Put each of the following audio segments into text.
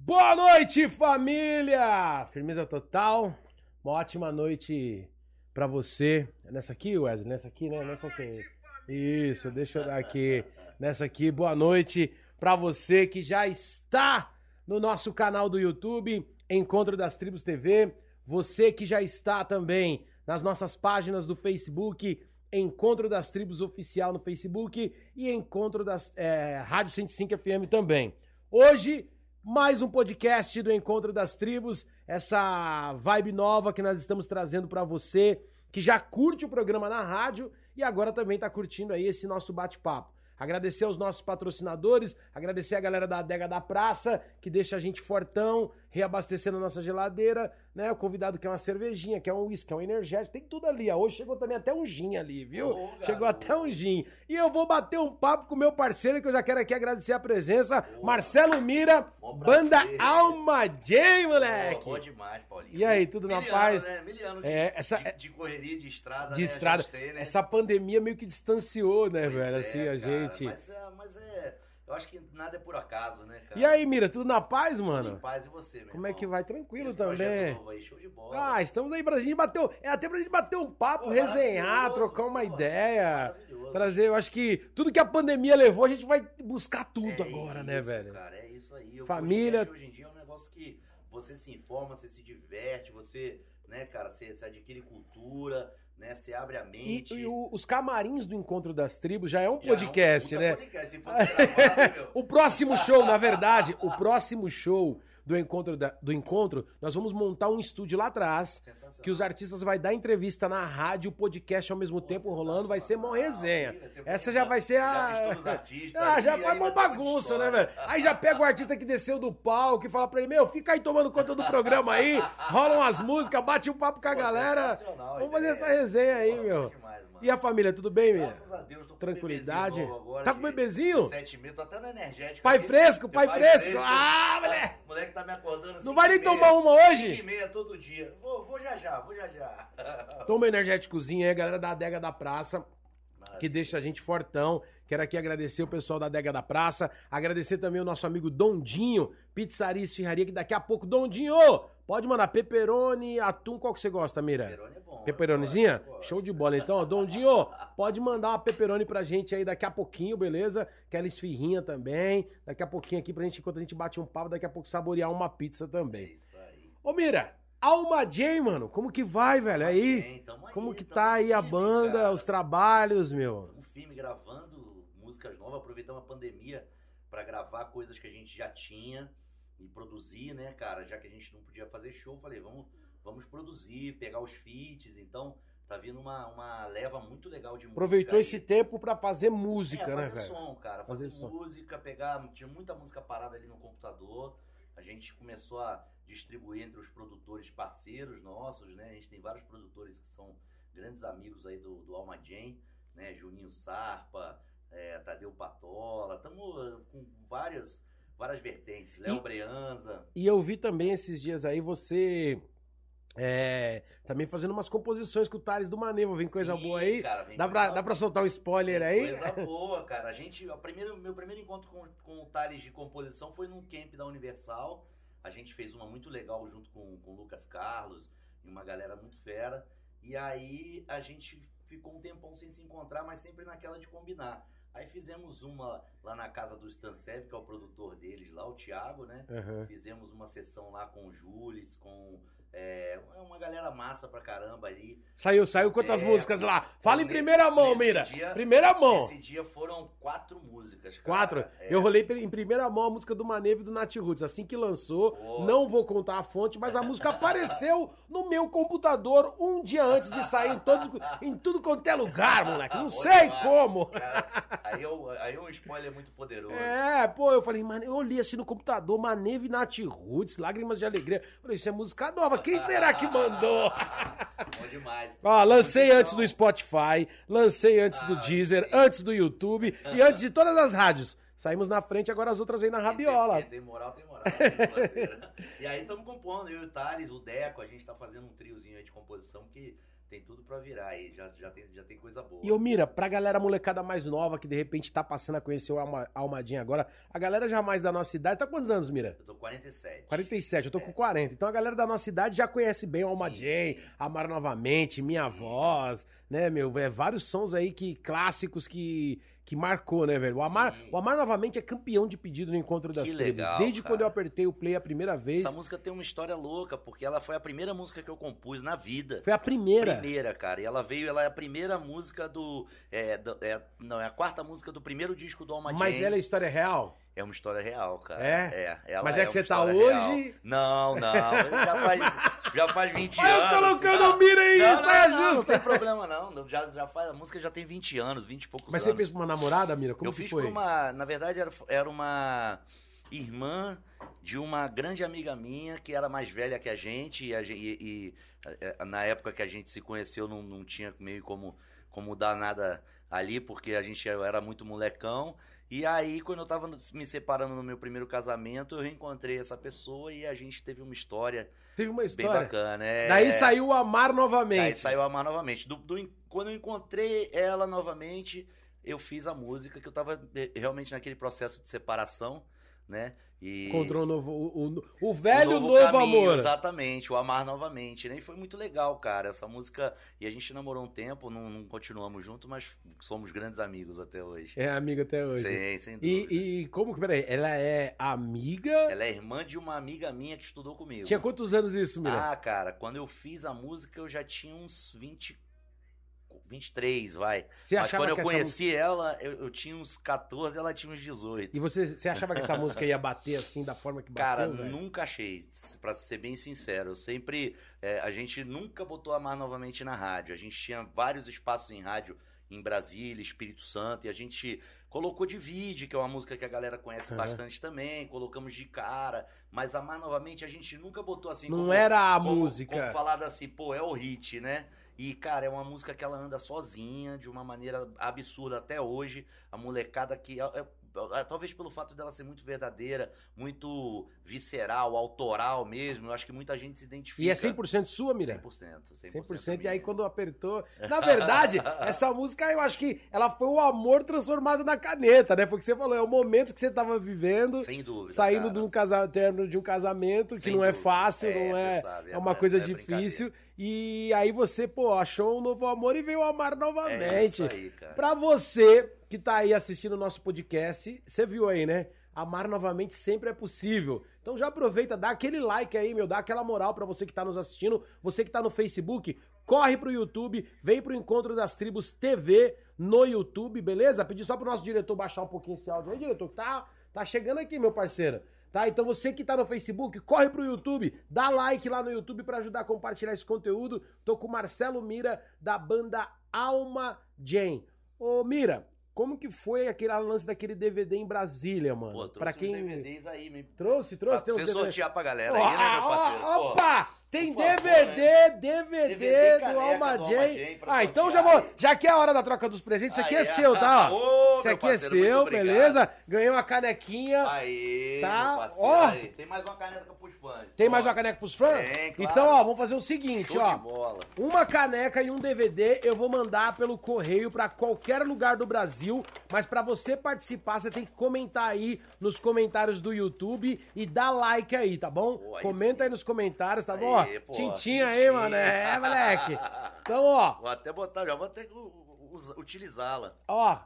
Boa noite, família! Firmeza total. Uma ótima noite pra você. Nessa aqui, Wesley? Nessa aqui, né? Nessa aqui. Isso, deixa eu dar aqui. Nessa aqui, boa noite pra você que já está no nosso canal do YouTube, Encontro das Tribos TV. Você que já está também nas nossas páginas do Facebook, Encontro das Tribos Oficial no Facebook e Encontro das é, Rádio 105 FM também. Hoje, mais um podcast do Encontro das Tribos, essa vibe nova que nós estamos trazendo para você que já curte o programa na rádio e agora também está curtindo aí esse nosso bate-papo. Agradecer aos nossos patrocinadores, agradecer a galera da Adega da Praça, que deixa a gente fortão, reabastecendo a nossa geladeira, né? O convidado quer uma cervejinha, quer um uísque, quer um energético, tem tudo ali. Ó. Hoje chegou também até um gin ali, viu? Ô, chegou até um gin. E eu vou bater um papo com o meu parceiro, que eu já quero aqui agradecer a presença, Marcelo Mira, banda. Alma J, moleque. bom demais, Paulinho. E aí, tudo na Miliano, paz? Né? Miliano de, É, essa- de, de correria, de estrada, De né? estrada. Tem, né? Essa pandemia meio que distanciou, né, Pois velho? é, assim, a cara, gente. Mas é, mas é... Eu acho que nada é por acaso, né, cara? E aí, Mira, tudo na paz, Tudo mano? Em paz e você, meu Como é irmão? que vai? Tranquilo Esse também. novo aí, show de bola. Ah, estamos aí pra gente bater. um- É até pra gente bater um papo, Pô, resenhar, trocar uma pô, ideia. maravilhoso. Trazer, eu acho que tudo que a pandemia levou, a gente vai buscar tudo É agora, né, isso, velho? Cara, é isso aí. O Família- Hoje em dia é um negócio que você se informa, você se diverte, você, né, cara, você, você adquire cultura, né? Você abre a E, mente. e o- os camarins do Encontro das Tribos já é um Já é um podcast, né? podcast, se fosse gravado, meu. O próximo show, na verdade, o próximo show do encontro, da- do encontro, nós vamos montar um estúdio lá atrás. Que os artistas vai dar entrevista na rádio, podcast ao mesmo Pô, tempo rolando, vai ser mó resenha. Aí ser Essa já vai ser a. Já artistas Ah, já faz uma bagunça, né, velho? Aí já pega o artista que desceu do palco e fala pra ele: Meu, fica aí tomando conta do programa aí, rolam as músicas, bate um papo com a Pô, galera. Vamos fazer essa resenha aí, meu. Demais, mano. E a família, tudo bem, meu? Graças a Deus, tô com Tranquilidade. um agora Tá com bebezinho? Sete meses, tô até no energético. Pai aqui. fresco, pai fresco. fresco. Ah, moleque. O moleque tá me acordando assim. Não vai nem tomar uma hoje? 5 e meia todo dia. Vou, vou já já, vou já já. Toma um energéticozinho aí, galera da Adega da Praça. que deixa a gente fortão. Quero aqui agradecer o pessoal da Adega da Praça, agradecer também o nosso amigo Dondinho, Pizzaria e Esfirraria, que daqui a pouco, Dondinho, pode mandar pepperoni, atum, qual que você gosta, Mira? Pepperoni é bom. Pepperonizinha? eu gosto. Show de bola. Então, Dondinho, pode mandar uma pepperoni pra gente aí daqui a pouquinho, beleza? Aquela esfirrinha também. Daqui a pouquinho aqui pra gente, enquanto a gente bate um papo, daqui a pouco saborear uma pizza É também. isso aí. Ô, Mira, Alma J, mano, como que vai, velho? Aí? Bem, aí, Como que tá aí a banda, cara. os trabalhos, meu? Tamo firme gravando músicas novas, aproveitamos a pandemia pra gravar coisas que a gente já tinha e produzir, né, cara? Já que a gente não podia fazer show, falei, vamos, vamos produzir, pegar os feats, então tá vindo uma, uma leva muito legal de música. Aproveitou aí. esse tempo pra fazer música, é, né, fazer velho? som, cara, Fazer fazer, som. música, pegar, tinha muita música parada ali no computador. A gente começou a distribuir entre os produtores parceiros nossos, né? A gente tem vários produtores que são grandes amigos aí do, do Alma Jam, né? Juninho Sarpa, é, Tadeu Patola, estamos com várias, várias vertentes. Léo E- Breanza. E eu vi também esses dias aí você é, também fazendo umas composições com o Thales do Manevo. Vem coisa Sim, boa aí? cara, vem Dá pra, dá pra soltar um spoiler aí? Coisa boa, cara. A gente, primeiro, meu primeiro encontro com, com o Thales de composição foi num camp da Universal. A gente fez uma muito legal junto com, com o Lucas Carlos e uma galera muito fera. E aí a gente ficou um tempão sem se encontrar, mas sempre naquela de combinar. Aí fizemos uma lá na casa do Stansev, que é o produtor deles lá, o Thiago, né? Aham. Fizemos uma sessão lá com o Jules, com é, uma galera massa pra caramba ali. Saiu, saiu quantas É, músicas lá? Fala em primeira mão, Mira. dia- Primeira mão. Esse dia foram quatro músicas, cara. Quatro. É. Eu rolei em primeira mão a música do Manevo e do Nat Roots. Assim que lançou, não vou contar a fonte, mas a música apareceu no meu computador um dia antes de sair em, todo, em tudo quanto é lugar, moleque. Não Bom sei como. Cara, aí, eu, aí é um spoiler muito poderoso. É, pô, eu falei, mano, eu olhei assim no computador, Maneve e Nat Roots, Lágrimas de Alegria. Falei, isso é música nova, quem será que mandou? Bom demais. Ó, lancei antes do Spotify, lancei antes do Ah, Deezer, sim. antes do YouTube e antes de todas as rádios. Saímos na frente, agora as outras vêm na rabiola. Tem, quem tem moral, tem moral. parceiro. e aí estamos compondo, eu e o Thales, o Deco, a gente tá fazendo um triozinho aí de composição que tem tudo pra virar aí, já, já, tem, já tem coisa boa. E ô Mira, pra galera molecada mais nova que de repente tá passando a conhecer o Alma, Almadinha agora, a galera já mais da nossa idade, tá quantos anos, Mira? Eu tô com 47. 47, eu tô É. com 40. Então a galera da nossa idade já conhece bem o Almadinha. Amar Novamente, Minha Sim. Voz, né, meu? É, vários sons aí que clássicos que, que marcou, né, velho? O Amar, Sim. o Amar Novamente é campeão de pedido no Encontro das Que Tribos. legal, Desde cara. quando eu apertei o play a primeira vez, Essa música tem uma história louca, porque ela foi a primeira música que eu compus na vida. foi a primeira. Primeira, cara. E ela veio, ela é a primeira música do. É, do- é- não, é a quarta música do primeiro disco do Alma Mas Jane. ela é história real? É uma história real, cara. É? ela Mas é que uma você tá hoje- real. Não, não. Já faz, já faz 20 Olha eu anos. colocando não. Mira aí, não, saia não, não, não tem problema, não. Já, já faz, a música já tem 20 anos, 20 e poucos Mas você anos. fez pra uma namorada, Mira? Como eu que fiz foi? uma. Na verdade, era, era uma irmã de uma grande amiga minha que era mais velha que a gente. E, a e- e, eh, na época que a gente se conheceu, não, não tinha meio como, como dar nada ali, porque a gente era muito molecão. E aí, quando eu tava me separando no meu primeiro casamento, eu reencontrei essa pessoa e a gente teve uma história, Teve uma bem história. bacana. é. Daí saiu o Amar novamente. Aí saiu Amar novamente. Do, do- quando eu encontrei ela novamente, eu fiz a música, que eu tava eh, realmente naquele processo de separação, né? E Encontrou um novo, o, o, o velho o novo, caminho, amor. Exatamente, o Amar novamente, né? E foi muito legal, cara. Essa música. E a gente namorou um tempo, não, não continuamos juntos, mas somos grandes amigos até hoje. É amiga até hoje. Sim, sem dúvida. E, e como que, peraí, ela é amiga? Ela é irmã de uma amiga minha que estudou comigo. Tinha quantos anos isso, Mira? Ah, cara, quando eu fiz a música eu já tinha uns 20. 23, vai. você Mas quando eu conheci ela, eu, eu tinha uns 14, ela tinha uns 18. E você, você achava que essa música ia bater assim, da forma que bateu, Cara, velho? nunca achei, pra ser bem sincero. Eu sempre. é, a gente nunca botou Amar novamente na rádio. A gente tinha vários espaços em rádio em Brasília, Espírito Santo, e a gente colocou Divide, que é uma música que a galera conhece Aham. bastante também, colocamos de cara, mas Amar novamente a gente nunca botou assim Não como- era a como, música. Como falado assim, pô, é o hit, né? E, cara, é uma música que ela anda sozinha, de uma maneira absurda até hoje. A molecada que. é- é- é- talvez pelo fato dela ser muito verdadeira, muito visceral, autoral mesmo. Eu acho que muita gente se identifica. E é 100% sua, Mira? 100%. 100%, 100%, e aí quando apertou... Na verdade, essa música eu acho que ela foi o amor transformado na caneta, né? Foi o que você falou, é o momento que você tava vivendo, Sem dúvida. saindo cara. de um, casa, terno de um casamento, que Sem não é dúvida. fácil, É, não você é... sabe, É uma é- coisa é difícil. E aí você, pô, achou um novo amor e veio amar É novamente. isso aí, cara. Pra você que tá aí assistindo o nosso podcast, você viu aí, né? Amar novamente sempre é possível. Então já aproveita, dá aquele like aí, meu, dá aquela moral pra você que tá nos assistindo, você que tá no Facebook, corre pro YouTube, vem pro Encontro das Tribos TV no YouTube, beleza? Pedir só pro nosso diretor baixar um pouquinho esse áudio aí, diretor, que tá, tá chegando aqui, meu parceiro. Tá? Então você que tá no Facebook, corre pro YouTube, dá like lá no YouTube pra ajudar a compartilhar esse conteúdo. Tô com o Marcelo Mira da banda Alma Jane. Ô Mira, como que foi aquele lance daquele DVD em Brasília, mano? Pô, trouxe pra quem DVDs aí, me... trouxe, trouxe, pra tem você DVD. sortear pra galera aí, né, meu parceiro? Opa! Tem favor, DVD, DVD, DVD, do caneca Alma pra Ah, então já vou. aí. Já que é a hora da troca dos presentes, isso aqui é Aí, seu, tá? Ô, Isso meu aqui é parceiro, muito seu, beleza? Ganhei uma canequinha. Aí, Tá, parceiro, ó. aí. Tem mais uma caneta pros fãs. Tem Pô, mais uma caneca pros fãs? Tem, claro. Então, ó, vamos fazer o seguinte, Show ó. Uma caneca e um DVD eu vou mandar pelo correio pra qualquer lugar do Brasil, mas pra você participar, você tem que comentar aí nos comentários do YouTube e dar like aí, tá bom? Aí Comenta sim. aí nos comentários, tá bom? Ó, pô, tintinha aí, tintinha. mano. É, moleque. Então, ó, Vou até botar, já vou até u- u- utilizá-la. ó,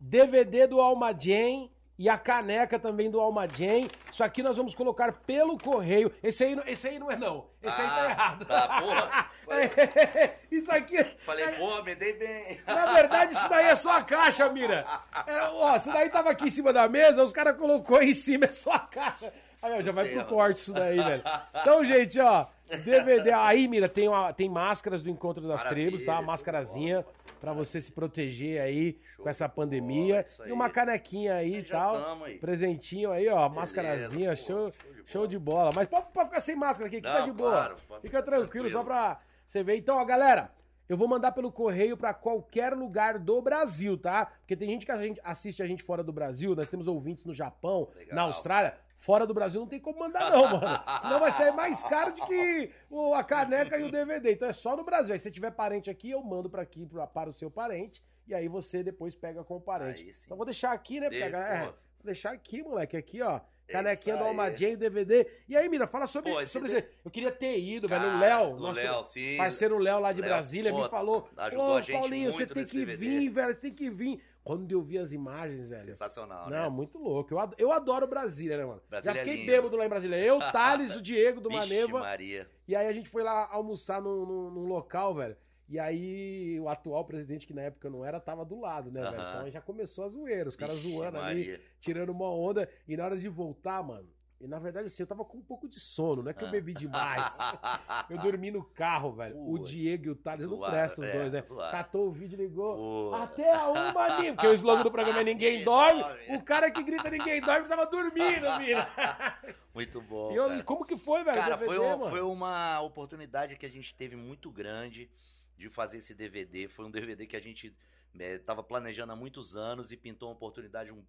DVD do Alma Jane e a caneca também do Alma Jane. Isso aqui nós vamos colocar pelo correio. Esse aí, não- esse aí não é não. Esse aí tá Ah, errado. tá, porra. Isso aqui. Falei, pô, me dei bem. Na verdade, isso daí é só a caixa, Mira. É, ó, isso daí tava aqui em cima da mesa, os caras colocou em cima, é só a caixa. Aí, ó, já vai pro corte isso daí, velho. Então, gente, ó, DVD. Aí, Mira, tem, uma, tem máscaras do Encontro das Maravilha, Tribos, tá? bola, parceiro. pra você se proteger aí Show com essa de pandemia. bola, E uma canequinha aí e tal. tamo aí. Presentinho aí, ó, máscarazinha, pô, show, show de show bola. de bola. Mas pode, pode ficar sem máscara aqui, que tá Não, de boa. claro, pode Fica tranquilo, tranquilo. só pra você ver. Então, ó, galera, eu vou mandar pelo correio pra qualquer lugar do Brasil, tá? Porque tem gente que a gente assiste a gente fora do Brasil, nós temos ouvintes no Japão, Legal. na Austrália. Fora do Brasil não tem como mandar, não, mano. Senão vai sair mais caro do que o- a caneca e o DVD. Então é só no Brasil. Aí se tiver parente aqui, eu mando pra aqui, pra- para o seu parente. E aí você depois pega com o parente. Aí. Então vou deixar aqui, né? Porque a De- galera- pô. Vou deixar aqui, moleque. Aqui, ó. É Canequinha do. Almadinha e DVD. E aí, Mira, fala sobre, Pô, sobre isso. Eu queria ter ido, velho. Cara, O Léo, o nosso Léo, sim. parceiro Léo lá de Léo, Brasília, pô, me falou: Ô, Paulinho, você tem que vir, velho. Você tem que vir. Quando eu vi as imagens, velho. Sensacional, Não, né? muito louco. Eu adoro, eu adoro Brasília, né, mano? Brasília Já é fiquei lindo. bêbado lá em Brasília. Eu, Thales, o Diego do Vixe, Maneva. Maria. E aí a gente foi lá almoçar num, num- num local, velho. E aí o atual presidente, que na época não era, tava do lado, né, velho? Aham. Então aí já começou a zoeira, os caras zoando ali, Maria. tirando uma onda. E na hora de voltar, mano, e na verdade assim, eu tava com um pouco de sono, não é que eu Ah. bebi demais. Eu dormi no carro, velho. O Diego e o Thales não prestam os é, dois, né? zoado. Catou o vídeo e ligou. Até a uma ali, porque o slogan do programa é Ninguém Dorme. O cara que grita Ninguém Dorme tava dormindo, mina. Muito bom. E eu- cara. como que foi, velho? Cara, DVD, foi, um- foi uma oportunidade que a gente teve muito grande de fazer esse DVD. Foi um DVD que a gente estava planejando há muitos anos e pintou uma oportunidade. Um,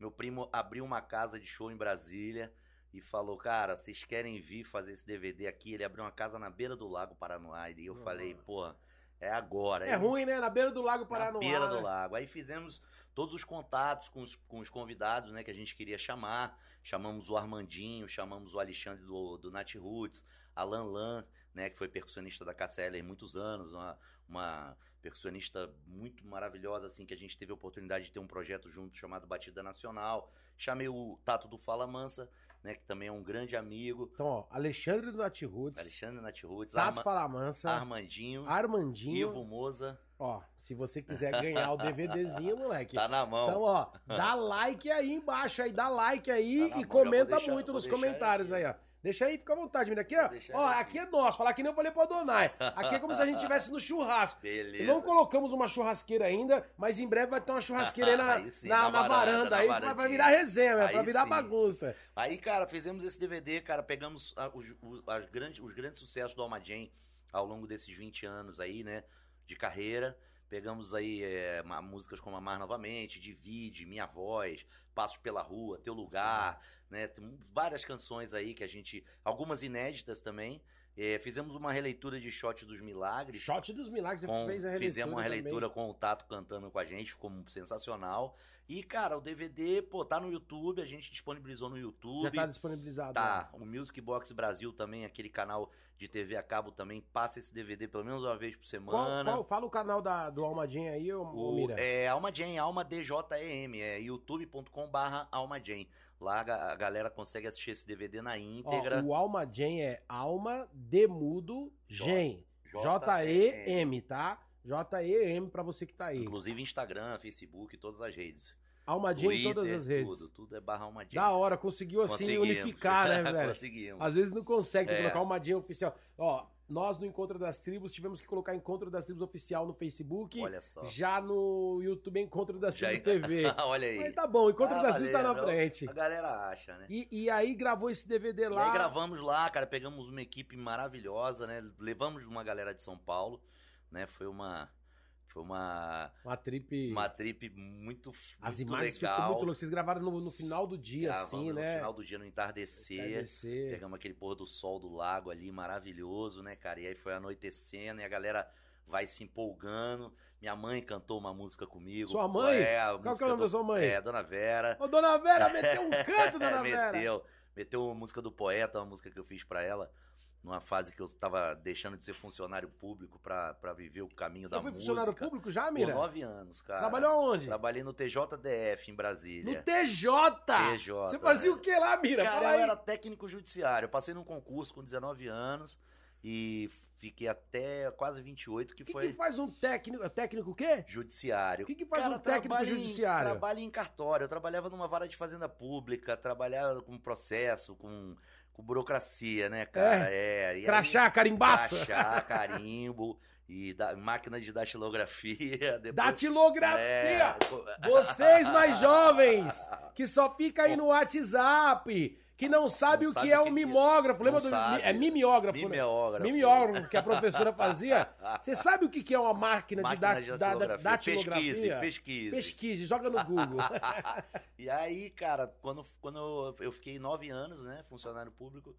meu primo abriu uma casa de show em Brasília e falou: Cara, vocês querem vir fazer esse DVD aqui? Ele abriu uma casa na beira do Lago Paranoá. E eu Nossa. falei: Porra, é agora. É Aí- ruim, né? Na beira do Lago na Paranoá. beira do né? lago. Aí fizemos todos os contatos com os, com os convidados, né, que a gente queria chamar. Chamamos o Armandinho, chamamos o Alexandre do, do Nat Roots, Alan Lan, né, que foi percussionista da KCL há muitos anos, uma, uma percussionista muito maravilhosa, assim, que a gente teve a oportunidade de ter um projeto junto chamado Batida Nacional. Chamei o Tato do Fala Mansa, né, que também é um grande amigo. Então, ó, Alexandre do Nat Roots, Alexandre Nat Roots, Tato Arma- Falamansa, Armandinho, Armandinho. Ivo Moza, Ó, se você quiser ganhar o DVDzinho, moleque. tá na mão. Então, ó, dá like aí embaixo aí, dá like aí Tá e mão, comenta deixar- muito nos comentários aqui, aí, ó. Deixa aí, fica à vontade, menina. Aqui, ó. Ó, aqui aqui. é nosso. Falar que nem eu falei pro Adonai. Aqui é como se a gente estivesse no churrasco. Beleza. Não colocamos uma churrasqueira ainda, mas em breve vai ter uma churrasqueira aí na, Aí sim, na, na na varanda, varanda, aí, vai- virar resenha, vai virar sim. bagunça. Aí, cara, fizemos esse DVD, cara, pegamos a- os, grandes, os grandes sucessos do Alma Jam ao longo desses 20 anos aí, né, de carreira. Pegamos aí é, músicas como Amar Novamente, Divide, Minha Voz, Passo pela Rua, Teu Lugar, né, tem várias canções aí que a gente, algumas inéditas também. É, fizemos uma releitura de Shot dos Milagres. Shot dos Milagres, você Com- fez a releitura fizemos uma também. releitura com o Tato cantando com a gente, ficou sensacional. E, cara, o DVD, pô, tá no YouTube, a gente disponibilizou no YouTube. Já tá disponibilizado. Tá, o Music Box Brasil também, aquele canal de TV a cabo também, passa esse DVD pelo menos uma vez por Qual, semana. qual- fala o canal da, do Almadinha aí, ô, O, Mira. é Alma Jam, Alma DJEM, é youtube.com barra Alma Jam. Lá a ga- a galera consegue assistir esse DVD na Ó, íntegra. o Alma Gen é Alma Demudo Gen. J-E-M, tá? J-E-M pra você que tá aí. Inclusive Instagram, Facebook, todas as redes. Alma Gen em Twitter, todas as redes. Tudo, tudo é barra Alma Jam. Da hora, conseguiu assim unificar, né, velho? Conseguimos. Às vezes não consegue É. colocar Gen oficial. Ó, nós no Encontro das Tribos tivemos que colocar Encontro das Tribos oficial no Facebook. Olha só. Já no YouTube Encontro das Já- Tribos TV. Olha aí. Mas tá bom, Encontro Ah, das Tribos tá na frente. A galera acha, né? E, e aí gravou esse DVD E lá. aí gravamos lá, cara, pegamos uma equipe maravilhosa, né? Levamos uma galera de São Paulo, né? Foi uma foi uma Uma trip. uma trip muito As muito imagens ficou legal. muito louco. Vocês gravaram no, no final do dia, Gravamos assim, no né? final do dia no entardecer. Entardecer. Pegamos aquele pôr do sol do lago ali, maravilhoso, né, cara? E aí foi anoitecendo e a galera vai se empolgando. Minha mãe cantou uma música comigo. Sua mãe? É, a Qual que é o nome do- da sua mãe? É, Dona Vera. Ô, dona Vera, meteu um canto, dona Vera. meteu, meteu uma música do poeta, uma música que eu fiz pra ela, numa fase que eu tava deixando de ser funcionário público pra, pra viver o caminho da Você foi música. funcionário público já, Por Mira? nove anos, cara. Trabalhou aonde? Trabalhei no TJDF em No Brasília. TJ! TJ. Você fazia né? o que lá, Mira? Cara, Fala eu aí. era técnico judiciário. Eu passei num concurso com 19 anos e fiquei até quase 28, que O que, foi que faz um técnico? Técnico o quê? judiciário. O que que faz Cara, um técnico em- judiciário? Trabalho em cartório. Eu trabalhava numa vara de fazenda pública, trabalhava com processo, com, com burocracia, né, cara? É. aí- Crachá, carimbaça? Crachá, carimbo e da, máquina de datilografia. Depois, Datilografia! É, Vocês mais jovens, que só fica aí no WhatsApp, que não sabe Não o sabe que é o um que- mimiógrafo. Lembra não do. sabe. É mimeógrafo, né? Mimeógrafo. Que a professora fazia. Você sabe o que é uma máquina, Máquina de, de da, da, da, datilografia. datilografia? Pesquise, pesquise. Pesquise, joga no Google. e aí, cara, quando, quando eu- fiquei nove anos, né, funcionário público,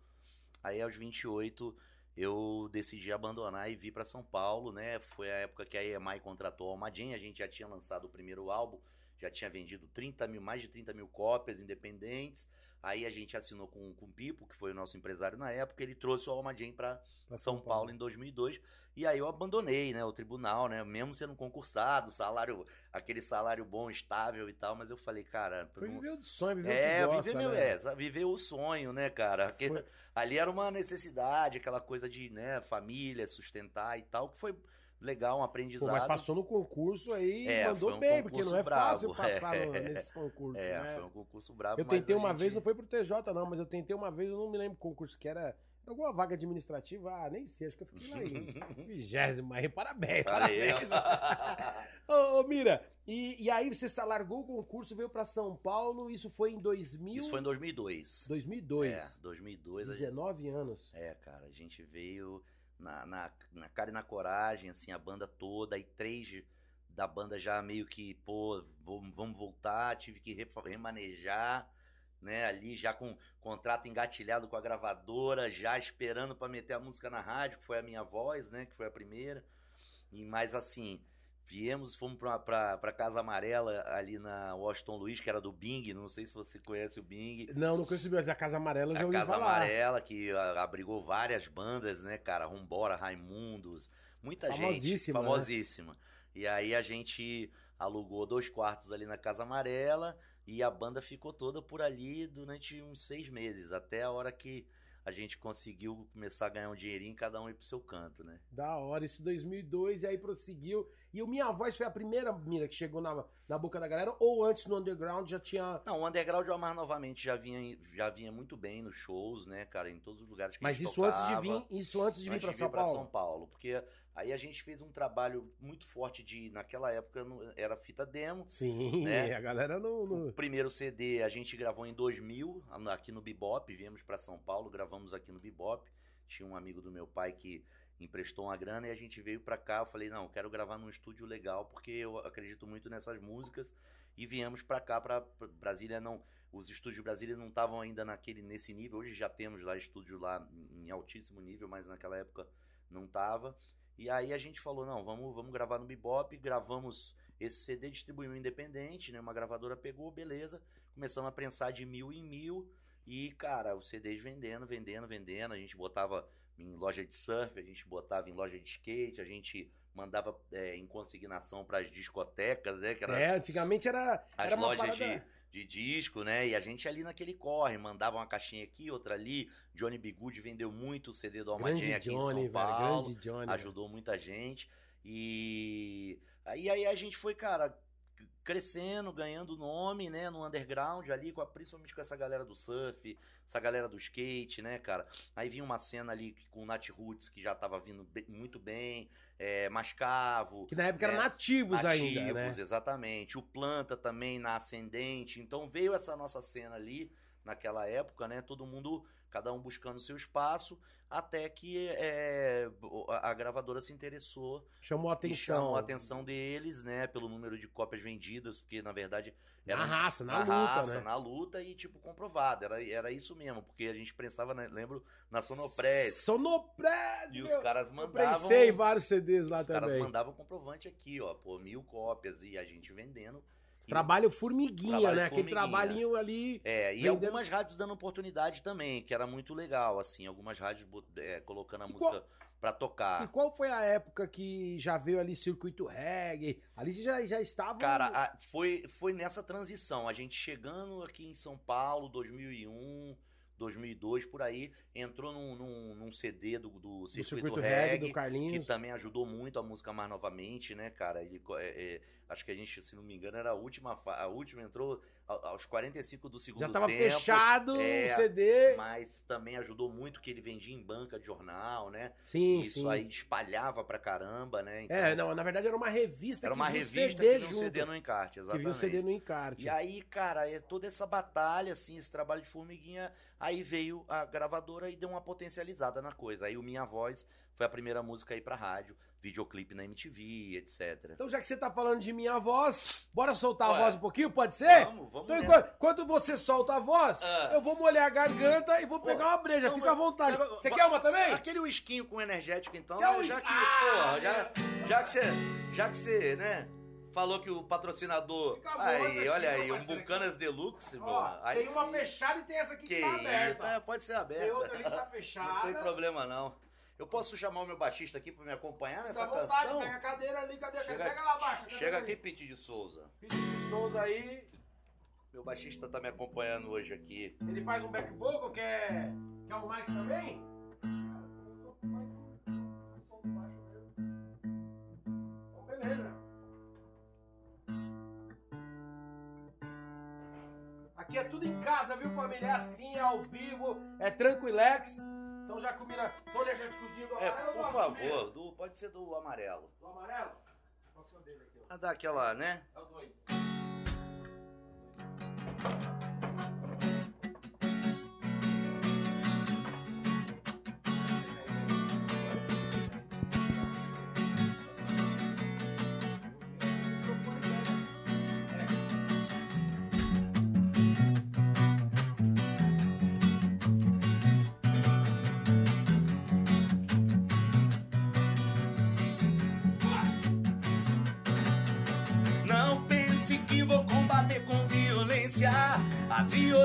aí aos 28 eu decidi abandonar e vir pra São Paulo, né? Foi a época que a EMI contratou a Almadinha, a gente já tinha lançado o primeiro álbum, já tinha vendido 30 mil, mais de 30 mil cópias independentes. Aí a gente assinou com, com o Pipo, que foi o nosso empresário na época, ele trouxe o Almadinha pra, Pra São Paulo em 2002. E aí eu abandonei, né, o tribunal, né, mesmo sendo concursado, salário, aquele salário bom, estável e tal, mas eu falei, cara, Foi não- viver o sonho, viver é, o que gosta, viver, né? é, viver o sonho, né, cara? Foi- ali era uma necessidade, aquela coisa de, né, família, sustentar e tal, que foi legal, um Pô, aprendizado. mas passou no concurso aí É, mandou um bem, porque não é fácil brabo, passar é. no- nesses concursos, É, né? foi um concurso brabo, Eu tentei uma gente- vez, não foi pro TJ não, mas eu tentei uma vez, eu não me lembro que concurso que era. Alguma vaga administrativa, ah, nem sei, acho que eu fiquei lá em vigésimo, aí parabéns, Valeu. parabéns. ô, ô, Mira, e, e aí você largou o concurso, veio pra São Paulo, isso foi em 2000... Isso foi em 2002. 2002, É, 2002. a gente- 19 anos. É, cara, a gente veio na, na, na cara e na coragem, assim, a banda toda, aí três da banda já meio que, pô, vamos, voltar, tive que remanejar, né, ali já com contrato engatilhado com a gravadora, já esperando pra meter a música na rádio, que foi a minha voz, né, que foi a primeira, e mais assim, viemos, fomos pra, pra, Casa Amarela, ali na Washington Luiz, que era do Bing, não sei se você conhece o Bing, Não, não conheci, mas a Casa Amarela eu já a ouvi Casa falar. Amarela, que ah, abrigou várias bandas, né, cara? Rumbora, Raimundos, muita gente. Famosíssima, né? Famosíssima. E aí a gente alugou dois quartos ali na Casa Amarela e a banda ficou toda por ali durante uns seis meses, até a hora que a gente conseguiu começar a ganhar um dinheirinho, cada um ir pro seu canto, né? Da hora, isso 2002, e aí prosseguiu. E o Minha Voz foi a primeira, Mira, que chegou na, na boca da galera, ou antes no Underground já tinha... Não, o Underground o Amar novamente já vinha, já vinha muito bem nos shows, né, cara? Em todos os lugares que a Mas gente isso antes de tocava. vir, isso antes de vir antes pra de São vir pra Paulo? São Paulo. Porque aí a gente fez um trabalho muito forte de. Naquela época era fita demo. Sim, né? a galera não... não- O primeiro CD a gente gravou em 2000, aqui no Bebop. Viemos pra São Paulo, gravamos aqui no Bebop. Tinha um amigo do meu pai que emprestou uma grana e a gente veio pra cá. Eu falei, não, quero gravar num estúdio legal porque eu acredito muito nessas músicas. E viemos pra cá, pra Brasília. Não, os estúdios brasileiros não estavam ainda naquele nesse nível. Hoje já temos lá estúdio lá em altíssimo nível, mas naquela época não tava. E aí a gente falou, não, vamos, vamos gravar no Bebop, gravamos esse CD, distribuiu independente, né? Uma gravadora pegou, beleza. Começamos a prensar de mil em mil. E, cara, os CDs vendendo, vendendo, vendendo. A gente botava em loja de surf, a gente botava em loja de skate, a gente mandava é, em consignação para as discotecas, né? Que era É, antigamente era, as era lojas parada... de, de disco, né? E a gente ali naquele corre, mandava uma caixinha aqui, outra ali. Johnny B. Good vendeu muito o CD do Almadinha aqui em Johnny, São velho, Paulo. Johnny. ajudou muita gente. E aí, aí a gente foi, cara, crescendo, ganhando nome, né, no underground ali, com a- principalmente com essa galera do surf, essa galera do skate, né, cara. Aí vinha uma cena ali com o Nat Roots, que já tava vindo muito bem, é, Mascavo, Que na época né, eram nativos, ainda, né? Nativos, exatamente. O Planta também na ascendente. Então veio essa nossa cena ali naquela época, né? Todo mundo, cada um buscando seu espaço, até que é, a gravadora se interessou Chamou a atenção. chamou a atenção deles, né? Pelo número de cópias vendidas, porque na verdade Na era raça, na, na luta, raça, né? na luta e tipo comprovado. Era, era isso mesmo, porque a gente prensava, né, lembro, na Sonopress. Sonopress! E os caras Eu mandavam. prensei vários CDs lá Os caras também. mandavam comprovante aqui, ó, pô, mil cópias e a gente vendendo. E- Trabalho formiguinha, Trabalho né? Aquele trabalhinho ali. É, e vendendo- algumas rádios dando oportunidade também, que era muito legal, assim, algumas rádios é, colocando a E música qual- pra E tocar. qual foi a época que já veio ali circuito reggae? Ali você já, já estava. Cara, a- foi, foi nessa transição, a gente chegando aqui em São Paulo, 2001, 2002, por aí, entrou num, num, num CD do, do do Circuito, circuito Reggae, reggae do que Carlinhos. também ajudou muito a música mais novamente, né, cara? Ele, é, é, acho que a gente, se não me engano, era a última, a última entrou aos 45 do segundo Já tava tempo. fechado é, o CD. Mas também ajudou muito que ele vendia em banca de jornal, né? Sim, Isso sim. aí espalhava pra caramba, né? Então, É, não, na verdade era uma revista Era que uma vinha um revista CD que vinha um. CD no encarte, que exatamente. vinha um CD no encarte. E aí, cara, é toda essa batalha, assim, esse trabalho de formiguinha, aí veio a gravadora e deu uma potencializada na coisa. Aí o Minha Voz foi a primeira música aí pra rádio, videoclipe na MTV, etc. Então, já que você tá falando de minha voz, bora soltar a voz um pouquinho, pode ser? Vamos, vamos Então, enquanto, você solta a voz, Ah. eu vou molhar a garganta e vou pegar uma breja. Então, Fica à vontade. quero- Você quer uma também? Aquele whiskinho com energético, então, Quer né, um já whis- que, Ah, porra, já, já que você, já que você, né, falou que o patrocinador, aí, aqui, olha aí, um Bucanas Deluxe, Ó, aí tem uma sim. fechada e tem essa aqui que, que tá isso, aberta. né, pode ser aberta. Tem outra ali que tá Não tem fechada. problema não. Eu posso chamar o meu baixista aqui pra me acompanhar nessa vontade, canção? pega a cadeira ali, cadê a Chega, cadeira? Pega lá abaixo. cadê chega aqui, Pete de Souza. Pedido de Souza aí. Meu baixista tá me acompanhando hoje aqui. Ele faz um back vocal, quer, quer um mic também? Cara, eu sou mais um som baixo mesmo. Então, beleza. Aqui é tudo em casa, viu, família? É assim, é ao vivo, é tranquilex. Então já combina. Energéticozinho do É, amarelo. eu por favor, do, pode ser do amarelo. Do amarelo? Qual que é o dele aqui, ó? Pra dar aquela, né? É o 2.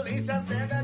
Violência cega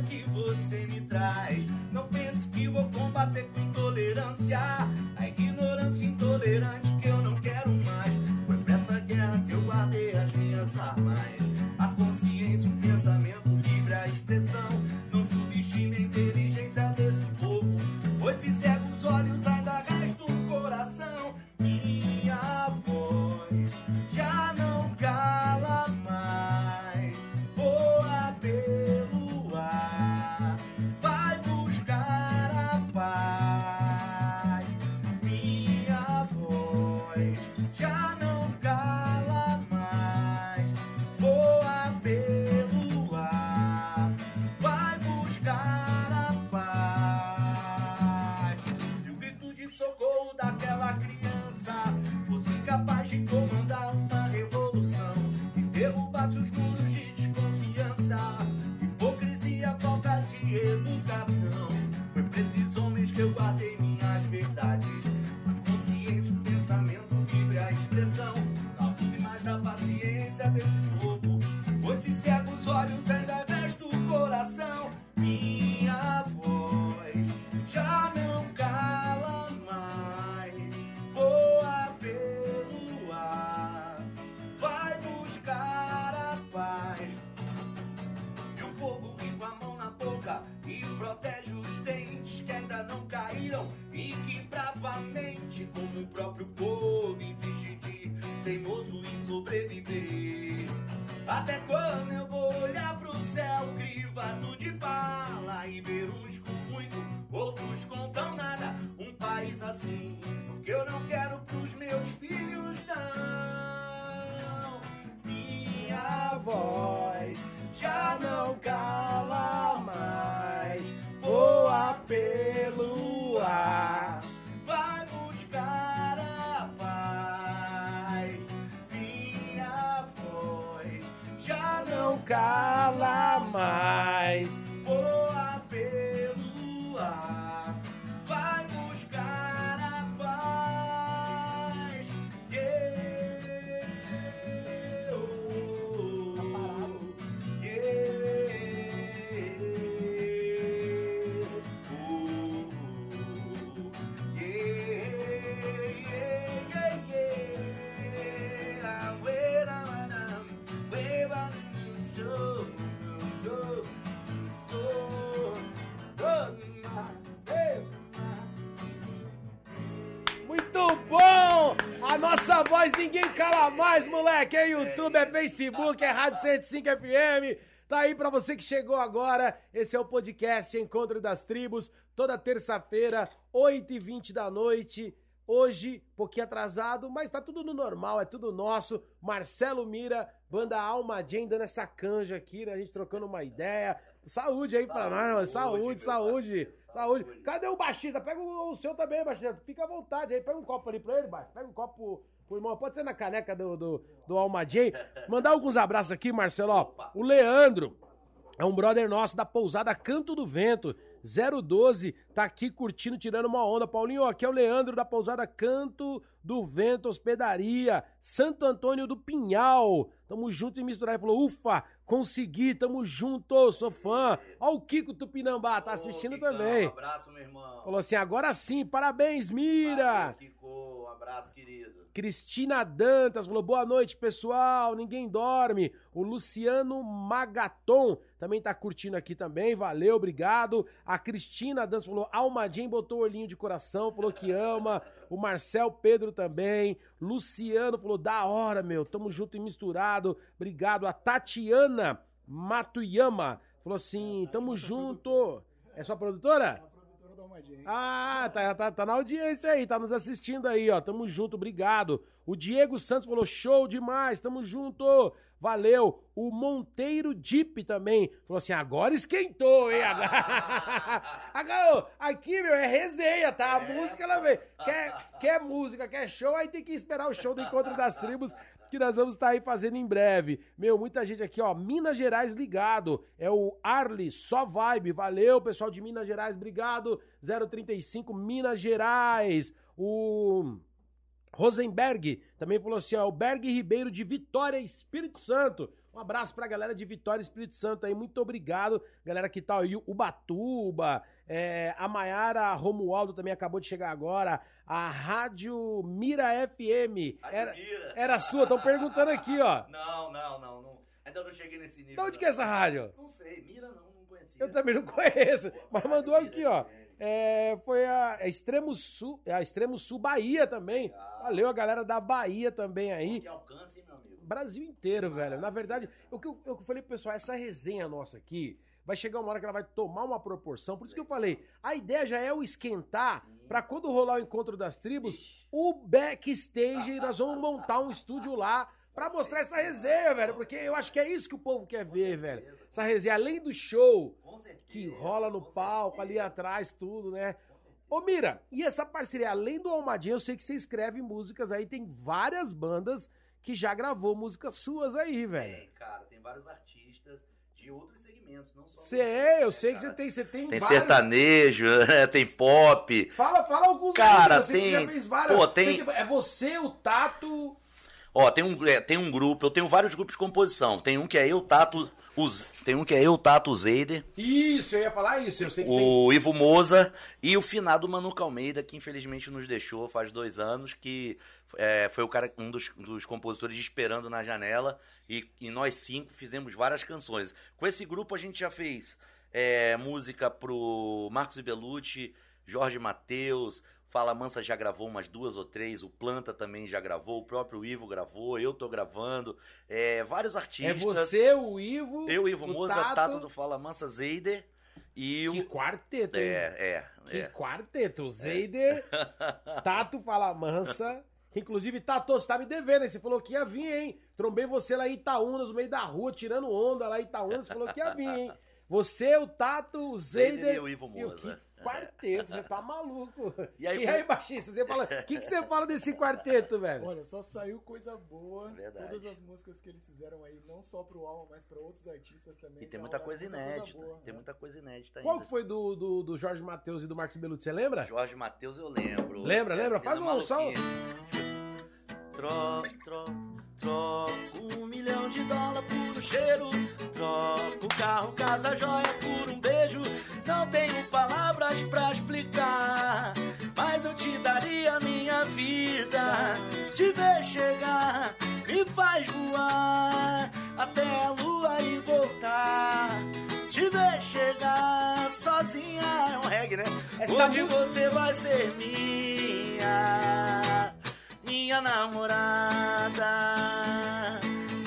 mais, moleque. É YouTube, é Facebook, é Rádio 105 FM. Tá aí pra você que chegou agora. Esse é o podcast Encontro das Tribos. Toda terça-feira, 8h20 da noite. Hoje, um pouquinho atrasado, mas tá tudo no normal, é tudo nosso. Marcelo Mira, banda Alma Jane, dando essa canja aqui, né? A gente trocando uma ideia. Saúde aí pra nós, mano. Saúde, saúde, saúde. Cadê o baixista? Pega o, o seu também, baixista. Fica à vontade aí. Pega um copo ali pra ele, baixo. Pega um copo pro, irmão. Pode ser na caneca do, do, do. Mandar alguns abraços aqui, Marcelo. Ó, o Leandro. É um brother nosso da pousada Canto do Vento. 012, tá aqui curtindo, tirando uma onda. Paulinho, ó, aqui é o Leandro da pousada Canto do Vento Hospedaria, Santo Antônio do Pinhal. Tamo junto e misturar. Ele falou, ufa, consegui, tamo junto, sou fã. Ó o Kiko Tupinambá, tá assistindo Ô, Kikão, também. Um abraço, meu irmão. Falou assim, agora sim, parabéns, Mira. Valeu, Kiko. Um abraço, querido. Cristina Dantas falou: boa noite, pessoal. Ninguém dorme. O Luciano Magaton também tá curtindo aqui também. Valeu, obrigado. A Cristina Dantas falou: Almadinho botou o olhinho de coração, falou que ama. O Marcel Pedro também. Luciano falou: da hora, meu. Tamo junto e misturado. Obrigado. A Tatiana Matuyama falou assim: tamo junto. É sua produtora? Almadinha. Ah, tá, tá, tá na audiência aí, tá nos assistindo aí, ó. Tamo junto, obrigado. O Diego Santos falou: show demais, tamo junto. Valeu. O Monteiro Dip também falou assim: agora esquentou, hein? Agora... Agora, aqui, meu, é resenha, tá? A música ela vem. Quer, quer música, quer show, aí tem que esperar o show do Encontro das Tribos. Que nós vamos estar aí fazendo em breve. Meu, muita gente aqui, ó. Minas Gerais ligado. É o Arli, só vibe. Valeu, pessoal de Minas Gerais, obrigado. 035 Minas Gerais. O. Rosenberg também falou assim: ó, o Berg Ribeiro de Vitória, Espírito Santo. Um abraço pra galera de Vitória, Espírito Santo aí, muito obrigado. Galera que tá aí, o Batuba, é, a Maiara Romualdo também acabou de chegar agora. A Rádio Mira FM. Era, era sua, estão perguntando aqui, ó. Não, não, não, não. Ainda não cheguei nesse nível. De onde não. que é essa rádio? Não sei, mira não, não conhecia. Eu também não conheço, mas mandou aqui, ó. É, foi a, a Extremo Sul, a Extremo Sul Bahia também. Valeu a galera da Bahia também aí. Que alcance, hein, meu amigo. Brasil inteiro, velho. Na verdade, o que eu, eu falei pro pessoal, essa resenha nossa aqui vai chegar uma hora que ela vai tomar uma proporção. Por isso que eu falei, a ideia já é o esquentar pra quando rolar o encontro das tribos, Ixi. o backstage, nós vamos montar um estúdio lá pra mostrar essa resenha, velho. Porque eu acho que é isso que o povo quer Com ver, certeza. velho. Essa resenha, além do show certeza. que rola no palco, ali atrás, tudo, né? Ô Mira, e essa parceria, além do Almadinha, eu sei que você escreve músicas aí, tem várias bandas que já gravou músicas suas aí, velho. Tem, cara, tem vários artistas de outros segmentos, não só. Sei, eu música, sei né, que você tem, você tem, Tem vários- sertanejo, né, tem pop. Fala, fala alguns Cara, aí, eu sei que você tem- já fez várias. pô, tem- É você, o Tato. Ó, tem um, é, tem um grupo, eu tenho vários grupos de composição. Tem um que é eu, Tato, os, tem um que é eu, Tato Zeider, Isso, eu ia falar isso, eu sei que tem. o Ivo Moza e o finado Manuca Almeida, que infelizmente nos deixou faz dois anos, que é, foi o cara, um dos, dos compositores de Esperando na Janela, e, e nós cinco fizemos várias canções. Com esse grupo a gente já fez é, música pro Marcos Belucci, Jorge Mateus, Fala Mansa já gravou umas duas ou três, o Planta também já gravou, o próprio Ivo gravou, eu tô gravando, é, vários É artistas. você, o Ivo. Eu, Ivo o Moza, Tato. Tato do Fala Mansa, Zeider e o. Que quarteto, hein? É, é, Que é. quarteto. Zeider, Tato Fala Mansa. Que, Inclusive, Tato, você tá me devendo, hein? Você falou que ia vir, hein? Trombei você lá em Itaúnas, no meio da rua, tirando onda lá em Itaúnas. Você falou que ia vir, hein? Você, o Tato, o Zeider e o Ivo o Moza. que quarteto, você tá maluco. E aí, E aí, baixista, você fala. O que, que você fala desse quarteto, velho? Olha, só saiu coisa boa. Verdade. Todas as músicas que eles fizeram aí, não só pro Alma, mas pra outros artistas também. E tem muita hora, coisa inédita. boa, tem né? muita coisa inédita Qual ainda. foi do, do, do Jorge Matheus e do Marcos Belucci? Você lembra? Jorge Matheus eu lembro. Lembra, É, lembra? Faz um som. Maluquinho. Tro, tro, troco um milhão de dólares por um cheiro. Troco carro, casa, joia por um beijo. Não tenho palavras pra explicar. Mas eu te daria minha vida. Te ver chegar me faz voar até a lua e voltar. Te ver chegar sozinha é um reggae, né? Essa Onde mu- você vai ser minha, minha namorada,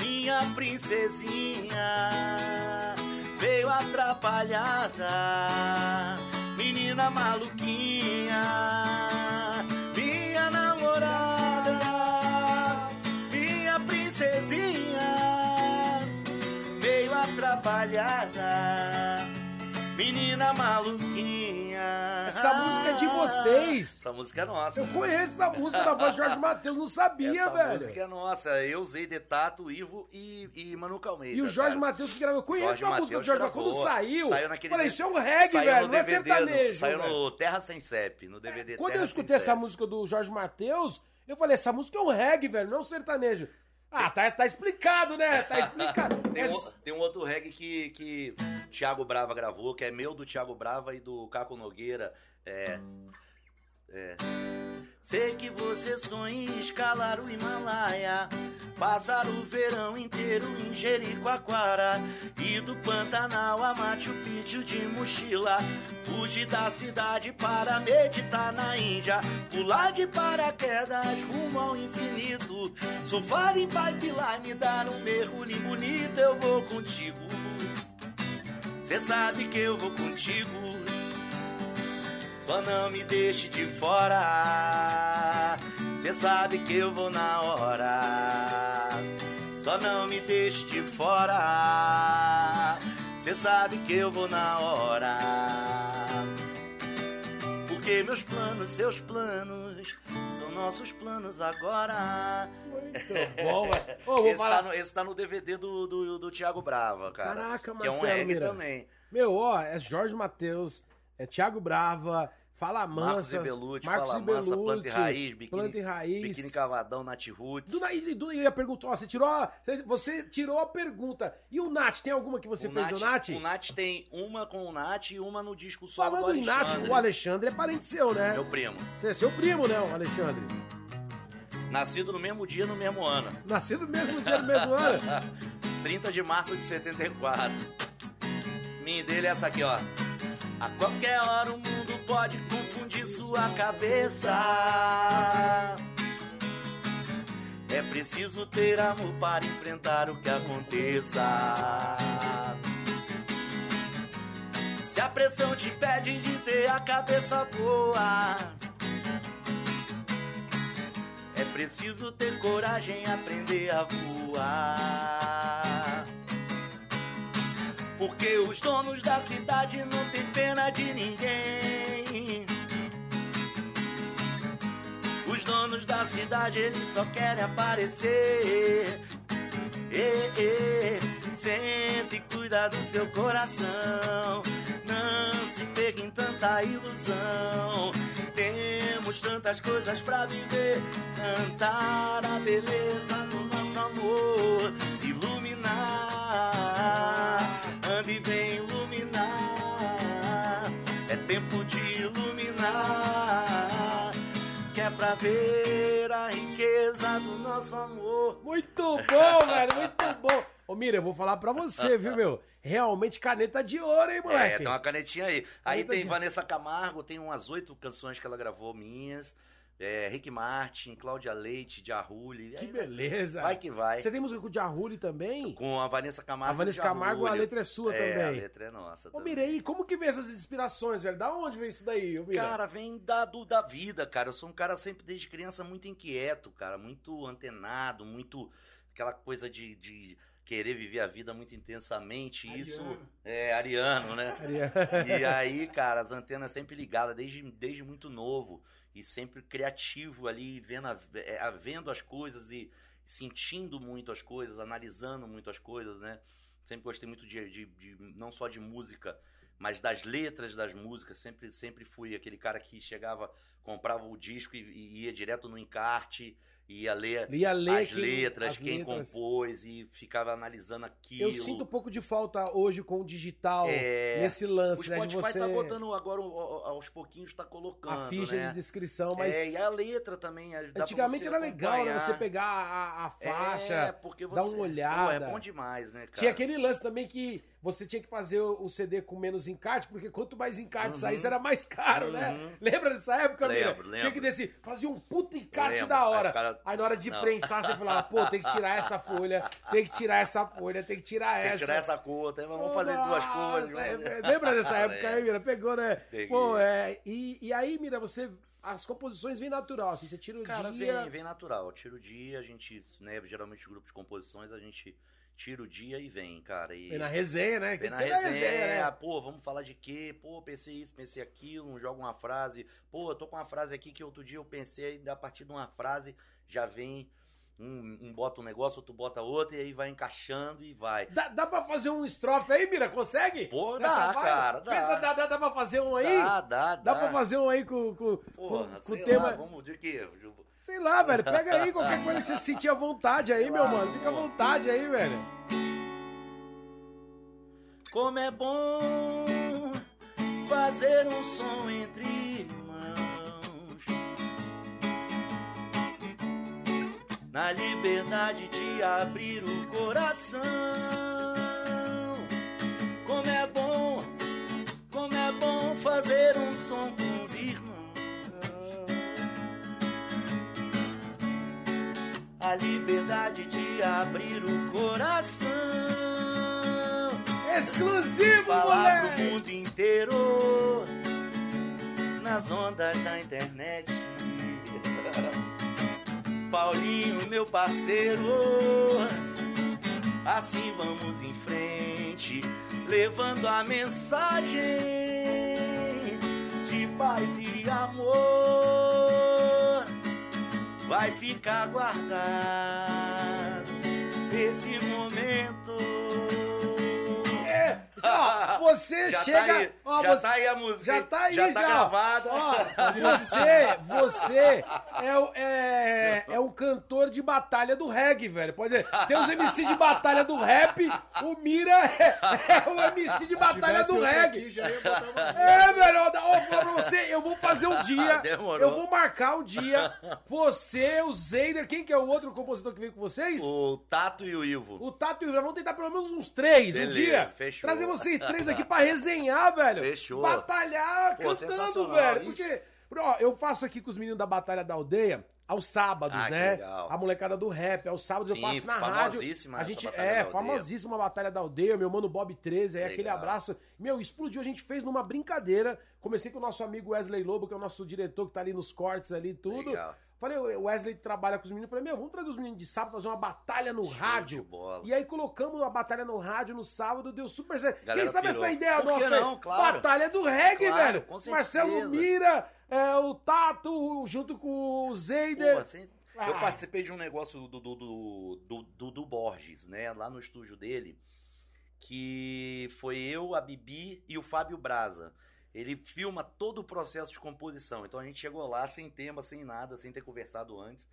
minha princesinha, veio atrapalhada, menina maluquinha. Minha namorada, minha princesinha, veio atrapalhada, menina maluquinha. Essa música é de vocês. Essa música é nossa. Eu conheço essa música da voz de Jorge Matheus, não sabia, Essa velho. música é nossa. Eu usei Detato, Ivo e, e Manuca Almeida. E o Jorge. Matheus que gravou. Eu conheço Jorge a música do Jorge Matheus. Quando saiu, Saiu naquele falei, isso é um reggae, velho, não é sertanejo. Saiu velho. no Terra Sem CEP, no DVD Quando Terra eu escutei essa música do Jorge Matheus, eu falei, essa música é um reggae, velho, não é um sertanejo. Ah, tá, tá explicado, né? Tá explicado. Tem um, tem um outro reggae que, que Thiago Brava gravou, que é meu do Thiago Brava e do Caco Nogueira. É. É. Sei que você sonha em escalar o Himalaia, passar o verão inteiro em Jericoacoara e do Pantanal a Machu Picchu de mochila, fugir da cidade para meditar na Índia, pular de paraquedas rumo ao infinito, surfar em pipeline, dar um mergulho bonito, eu vou contigo. Cê sabe que eu vou contigo. Só não me deixe de fora. Cê sabe que eu vou na hora. Só não me deixe de fora. Cê sabe que eu vou na hora. Porque meus planos, seus planos, são nossos planos agora. Muito bom, velho. Esse, tá no, esse tá no DVD do, do, do Thiago Brava, cara. Caraca, Que é um Marcelo Mira. também. Meu, ó, é Jorge Matheus, é Thiago Brava, Fala Mansa, e Marcos Fala e Mansa, Planta e Raiz, Biquíni, Planta e Raiz. Biquíni Cavadão, Nat Roots. Do Naí, eu ia perguntar, ó, você tirou, a, você- tirou a pergunta. E o Nath, tem alguma que você o fez do Nath? O Nath tem uma com o Nath e uma no disco solo Falando do em Nath, Alexandre. o Alexandre é parente seu, né? Meu primo. Você é seu primo, né, o Alexandre? Nascido no mesmo dia, no mesmo ano. Nascido no mesmo dia do mesmo ano. 30 de março de 74. Minha dele é essa aqui, ó. A qualquer hora o mundo pode confundir sua cabeça. É preciso ter amor para enfrentar o que aconteça. Se a pressão te pede de ter a cabeça boa. É preciso ter coragem aprender a voar. Porque os donos da cidade não tem pena de ninguém. Os donos da cidade, eles só querem aparecer. Ê, ê, sente e cuida do seu coração. Não se pegue em tanta ilusão. Temos tantas coisas pra viver. Cantar a beleza do nosso amor. Iluminar. É ver a riqueza do nosso amor. Muito bom, velho, muito bom. Ô, Mira, eu vou falar pra você, viu, meu? Realmente caneta de ouro, hein, É, moleque? tem uma canetinha aí. Aí Caneta tem de- Vanessa Camargo, tem umas oito canções que ela gravou minhas. É, Rick Martin, Cláudia Leite, Jarulli. Que Aí, beleza. Vai que vai. Você tem música com o Jarulli também? Com a Vanessa Camargo. A Vanessa Camargo, a letra é sua É, a também. letra é nossa. Ô. Mirei, como que vem essas inspirações, velho? Da onde vem isso daí, Mira? Cara, vem da, do, da vida, cara. Eu sou um cara sempre desde criança muito inquieto, cara. Muito antenado, muito. Aquela coisa de, de querer viver a vida muito intensamente. Isso Ariano. é ariano, né? Maria. E aí, cara, as antenas sempre ligadas desde, desde muito novo. E sempre criativo ali, vendo, é, vendo as coisas e sentindo muito as coisas, analisando muito as coisas, né? Sempre gostei muito de, de- de- não só de música, mas das letras das músicas. Sempre, sempre fui aquele cara que chegava, comprava o disco e, e ia direto no encarte, ia ler Ia ler as aquilo- letras, as quem letras. compôs e ficava analisando aquilo. Eu sinto um pouco de falta hoje com o digital, É, nesse O lance, né, de Spotify você... tá botando agora, o- o- aos pouquinhos, tá colocando, a ficha né? de descrição, mas É, e a letra também. é, antigamente era legal, né? acompanhar. Você pegar a, a faixa, É, porque você... dar uma olhada. Pô, é bom demais, né, cara? Tinha aquele lance também que você tinha que fazer o o CD com menos encarte, porque quanto mais encarte Uhum. saísse, era mais caro, né? Uhum. Lembra dessa época, Mira? Lembro, Tinha lembro. que descer, fazia um puta encarte Lembro. da Aí hora. o cara Aí na hora de Não. prensar, você falava, pô, tem que tirar essa folha, tem que tirar essa folha, tem que tirar Tem que essa. tirar essa cor, tem- vamos fazer duas cores. Nossa, é, Lembra dessa época aí, Mira? Pegou, né? Peguei. Pô, é. E, e aí, Mira, você. As composições vêm natural, assim, você tira o Cara, dia. vem, vem natural. Tira o dia, a gente, né, geralmente os grupos de composições, a gente tira o dia e vem, cara. E Vem na resenha, né? vem Tem na que ser resenha, né? pô, vamos falar de quê? Pô, pensei isso, pensei aquilo, um joga uma frase. Pô, eu tô com uma frase aqui que outro dia eu pensei, e a partir de uma frase já vem um, um bota um negócio, outro bota outro, e aí vai encaixando e vai. Dá, dá pra fazer um estrofe aí, Mira? Consegue? Pô, Nessa dá, cara, dá. Pensa, dá, dá, dá pra fazer um aí? Dá, dá, Dá dá. pra fazer um aí com, com, Porra, com, com o tema. lá, vamos de quê? Sei lá, velho. Pega aí qualquer coisa que você sentir à vontade aí, meu mano. Fica à vontade aí, velho. Como é bom fazer um som entre irmãos. Na liberdade de abrir o coração. Como é bom, como é bom fazer um som com A liberdade de abrir o coração. Exclusivo, Falar pro moleque! mundo inteiro nas ondas da internet. Paulinho, meu parceiro, assim vamos em frente, levando a mensagem de paz e amor. Vai ficar guardado esse momento. Ó, você Já chega. tá aí, ó, já você, tá aí a música. já tá aí, já. já. tá gravada. Ó, você, você é, o- é, é um cantor de batalha do reggae, velho. Pode dizer, tem os MC de batalha do rap, o Mira é, é o MC de batalha do reggae. aqui, já ia botar uma... É, velho, ó, ó, vou pra você, eu vou fazer um dia, Demorou. eu vou marcar um dia, você, o Zeider, quem que é o outro compositor que veio com vocês? O Tato e o Ivo. O Tato e o Ivan vão tentar pelo menos uns três um Beleza, dia. fechou. Trazer vocês três aqui pra resenhar, velho. Fechou. Batalhar Pô, cantando, velho. isso. Porque, ó, eu faço aqui com os meninos da Batalha da Aldeia aos sábados, Ah, né? legal. A molecada do rap, aos sábados eu Sim, faço na rádio. famosíssima A gente é famosíssima Batalha da Aldeia, meu mano Bob 13, aí aquele Legal. abraço. Meu, explodiu, a gente fez numa brincadeira. Comecei com o nosso amigo Wesley Lobo, que é o nosso diretor que tá ali nos cortes ali tudo. Legal. Falei, o Wesley trabalha com os meninos. Falei, meu, vamos trazer os meninos de sábado fazer uma batalha no Show rádio. E aí colocamos a batalha no rádio no sábado, deu super certo. Quem Galera sabe pirou. essa ideia Por nossa? não? Claro. Batalha do reggae, Claro, velho. com certeza. Marcelo Mira, é, o Tato, junto com o Zeider. Pô, assim, Ah. Eu participei de um negócio do do, do, do, do, do Borges, né? Lá no estúdio dele. Que foi eu, a Bibi e o Fábio Braza. Ele filma todo o processo de composição. Então a gente chegou lá sem tema, sem nada, sem ter conversado antes.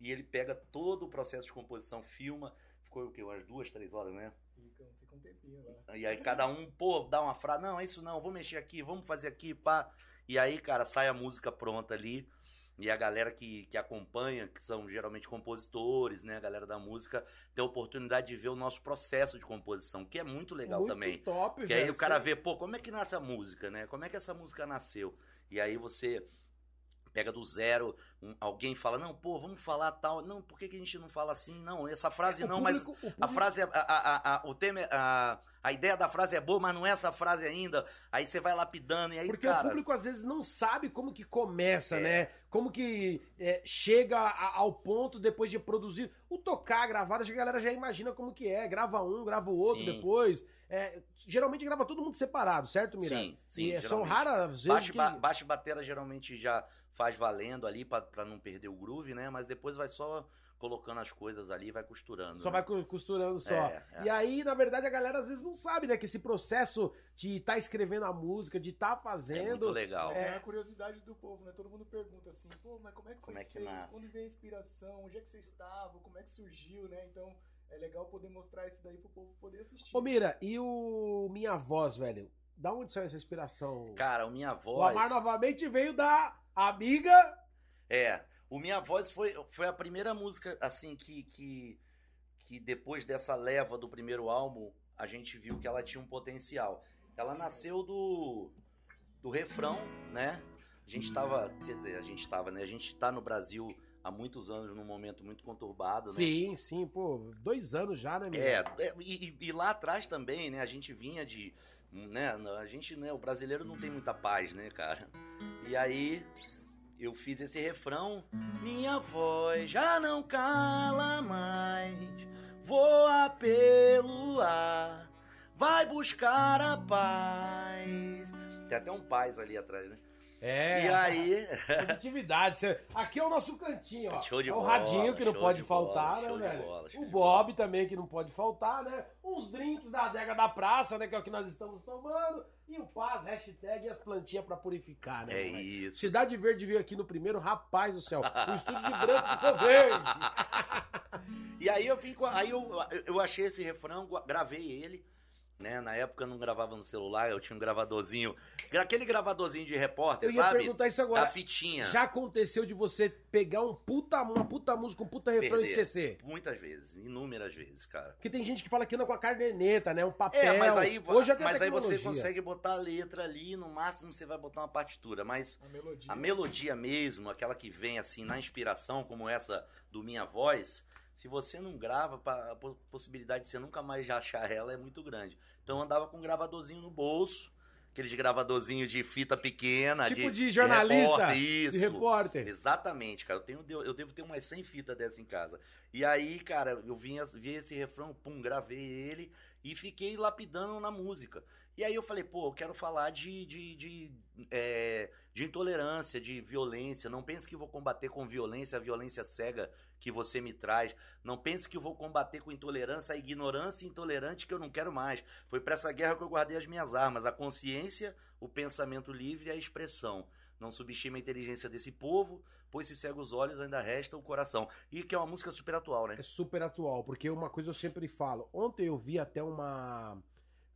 E ele pega todo o processo de composição, filma. Ficou o quê? Umas duas, três horas, né? Fica, fica um tempinho lá. E aí cada um, pô, dá uma frase, não, é isso não, vou mexer aqui, vamos fazer aqui, pá. E aí, cara, sai a música pronta ali. E a galera que, que acompanha, que são geralmente compositores, né? A galera da música, tem a oportunidade de ver o nosso processo de composição, que é muito legal Muito também. top, Porque velho. aí o cara vê, pô, como é que nasce a música, né? Como é que essa música nasceu? E aí você pega do zero, um- alguém fala, não, pô, vamos falar tal. Não, por que, que a gente não fala assim? Não, essa frase O não, mas público- a público- frase, é- a, a, a, o tema, é- a, a ideia da frase é boa, mas não é essa frase ainda. Aí você vai lapidando e aí, Porque cara... o público às vezes não sabe como que começa, É. né? Como que é, chega a- ao ponto depois de produzir. O tocar, que a galera já imagina como que é. Grava um, grava o outro Sim. depois. É, geralmente grava todo mundo separado, certo, Mira? Sim, sim, E é- são raras as vezes Baixo, que... ba baixo e batera geralmente já faz valendo ali pra não perder o groove, né? Mas depois vai só colocando as coisas ali e vai costurando. Só né? vai costurando só. É, é. E aí, na verdade, a galera às vezes não sabe, né? Que esse processo de estar escrevendo a música, de estar É muito fazendo. legal. É. É. a curiosidade do povo, né? Todo mundo pergunta assim, pô, mas como é que foi Como é que feito? nasce? Quando veio a inspiração? Onde é que você estava? Como é que surgiu, né? Então é legal poder mostrar isso daí pro povo poder assistir. Ô, Mira, e o Minha Voz, velho? Da onde saiu essa inspiração? Cara, o Minha o Voz... Amar novamente veio da amiga. É, o Minha Voz foi, foi a primeira música, assim, que, que, que depois dessa leva do primeiro álbum, a gente viu que ela tinha um potencial. Ela nasceu do, do refrão, né? A gente tava, quer dizer, a gente tava, né? A gente tá no Brasil há há muitos anos num momento muito conturbado, né? Sim, sim, pô, dois anos já, né, meu? É, é, e, e lá atrás também, né? A gente vinha de. Né, a gente, né, o brasileiro não tem muita paz, né, cara? E aí eu fiz esse refrão. Minha voz já não cala mais, voa pelo ar, vai buscar a paz. Tem até um paz ali atrás, né? É. E aí. Positividade. Aqui é o nosso cantinho, ó. Show de é o bola, radinho que não pode de bola, faltar, de né, velho? bola, o Bob também que não pode faltar, né? Uns drinks da adega da praça, né? Que é o que nós estamos tomando. E o Paz, hashtag e as plantinhas pra purificar, né? É moleque? isso. Cidade Verde veio aqui no primeiro, rapaz do céu. O estúdio de branco ficou verde. E aí eu vim com. Aí eu, eu achei esse refrão, gravei ele. Né? Na época eu não gravava no celular, eu tinha um gravadorzinho. gra- Aquele gravadorzinho de repórter, Eu ia sabe? perguntar isso Da agora. fitinha. Já aconteceu de você pegar um puta, uma puta música, um puta refrão e Perder. esquecer? Muitas vezes, inúmeras vezes, cara. Porque tem gente que fala que anda com a caderneta, né? Um papel. É, mas aí, Hoje a mas aí você consegue botar a letra ali, no máximo você vai botar uma partitura, mas A melodia. a melodia mesmo, aquela que vem assim na inspiração, como essa do Minha Voz, se você não grava, a po- possibilidade de você nunca mais achar ela é muito grande. Então eu andava com um gravadorzinho no bolso, aqueles gravadorzinhos de fita pequena, Tipo de, de jornalista, repórter, De isso. repórter. Exatamente, cara. Eu, tenho, eu devo ter umas 100 fitas dessa em casa. E aí, cara, eu vinha, vi esse refrão, pum, gravei ele e fiquei lapidando na música. E aí eu falei, pô, eu quero falar de, de, de, é, de intolerância, de violência. Não pense que vou combater com violência, a violência cega que você me traz. Não pense que eu vou combater com intolerância, a ignorância intolerante que eu não quero mais. Foi pra essa guerra que eu guardei as minhas armas. A consciência, o pensamento livre e a expressão. Não subestime a inteligência desse povo, pois se cega os olhos ainda resta o coração. E que é uma música super atual, né? É super atual, porque uma coisa eu sempre falo. Ontem eu vi até uma.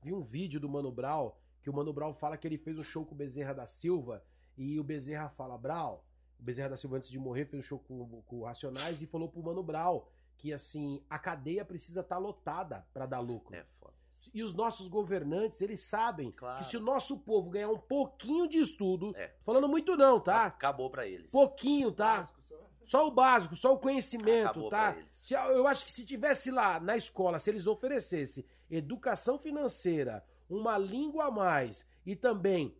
Vi um vídeo do Mano Brown, que o Mano Brown fala que ele fez um show com o Bezerra da Silva, e o Bezerra fala, Brown, o Bezerra da Silva antes de morrer fez um show com, com o Racionais e falou pro Mano Brown que assim, a cadeia precisa estar lotada pra dar lucro. É foda. E os nossos governantes, eles sabem Claro. que se o nosso povo ganhar um pouquinho de estudo, É. falando muito não, tá? Acabou pra eles. Pouquinho, tá? Básico, só. Só o básico, só o conhecimento, Acabou tá? pra eles. Se- eu acho que se tivesse lá na escola, se eles oferecessem educação financeira, uma língua a mais e também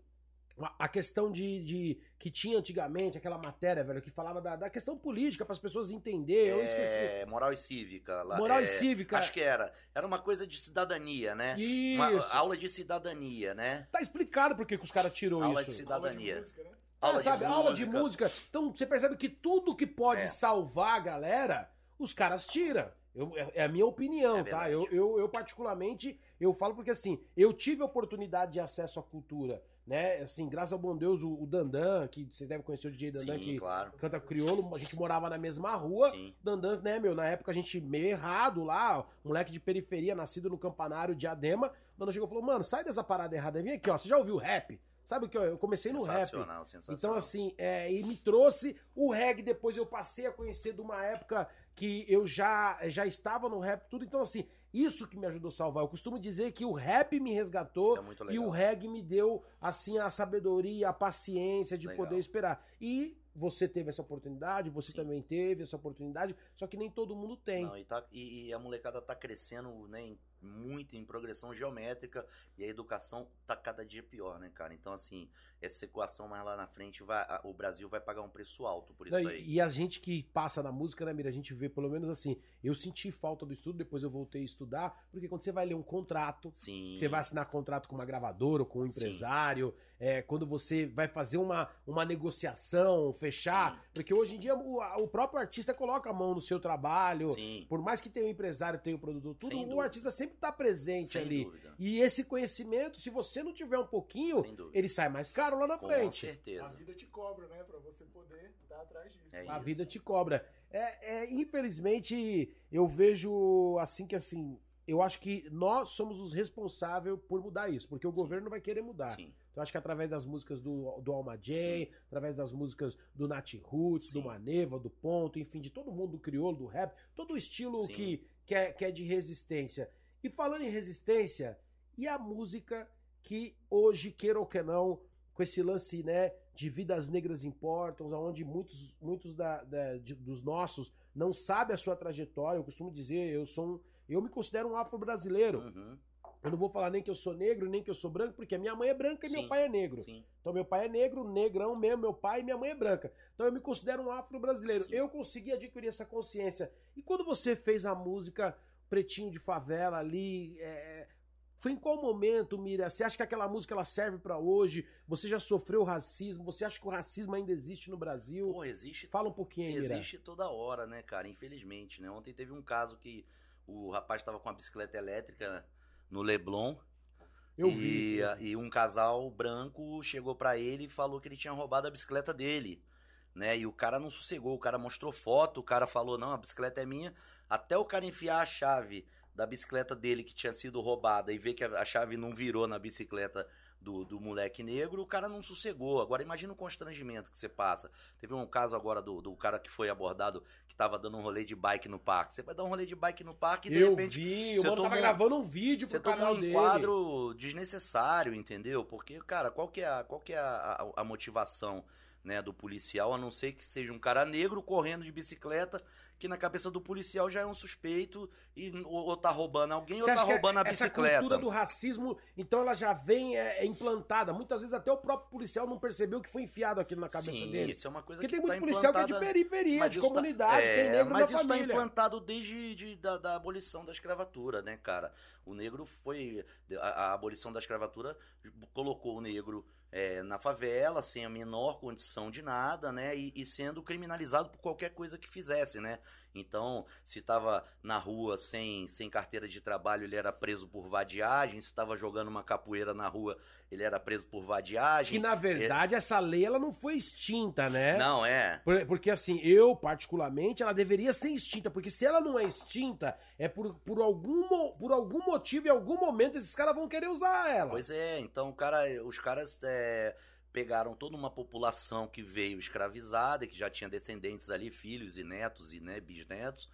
a- a questão de, de- que tinha antigamente, aquela matéria, velho, que falava da, da questão política para as pessoas entenderem. Eu esqueci. É, moral e cívica. lá, Moral é, e cívica. Acho que era. Era uma coisa de cidadania, né? Isso. Uma aula de cidadania, né? Tá explicado por que que os caras tirou Aula isso. de cidadania. Aula de música, né? É, sabe, aula de música. Então você percebe que tudo que pode É. salvar a galera, os caras tiram. Eu- é, é a minha opinião, É tá? Eu, eu, eu, particularmente, eu falo porque assim, eu tive a oportunidade de acesso à cultura, né? Assim, graças ao bom Deus, o, o Dandan, que vocês devem conhecer o DJ Dandan, Sim, que claro. canta crioulo, a gente morava na mesma rua. Sim. Dandan, né, meu, na época a gente meio errado lá, moleque de periferia, nascido no campanário de Adema. O Dandan chegou e falou, mano, sai dessa parada errada, vem aqui, ó, você já ouviu rap? Sabe o que eu, comecei no rap. Sensacional, sensacional. Então, assim, é, e me trouxe o reggae. Depois eu passei a conhecer de uma época que eu já, já estava no rap, tudo. Então, assim, isso que me ajudou a salvar. Eu costumo dizer que o rap me resgatou é e o reggae me deu, assim, a sabedoria, a paciência de Legal. poder esperar. E você teve essa oportunidade, você Sim. também teve essa oportunidade, só que nem todo mundo tem. Não, e, tá- e- e a molecada tá crescendo né, em- muito em progressão geométrica e a educação tá cada dia pior, né, cara? Então, assim, essa equação mais lá na frente, vai, a- o Brasil vai pagar um preço alto por isso Não, aí. e, a gente que passa na música, né, Mira? A gente vê pelo menos assim. Eu senti falta do estudo, depois eu voltei a estudar, porque quando você vai ler um contrato, Sim. Você vai assinar contrato com uma gravadora ou com um empresário, é, quando você vai fazer uma, uma negociação, fechar. Sim. Porque hoje em dia o, o próprio artista coloca a mão no seu trabalho. Sim, Por mais que tenha um empresário, tenha o produtor, tudo, o artista sempre tá presente sem ali. dúvida. E esse conhecimento, se você não tiver um pouquinho, ele sai mais caro lá na Com frente. A certeza. vida te cobra, né? Pra você poder estar atrás disso. É A isso. vida te cobra. É, é, infelizmente, eu vejo assim que assim. Eu acho que nós somos os responsáveis por mudar isso, porque o Sim. governo não vai querer mudar. Sim, Então acho que através das músicas do, do Alma J, através das músicas do Nat Roots, do Sim. Maneva, do Ponto, enfim, de todo mundo, do crioulo, do rap, todo o estilo Sim. que, que, é, que é de resistência. E falando em resistência, e a música que hoje, queira ou que não, com esse lance, né, de Vidas Negras Importam, onde muitos, muitos da, da- de- dos nossos não sabem a sua trajetória. Eu costumo dizer, eu sou um, eu me considero um afro-brasileiro. Uhum, Eu não vou falar nem que eu sou negro, nem que eu sou branco, porque a minha mãe é branca e Sim. meu pai é negro. sim. Então meu pai é negro, negrão mesmo, meu pai e minha mãe é branca. Então eu me considero um afro-brasileiro. Eu consegui adquirir essa consciência. E quando você fez a música Pretinho de Favela ali, é, foi em qual momento, Mira? Você acha que aquela música ela serve pra hoje? Você já sofreu racismo? Você acha que o racismo ainda existe no Brasil? Pô, existe Fala um pouquinho aí, Mira. Existe toda hora, né, cara? Infelizmente, né? Ontem teve um caso que o rapaz estava com uma bicicleta elétrica no Leblon Eu e, vi. e um casal branco chegou pra ele e falou que ele tinha roubado a bicicleta dele, né? E o cara não sossegou, o cara mostrou foto, o cara falou: "Não, a bicicleta é minha". Até o cara enfiar a chave da bicicleta dele que tinha sido roubada e ver que a chave não virou na bicicleta do, do moleque negro, o cara não sossegou. Agora imagina o constrangimento que você passa. Teve um caso agora do, do cara que foi abordado que tava dando um rolê de bike no parque. Você vai dar um rolê de bike no parque e de Eu repente vi, o mano tava tomou- gravando um vídeo pro canal um dele. enquadro desnecessário, entendeu? Porque, cara, qual que é a, qual que é a, a- a motivação né, do policial, a não ser que seja um cara negro correndo de bicicleta, que na cabeça do policial já é um suspeito e ou, ou tá roubando alguém Você ou tá roubando a essa bicicleta. cultura do racismo, então ela já vem é, é implantada. Muitas vezes até o próprio policial não percebeu que foi enfiado aquilo na cabeça Sim, dele. isso é uma coisa Porque que tem tá muito policial que é de implantada- periferia, de tá- comunidade, é, tem negro mas na isso tá família. implantado desde de- da, da abolição da escravatura, né, cara? O negro foi. A, a abolição da escravatura colocou o negro é, na favela, sem a menor condição de nada, né? E, e sendo criminalizado por qualquer coisa que fizesse, né? Então, se estava na rua sem, sem carteira de trabalho, ele era preso por vadiagem. Se estava jogando uma capoeira na rua, ele era preso por vadiagem. Que na verdade essa lei ela não foi extinta, né? Não, é. Por- Porque assim, eu particularmente, ela deveria ser extinta, porque se ela não é extinta, é por, por, algum, por algum motivo, em algum momento, esses caras vão querer usar ela. Pois é, então cara, os caras é, pegaram toda uma população que veio escravizada, que já tinha descendentes ali, filhos e netos e né, bisnetos,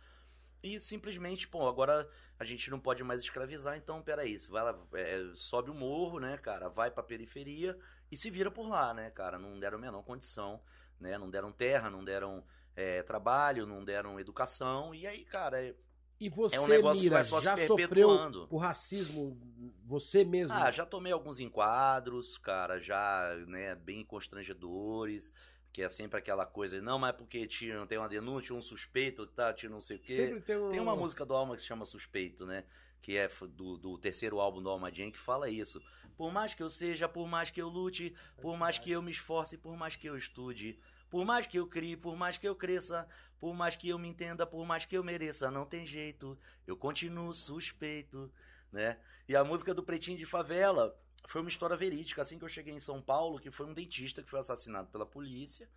e simplesmente, pô, agora a gente não pode mais escravizar, então peraí, vai lá, é, sobe o morro, né, cara, vai pra periferia e se vira por lá, né, cara, não deram a menor condição, né, não deram terra, não deram é, trabalho, não deram educação, e aí, cara, é, E você, é um negócio que Mira, vai só se já sofreu perpetuando. o racismo você mesmo? Ah, já tomei alguns enquadros, cara, já, né, bem constrangedores, que é sempre aquela coisa, não, mas porque tinha, tem uma denúncia, um suspeito, tá, tinha não sei o quê. Sempre tem um... Tem uma música do Alma que se chama Suspeito, né? Que é do, do terceiro álbum do Alma Jam que fala isso. Por mais que eu seja, por mais que eu lute, por mais que eu me esforce, por mais que eu estude, por mais que eu crie, por mais que eu cresça, por mais que eu me entenda, por mais que eu mereça, não tem jeito, eu continuo suspeito, né? E a música do Pretinho de Favela foi uma história verídica. Assim que eu cheguei em São Paulo, que foi um dentista que foi assassinado pela polícia,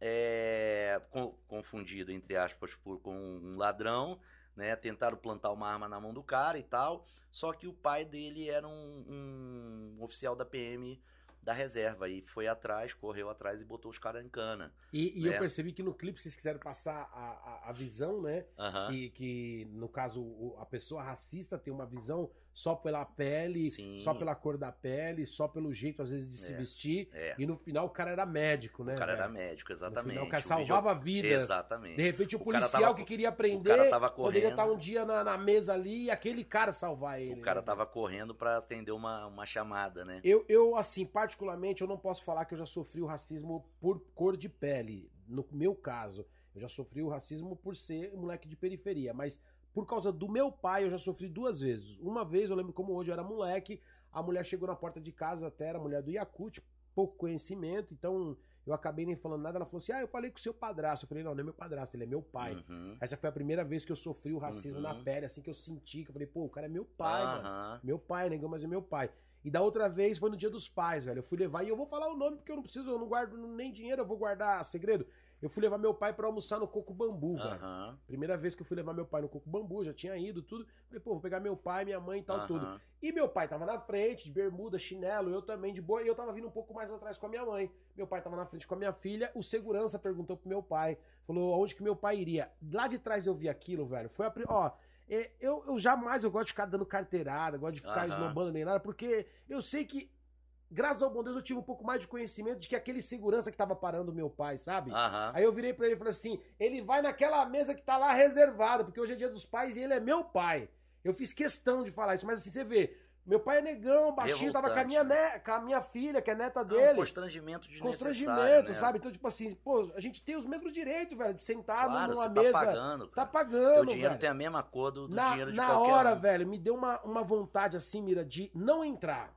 é, co- confundido, entre aspas, por, com um ladrão, né? Tentaram plantar uma arma na mão do cara e tal. Só que o pai dele era um, um oficial da PM da reserva e foi atrás, correu atrás e botou os caras em cana. E, e eu né? percebi que no clipe vocês quiseram passar a, a, a visão, né? Que, que, no caso, a pessoa racista tem uma visão só pela pele, Sim. só pela cor da pele, só pelo jeito, às vezes, de se É. vestir. É. E no final o cara era médico, né? O cara era médico, No exatamente. final, o cara O salvava vídeo- vidas. Exatamente. De repente o O policial tava que queria o prender cara tava poderia estar um dia na, na mesa ali e aquele cara salvar ele. O cara né? tava correndo pra atender uma, uma chamada, né? Eu, eu, assim, particularmente, eu não posso falar que eu já sofri o racismo por cor de pele. No meu caso, eu já sofri o racismo por ser moleque de periferia. Mas por causa do meu pai, eu já sofri duas vezes. Uma vez, eu lembro como hoje eu era moleque, a mulher chegou na porta de casa, até era mulher do Yakut, pouco conhecimento, então eu acabei nem falando nada. Ela falou assim: Ah, eu falei com o seu padrasto. Eu falei: Não, não é meu padrasto, ele é meu pai. Uhum. Essa foi a primeira vez que eu sofri o racismo Uhum. na pele, assim que eu senti, que eu falei, pô, o cara é meu pai, mano. Aham. Meu pai, negão, mas é meu pai. E da outra vez foi no dia dos pais, velho. Eu fui levar, e eu vou falar o nome porque eu não preciso, eu não guardo nem dinheiro, eu vou guardar segredo. Eu fui levar meu pai pra almoçar no Coco Bambu, velho. Aham. Primeira vez que eu fui levar meu pai no Coco Bambu, já tinha ido, tudo. Falei, pô, vou pegar meu pai, minha mãe e tal, Aham. tudo. E meu pai tava na frente, de bermuda, chinelo, eu também de boa, e eu tava vindo um pouco mais atrás com a minha mãe. Meu pai tava na frente com a minha filha, o segurança perguntou pro meu pai, falou aonde que meu pai iria. Lá de trás eu vi aquilo, velho. Foi a ó, é, eu, eu jamais eu gosto de ficar dando carteirada, gosto de ficar Aham. esnobando nem nada, porque eu sei que graças ao bom Deus, eu tive um pouco mais de conhecimento de que aquele segurança que tava parando o meu pai, sabe? Aham. Aí eu virei pra ele e falei assim: ele vai naquela mesa que tá lá reservada, porque hoje é dia dos pais e ele é meu pai. Eu fiz questão de falar isso, mas assim, você vê, meu pai é negão, baixinho, tava com a, minha Revoltante, ne- com a minha filha, que é neta É um dele. constrangimento de Constrangimento, né? sabe? Então, tipo assim, pô, a gente tem os mesmos direitos, velho, de sentar Claro, numa tá mesa. pagando. Tá Cara. pagando, Teu dinheiro velho. tem a mesma cor do, do na dinheiro de na qualquer hora, um. velho, me deu uma, uma vontade assim, Mira, de não entrar.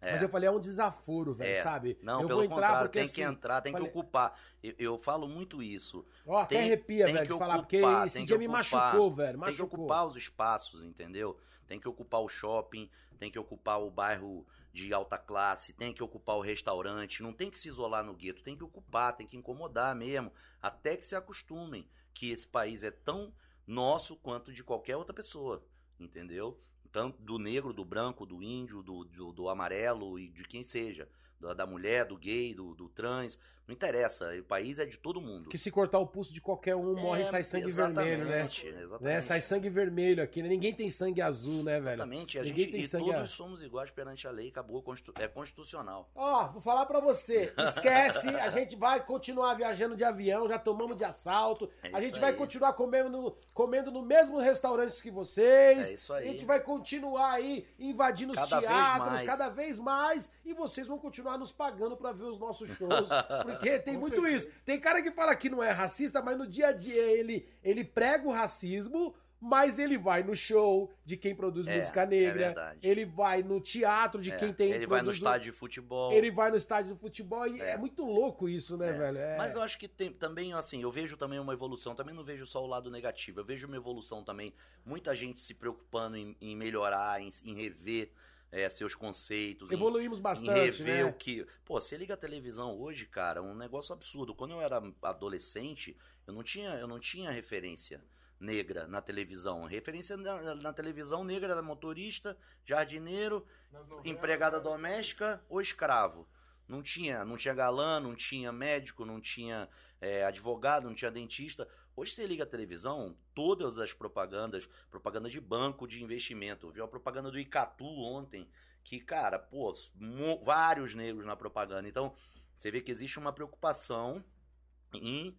É. Mas eu falei, é um desaforo, velho, É. sabe? Não, eu pelo vou entrar contrário, porque tem assim, que entrar, tem falei- que ocupar. Eu, eu falo muito isso. Ó, até Tem- arrepia, tem velho, que de falar, porque ocupar, esse dia que me ocupar, machucou, velho, Tem que machucou. ocupar os espaços, entendeu? Tem que ocupar o shopping, tem que ocupar o bairro de alta classe, tem que ocupar o restaurante, não tem que se isolar no gueto, tem que ocupar, tem que incomodar mesmo, até que se acostumem que esse país é tão nosso quanto de qualquer outra pessoa, entendeu? Tanto do negro, do branco, do índio, do, do, do amarelo e de quem seja. Da, da mulher, do gay, do, do trans, não interessa, o país é de todo mundo. Que se cortar o pulso de qualquer um, morre e sai sangue vermelho, né? exatamente, né? Sai sangue vermelho aqui, né? Ninguém tem sangue azul, né, velho? Exatamente, a Ninguém gente, tem e sangue a- todos somos iguais perante a lei, acabou, é constitucional. Ó, vou falar pra você, esquece, a gente vai continuar viajando de avião, já tomamos de assalto, É a gente vai aí. continuar comendo no, comendo no mesmo restaurante que vocês, É isso a aí. gente vai continuar aí invadindo os Cada vez teatros mais. cada vez mais, e vocês vão continuar nos pagando pra ver os nossos shows, porque tem Com muito certeza. isso. Tem cara que fala que não é racista, mas no dia a dia ele, ele prega o racismo, mas ele vai no show de quem produz É, música é negra, verdade. ele vai no teatro de É, quem tem ele vai no estádio de futebol. ele vai no estádio de futebol e é, É. muito louco isso, né, É. velho? É. Mas eu acho que tem também, assim, eu vejo também uma evolução, também não vejo só o lado negativo, eu vejo uma evolução também, muita gente se preocupando em, em melhorar, em, em rever é, seus conceitos, em- Evoluímos em bastante, rever né? o que. Pô, você liga a televisão hoje, cara, um negócio absurdo. Quando eu era adolescente, eu não tinha, eu não tinha referência negra na televisão. Referência na, na televisão negra era motorista, jardineiro, novelas, empregada doméstica ou escravo. Não tinha, não tinha galã, não tinha médico, não tinha é, advogado, não tinha dentista. Hoje você liga a televisão, todas as propagandas, propaganda de banco de investimento. Viu a propaganda do Icatu ontem, que, cara, pô, vários negros na propaganda. Então, você vê que existe uma preocupação em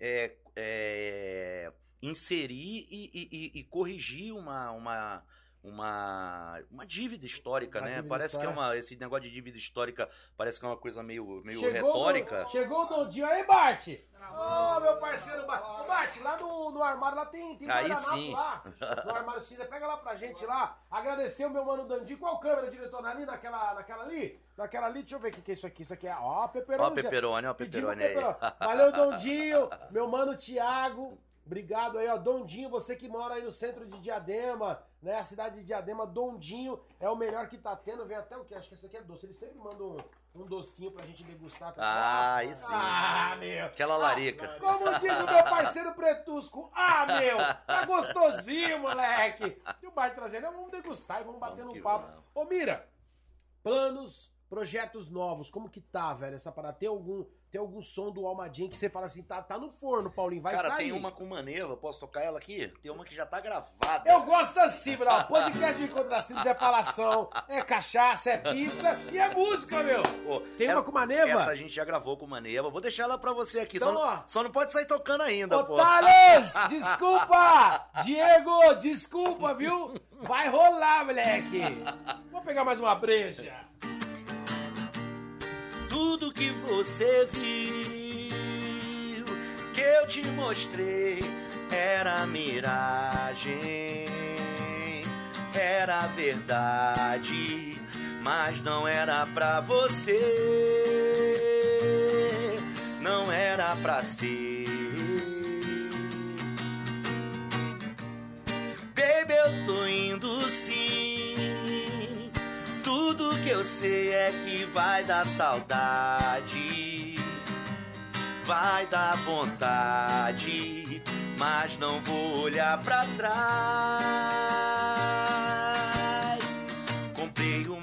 é, é, inserir e, e- e- e corrigir uma, uma, uma, uma dívida histórica, Uma né? dívida parece que é uma. Esse negócio de dívida histórica parece que é uma coisa meio, meio Chegou retórica. O, chegou o Dondinho aí, Bart! Ô, meu parceiro Bart! Bart, lá no, no armário lá tem, tem Aí sim. lá. No armário cinza, pega lá pra gente lá. Agradecer o meu mano Dandinho. Qual câmera, diretor? Ali, naquela, naquela ali? Naquela ali, deixa eu ver o que, que é isso aqui. Isso aqui é, ó, Ó, peperoni. o Peperoni, ó, Peperoni aí. pepperoni. Valeu, Dondinho. Meu mano Thiago. Obrigado aí, ó. Dondinho, você que mora aí no centro de Diadema, né? A cidade de Diadema, Dondinho é o melhor que tá tendo. Vem até o que? Acho que esse aqui é doce. Ele sempre manda um, um docinho pra gente degustar. Tá? Ah, aí sim. Ah, meu. Aquela larica. Como diz o meu parceiro Pretusco, ah, meu, tá gostosinho, moleque. E o bar trazendo, "Não, vamos degustar e vamos bater que papo. vamos. Ô, Mira, planos, projetos novos, como que tá, velho, essa parada? Tem algum, tem algum som do Almadinha que você fala assim, tá, tá no forno, Paulinho, vai Cara, sair. tem uma com maneva, posso tocar ela aqui? Tem uma que já tá gravada. Eu gosto assim, bro. Podcast de Encontro das Tribos é falação, é cachaça, é pizza e é música, meu. Pô, Tem uma essa- com maneva? Essa a gente já gravou com maneva. Vou deixar ela pra você aqui. Então, só, ó. não, só não pode sair tocando ainda, pô. Otales, desculpa! Diego, desculpa, viu? Vai rolar, moleque! Vou pegar mais uma breja. Tudo que você viu, que eu te mostrei, era miragem, era verdade, mas não era pra você, não era pra ser. Baby, eu tô indo sim. Tudo que eu sei é que vai dar saudade, vai dar vontade, mas não vou olhar pra trás.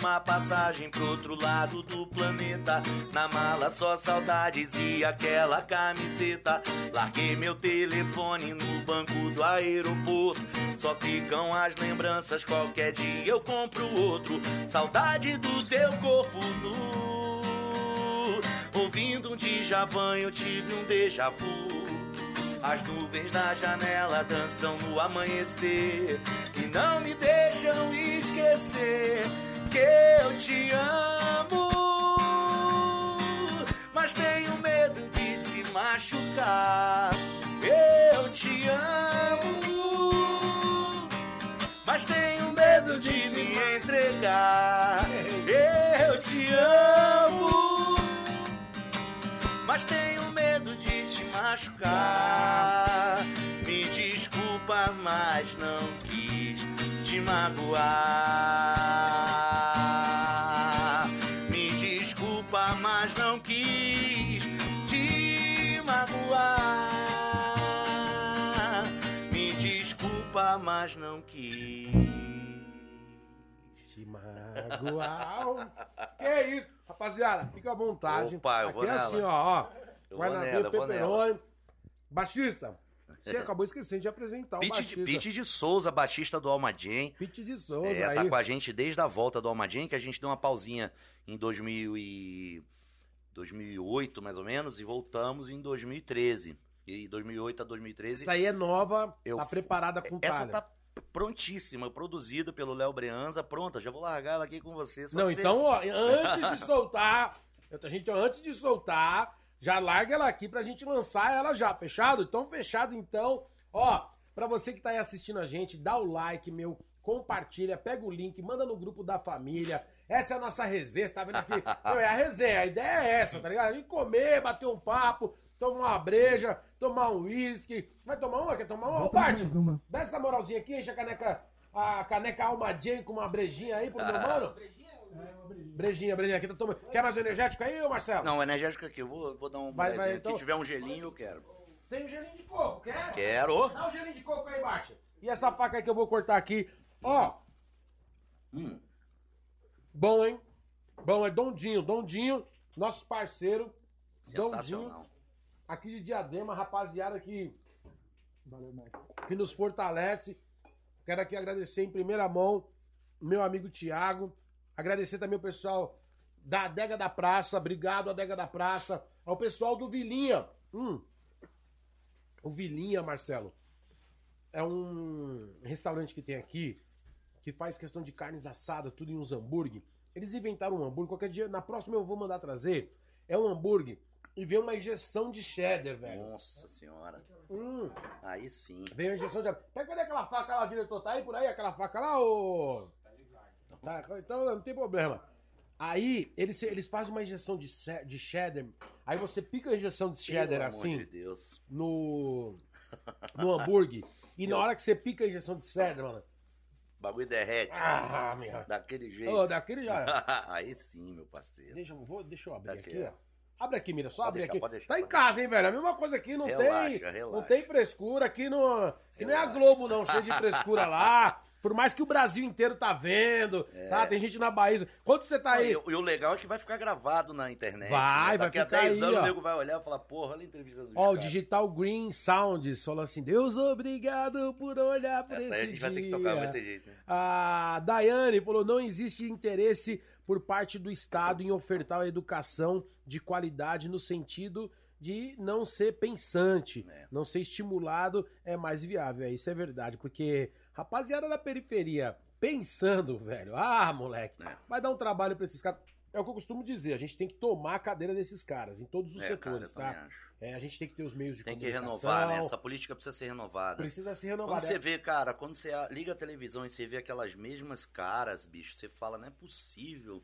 Uma passagem pro outro lado do planeta. Na mala só saudades e aquela camiseta. Larguei meu telefone no banco do aeroporto. Só ficam as lembranças, qualquer dia eu compro outro. Saudade do teu corpo nu. Ouvindo um Djavan eu tive um déjà vu. As nuvens na janela dançam no amanhecer e não me deixam esquecer que eu te amo. Mas tenho medo de te machucar. Eu te amo. Mas tenho medo de me entregar. Eu te amo. Mas tenho medo de te machucar. Me desculpa, mas não quis magoar. Me desculpa, mas não quis te magoar. Me desculpa, mas não quis. Te magoar. que isso? Rapaziada, fica à vontade. Opa, eu Aqui vou é nela. assim, ó. ó. Eu vou nela, eu vou pepperoni. Baixista, você acabou esquecendo de apresentar o Pete, baixista. Pete de Souza, baixista do Almaden. Pete de Souza É, aí. tá com a gente desde a volta do Almaden, que a gente deu uma pausinha em 2000 e... 2008, mais ou menos, e voltamos em 2013. E 2008 a 2013. Essa aí é nova, Eu- tá preparada com Essa talha. tá prontíssima, produzida pelo Léo Breanza, pronta. Já vou largar ela aqui com você. só Não, pra você- então, ó, antes de soltar, a gente, antes de soltar, já larga ela aqui pra gente lançar ela já, fechado? Então, fechado, então. Ó, pra você que tá aí assistindo a gente, dá o like, meu, compartilha, pega o link, manda no grupo da família. Essa é a nossa resenha, você tá vendo aqui? Não, é a resenha, a ideia é essa, tá ligado? A gente comer, bater um papo, tomar uma breja, tomar um uísque. Vai tomar uma? Quer tomar uma? Ô, Bart, dá essa moralzinha aqui, enche a caneca, a caneca Alma Jane com uma brejinha aí pro meu mano. Brejinha, brejinha aqui, tá tomando. Quer mais um energético aí, ô Marcelo? Não, o energético aqui, eu vou, vou dar um Vai, vai, bonezinho então. aqui. Se tiver um gelinho, eu quero. Tem um gelinho de coco, quer? Quero. Dá um gelinho de coco aí, Bart. E essa faca aí que eu vou cortar aqui. Ó, Hum, bom, hein? Bom, é Dondinho. Dondinho, nosso parceiro. Dondinho, sensacional. aqui de Diadema, rapaziada que, Valeu, que nos fortalece. Quero aqui agradecer em primeira mão meu amigo Thiago. Agradecer também o pessoal da Adega da Praça. Obrigado, Adega da Praça. Ao pessoal do Vilinha. Hum. O Vilinha, Marcelo, é um restaurante que tem aqui que faz questão de carnes assadas, tudo em uns hambúrguer. Eles inventaram um hambúrguer. Qualquer dia, na próxima eu vou mandar trazer. É um hambúrguer e vem uma injeção de cheddar, velho. Nossa senhora. Hum. Aí sim. Veio a injeção de. Pega cadê aquela faca lá, diretor? Tá aí por aí aquela faca lá, ô. Tá, então não tem problema. Aí, eles, eles fazem uma injeção de, de cheddar. Aí você pica a injeção de cheddar Pelo assim de Deus. no. no hambúrguer. E na hora que você pica a injeção de cheddar, mano. O bagulho derrete. Ah, minha. Daquele jeito. Ô, daquele já. Aí sim, meu parceiro. Deixa, eu- vou, deixa eu abrir Daqui, aqui, ó. ó. Abre aqui, mira, só Pode abre deixar, aqui. deixar, tá em casa, hein, velho? A mesma coisa aqui, não Relaxa, tem. relaxa. Não tem frescura aqui no. Que nem a Relaxa. Globo, não, cheio de frescura lá. Por mais que o Brasil inteiro tá vendo, tá? Tem gente na Bahia. Quanto você tá aí? E, e o legal é que vai ficar gravado na internet. Vai, né? vai Daqui a ficar 10 aí, anos ó. o nego vai olhar e falar, porra, olha a entrevista dos Ó, o. Digital Green Sounds falou assim: Deus obrigado por olhar pra Essa esse aí a gente vai ter que dia." tocar, vai ter jeito, né? A Daiane falou: não existe interesse por parte do Estado em ofertar a educação de qualidade no sentido de não ser pensante, É. não ser estimulado é mais viável. É, Isso é verdade, porque rapaziada da periferia pensando, velho, ah, moleque, É. vai dar um trabalho pra esses caras. É o que eu costumo dizer, a gente tem que tomar a cadeira desses caras, em todos os É, cara, setores, também tá? É, a gente tem que ter os meios de Tem que comunicação. renovar, né? Essa política precisa ser renovada. Precisa ser Quando renovada. você vê, cara, quando você liga a televisão e você vê aquelas mesmas caras, bicho, você fala, não é possível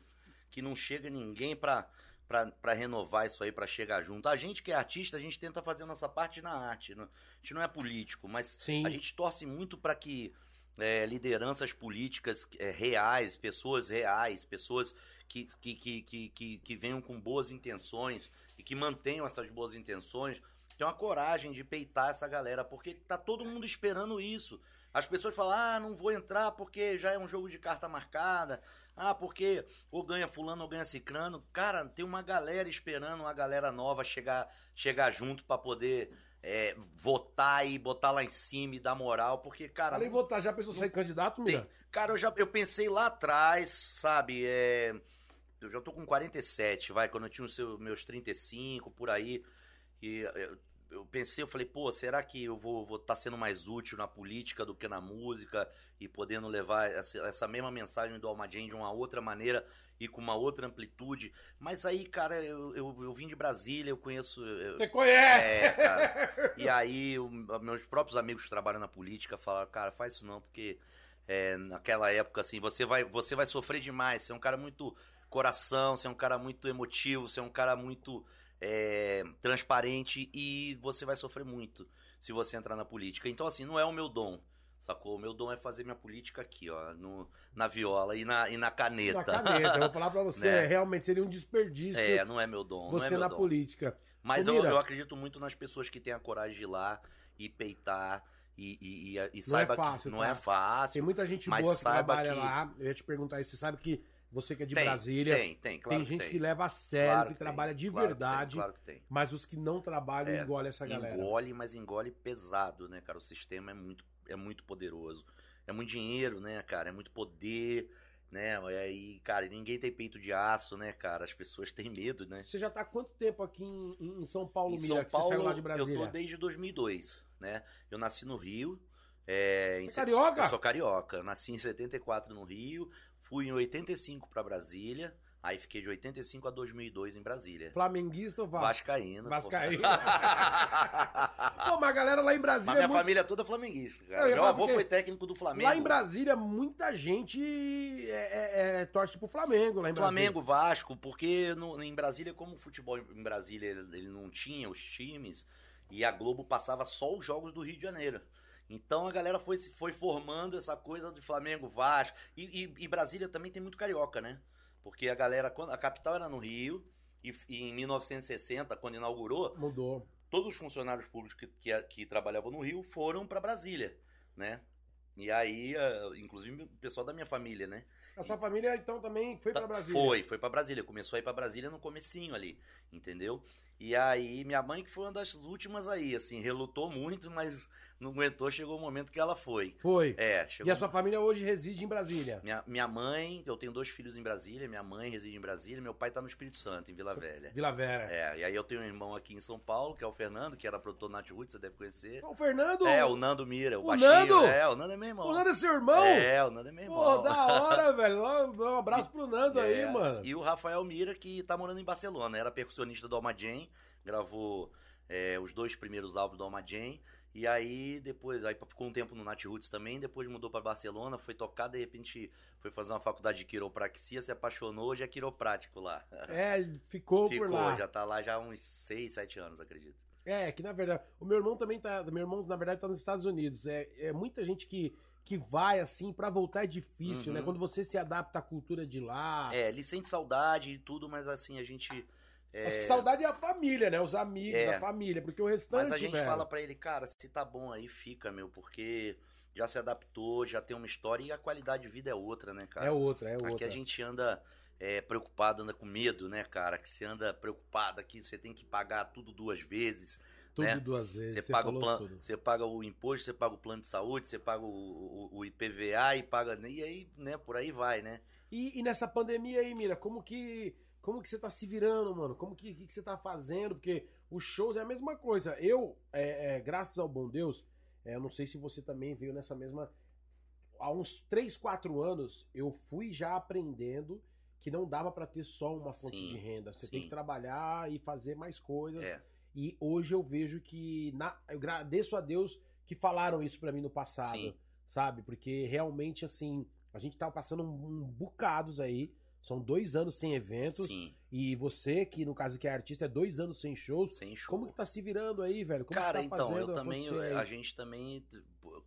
que não chega ninguém pra, pra, pra renovar isso aí, pra chegar junto. A gente que é artista, a gente tenta fazer a nossa parte na arte. não- A gente não é político, mas Sim. a gente torce muito pra que é, lideranças políticas é, reais, pessoas reais, pessoas que, que, que, que, que, que venham com boas intenções e que mantenham essas boas intenções, tenham a coragem de peitar essa galera, porque tá todo mundo esperando isso. As pessoas falam, ah, não vou entrar porque já é um jogo de carta marcada, Ah, porque ou ganha fulano ou ganha cicrano. Cara, tem uma galera esperando uma galera nova chegar, chegar junto pra poder é, votar e botar lá em cima e dar moral, porque, cara. Além de votar, já pensou sair candidato, Mira? Cara, eu já eu pensei lá atrás, sabe? é, eu já tô com 47, vai, quando eu tinha os meus 35 por aí. E eu, eu pensei, eu falei, pô, será que eu vou estar sendo mais útil na política do que na música e podendo levar essa, essa mesma mensagem do Alma Jane de uma outra maneira e com uma outra amplitude? Mas aí, cara, eu, eu, eu vim de Brasília, eu conheço. eu- Você conhece? é, cara. E aí, meus próprios amigos que trabalham na política falaram, cara, faz isso não, porque é, naquela época, assim, você vai, você vai sofrer demais. Você é um cara muito coração, você é um cara muito emotivo, você é um cara muito é, transparente e você vai sofrer muito se você entrar na política. Então, assim, não é o meu dom. Sacou? O meu dom é fazer minha política aqui, ó, no, na viola e na, e na caneta. Na caneta, eu vou falar pra você, Né? realmente seria um desperdício É, não é meu dom. não é você meu na dom. política. Mas eu, eu acredito muito nas pessoas que têm a coragem de ir lá e peitar e, e, e, e Não saiba é fácil, que não tá? é fácil. Tem muita gente mas boa que trabalha que- lá. Eu ia te perguntar isso. Você sabe que você que é de tem, Brasília, tem, Tem, tem, claro gente que, que, tem. leva a sério, Claro que, tem, trabalha de claro que tem, verdade, claro que tem. mas os que não trabalham É, engolem essa galera. Engole, mas engole pesado, né, cara? O sistema é muito, é muito poderoso. É muito dinheiro, né, cara? É muito poder, né? E aí, cara, ninguém tem peito de aço, né, cara? As pessoas têm medo, né? Você já tá há quanto tempo aqui em, em São Paulo, Em Mira, São que você saiu lá Paulo, de eu Brasília? tô desde 2002, né? Eu nasci no Rio. É, é carioca? Eu sou carioca. Eu nasci em 74 no Rio, fui em 85 pra Brasília, aí fiquei de 85 a 2002 em Brasília. Flamenguista ou Vasco? Vascaíno. pô. Vascaíno. Pô, mas a galera lá em Brasília. Mas minha é muito- família toda é flamenguista, Eu cara. Meu avô foi técnico do Flamengo. Lá em Brasília, muita gente é, é- é- torce pro Flamengo lá em Brasília. Flamengo, Vasco, porque no- em Brasília, como o futebol em Brasília ele, não tinha os times, e a Globo passava só os jogos do Rio de Janeiro. Então a galera foi, foi formando essa coisa de Flamengo, Vasco. E, e- e Brasília também tem muito carioca, né? Porque a galera, quando a capital era no Rio, e, e em 1960, quando inaugurou, Mudou. todos os funcionários públicos que, que, que trabalhavam no Rio foram para Brasília, né? E aí, inclusive o pessoal da minha família, né? A sua família, então, também foi pra Brasília? Foi, foi pra Brasília. Começou a ir pra Brasília no comecinho ali, entendeu? E aí, minha mãe, que foi uma das últimas aí, assim, relutou muito, mas não aguentou, chegou o momento que ela foi. Foi. É, chegou. E a sua família hoje reside em Brasília? Minha, minha mãe, eu tenho dois filhos em Brasília, minha mãe reside em Brasília, meu pai tá no Espírito Santo, em Vila Velha. Vila Vera. É, e aí eu tenho um irmão aqui em São Paulo, que é o Fernando, que era produtor Nat Roots, você deve conhecer. O Fernando. É, o Nando Mira, o, O baixinho. Nando? É, o Nando é meu irmão. O Nando é seu irmão? É, o Nando é meu irmão. Pô, da hora, velho. Um abraço pro Nando aí, É, mano. E o Rafael Mira, que tá morando em Barcelona. Era percussionista do Alma Jam, gravou é, os dois primeiros álbuns do Alma Jam. E aí, depois, aí ficou um tempo no Nat Roots também, depois mudou pra Barcelona, foi tocar, de repente foi fazer uma faculdade de quiropraxia, se apaixonou, hoje é quiroprático lá. É, ficou, Ficou, por lá. já tá lá já há uns 6, 7 anos, acredito. É, que na verdade, o meu irmão também tá, meu irmão na verdade tá nos Estados Unidos. É, é muita gente que, que vai assim, pra voltar é difícil, Uhum. né? Quando você se adapta à cultura de lá. É, ele sente saudade e tudo, mas assim, a gente... é, Acho que saudade é a família, né? Os amigos, É. a família, porque o restante, Mas a gente velho, fala pra ele, cara, se tá bom aí, fica, meu, porque já se adaptou, já tem uma história e a qualidade de vida é outra, né, cara? é outra, é outra. Aqui a gente anda é, preocupado, anda com medo, né, cara? Que você anda preocupado aqui, você tem que pagar tudo duas vezes. Tudo né? duas vezes, Você você, paga, o plano, você paga o imposto, você paga o plano de saúde, você paga o, o- o IPVA e paga. E aí, né, por aí vai, né? E, e nessa pandemia aí, Mira, como que como que você tá se virando, mano? Como que, que, que você tá fazendo? Porque os shows é a mesma coisa. Eu, é, é, graças ao bom Deus, é, eu não sei se você também veio nessa mesma. Há uns 3, 4 anos, eu fui já aprendendo que não dava pra ter só uma fonte Sim, de renda. Você tem sim. que trabalhar e fazer mais coisas. É. E hoje eu vejo que. Na, eu agradeço a Deus que falaram isso pra mim no passado. Sim. Sabe? Porque realmente, assim, a gente tá passando um, um bocados aí. São dois anos sem eventos. Sim, E você, que no caso que é artista, é dois anos sem shows. sem show. Como que tá se virando aí, velho? Como Cara, que tá então, eu também, acontecer aí? a gente também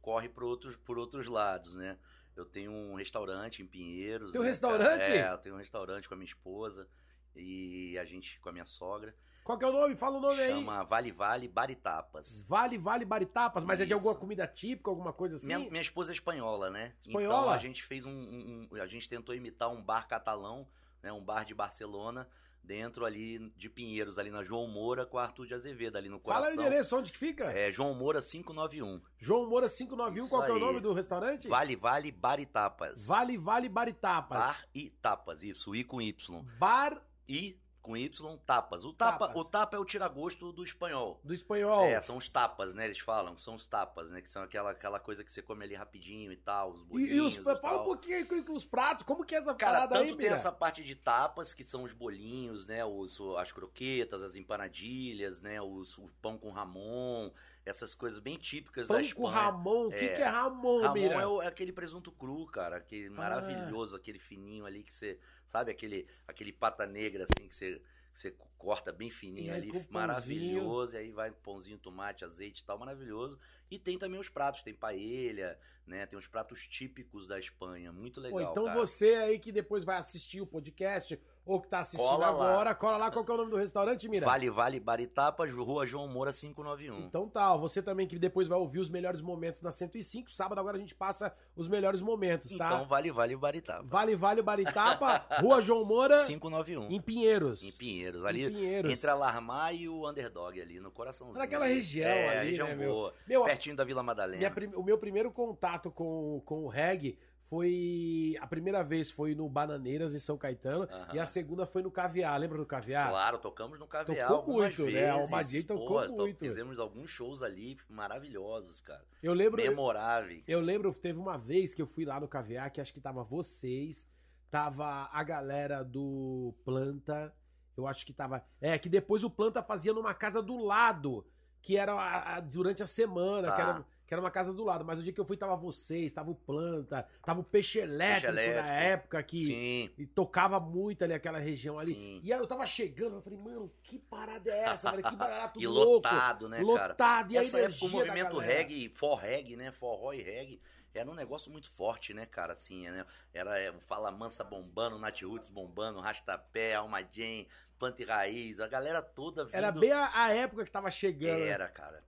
corre por outros, por outros lados, né? Eu tentem um restaurante em Pinheiros. Tem um né, restaurante? cara? É, eu tenho um restaurante com a minha esposa e a gente com a minha sogra. Qual que é o nome? Fala o nome aí. Chama Vale Vale Baritapas. Vale Vale Baritapas, mas é de Isso. alguma comida típica, alguma coisa assim? Minha, minha esposa é espanhola, né? Espanhola? Então a gente fez um, um- um- A gente tentou imitar um bar catalão, né? Um bar de Barcelona, dentro ali de Pinheiros, ali na João Moura com Arthur de Azevedo, ali no Fala o coração. endereço, onde que fica? É João Moura 591. João Moura 591, Isso qual que é o nome do restaurante? Vale Vale Baritapas. Vale Vale Baritapas. Bar e tapas, isso, I com Y. Bar I com Y, tapas. O tapa, Tapas. o tapa é o tiragosto do espanhol. do espanhol. É, são os tapas, né? Eles falam, são os tapas, né? Que são aquela, aquela coisa que você come ali rapidinho e tal, os e, bolinhos e os, e fala tal. um pouquinho aí com, os pratos, como que é essa Cara, parada tanto aí, tem essa parte de tapas, que são os bolinhos, né? Os, as croquetas, as empanadilhas, né? Os, o pão com ramon, essas coisas bem típicas da Pão Espanha. com Ramon, o que, É. que é Ramon, Ramon Mira? é, o- é aquele presunto cru, cara, Ah. aquele maravilhoso, aquele fininho ali que você, sabe, aquele, aquele pata negra assim que você, que você corta bem fininho aí ali, maravilhoso, e aí vai pãozinho, tomate, azeite e tal, maravilhoso. E tem também os pratos, tem paella, né, tem os pratos típicos da Espanha, muito Pô, legal, então cara. você aí que depois vai assistir o podcast, ou que tá assistindo Cola lá. agora, cola lá qual que é o nome do restaurante, Mira? Vale Vale Baritapas, Rua João Moura 591. Então tá, você também que depois vai ouvir os melhores momentos na 105, sábado agora a gente passa os melhores momentos, tá? Então Vale Vale Baritapas. Vale Vale Baritapa, Rua João Moura, 591. em Pinheiros. Em Pinheiros, ali Pinheiros. entre a Larmar e o Underdog ali, no coraçãozinho. Naquela ali. região é, ali, região né, boa. Meu, Pertinho da Vila Madalena. prim- o meu primeiro contato com, com o reggae foi. A primeira vez foi no Bananeiras, em São Caetano, e a segunda foi no Caviar. Lembra do Caviar? Claro, tocamos no Caviar Tocou algumas muito, né? vezes. A Almadinha tocou Pô, to- muito. Fizemos alguns shows ali maravilhosos, cara. Eu lembro. Memoráveis. Eu lembro, teve uma vez que eu fui lá no Caviar, que acho que tava vocês, tava a galera do Planta, eu acho que tava. É, que depois o Planta fazia numa casa do lado, que era a- a- durante a semana, Tá. que, era, que era uma casa do lado. Mas o dia que eu fui tava vocês, tava o Planta, tava o Peixe Elétrico, na Elétrico. época que Sim, e tocava muito ali aquela região ali. sim. E aí eu tava chegando, eu falei, mano, que parada é essa, velho? Que parada tudo E louco. lotado, né, cara? lotado, e Essa época o movimento reggae, for reggae, né? Forró e reggae, era um negócio muito forte, né, cara? Assim, né? Era é, o Fala Mansa bombando, Nat Roots bombando, Rastapé, Alma Jane, Planta e Raiz, a galera toda vindo. Era bem a, a época que tava chegando. né? Era, cara.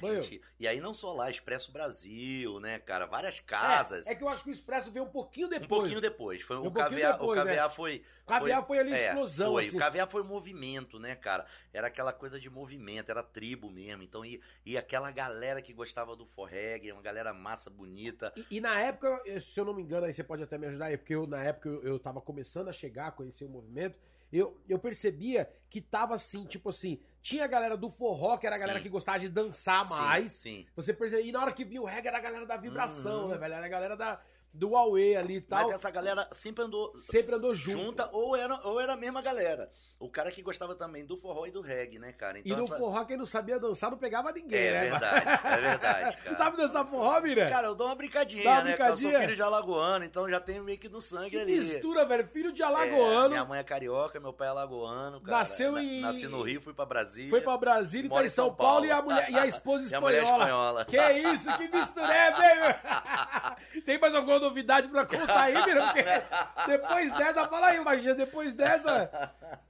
Foi gente- E aí não só lá, Expresso Brasil, né, cara? Várias casas. É, é que eu acho que o Expresso veio um pouquinho um depois. pouquinho depois. Foi, Um o, pouquinho caviar, depois, o caviar foi. O Caviar foi, ali é, explosão, foi. assim. O caviar foi movimento, né, cara? Era aquela coisa de movimento, era tribo mesmo. Então, e, e aquela galera que gostava do forreg, uma galera massa, bonita. E, e na época, se eu não me engano, aí você pode até me ajudar aí, porque eu, na época eu, eu tava começando a chegar, a conhecer o movimento, eu, eu percebia que tava assim, tipo assim, tinha a galera do forró, que era a galera Sim. que gostava de dançar Sim, mais. Sim. Você percebia, e na hora que vinha o reggae era a galera da vibração, Uhum. né, velho? Era a galera da, do Huawei ali e tal. Mas essa galera sempre andou Sempre andou junto. junta, ou era, ou era a mesma galera. O cara que gostava também do forró e do reggae, né, cara? E no essa- forró, quem não sabia dançar não pegava ninguém, É né? verdade, é verdade, cara. Sabe dançar forró, Mira? Cara, eu dou uma brincadinha, Dá uma né? porque Eu brincadinha? sou filho de alagoano, então já tenho meio que no sangue que ali. mistura, velho. Filho de É, alagoano, minha mãe é carioca, meu pai é alagoano, cara. Nasceu Na- em- Nasci no Rio, fui pra Brasília. foi pra Brasília e tá em São, São Paulo, Paulo. e, a mulher, e a esposa E a mulher é espanhola. espanhola. Que isso, que mistureba, hein? Tem mais alguma novidade pra contar aí, Mira? Porque depois dessa, fala aí, Magia, depois dessa.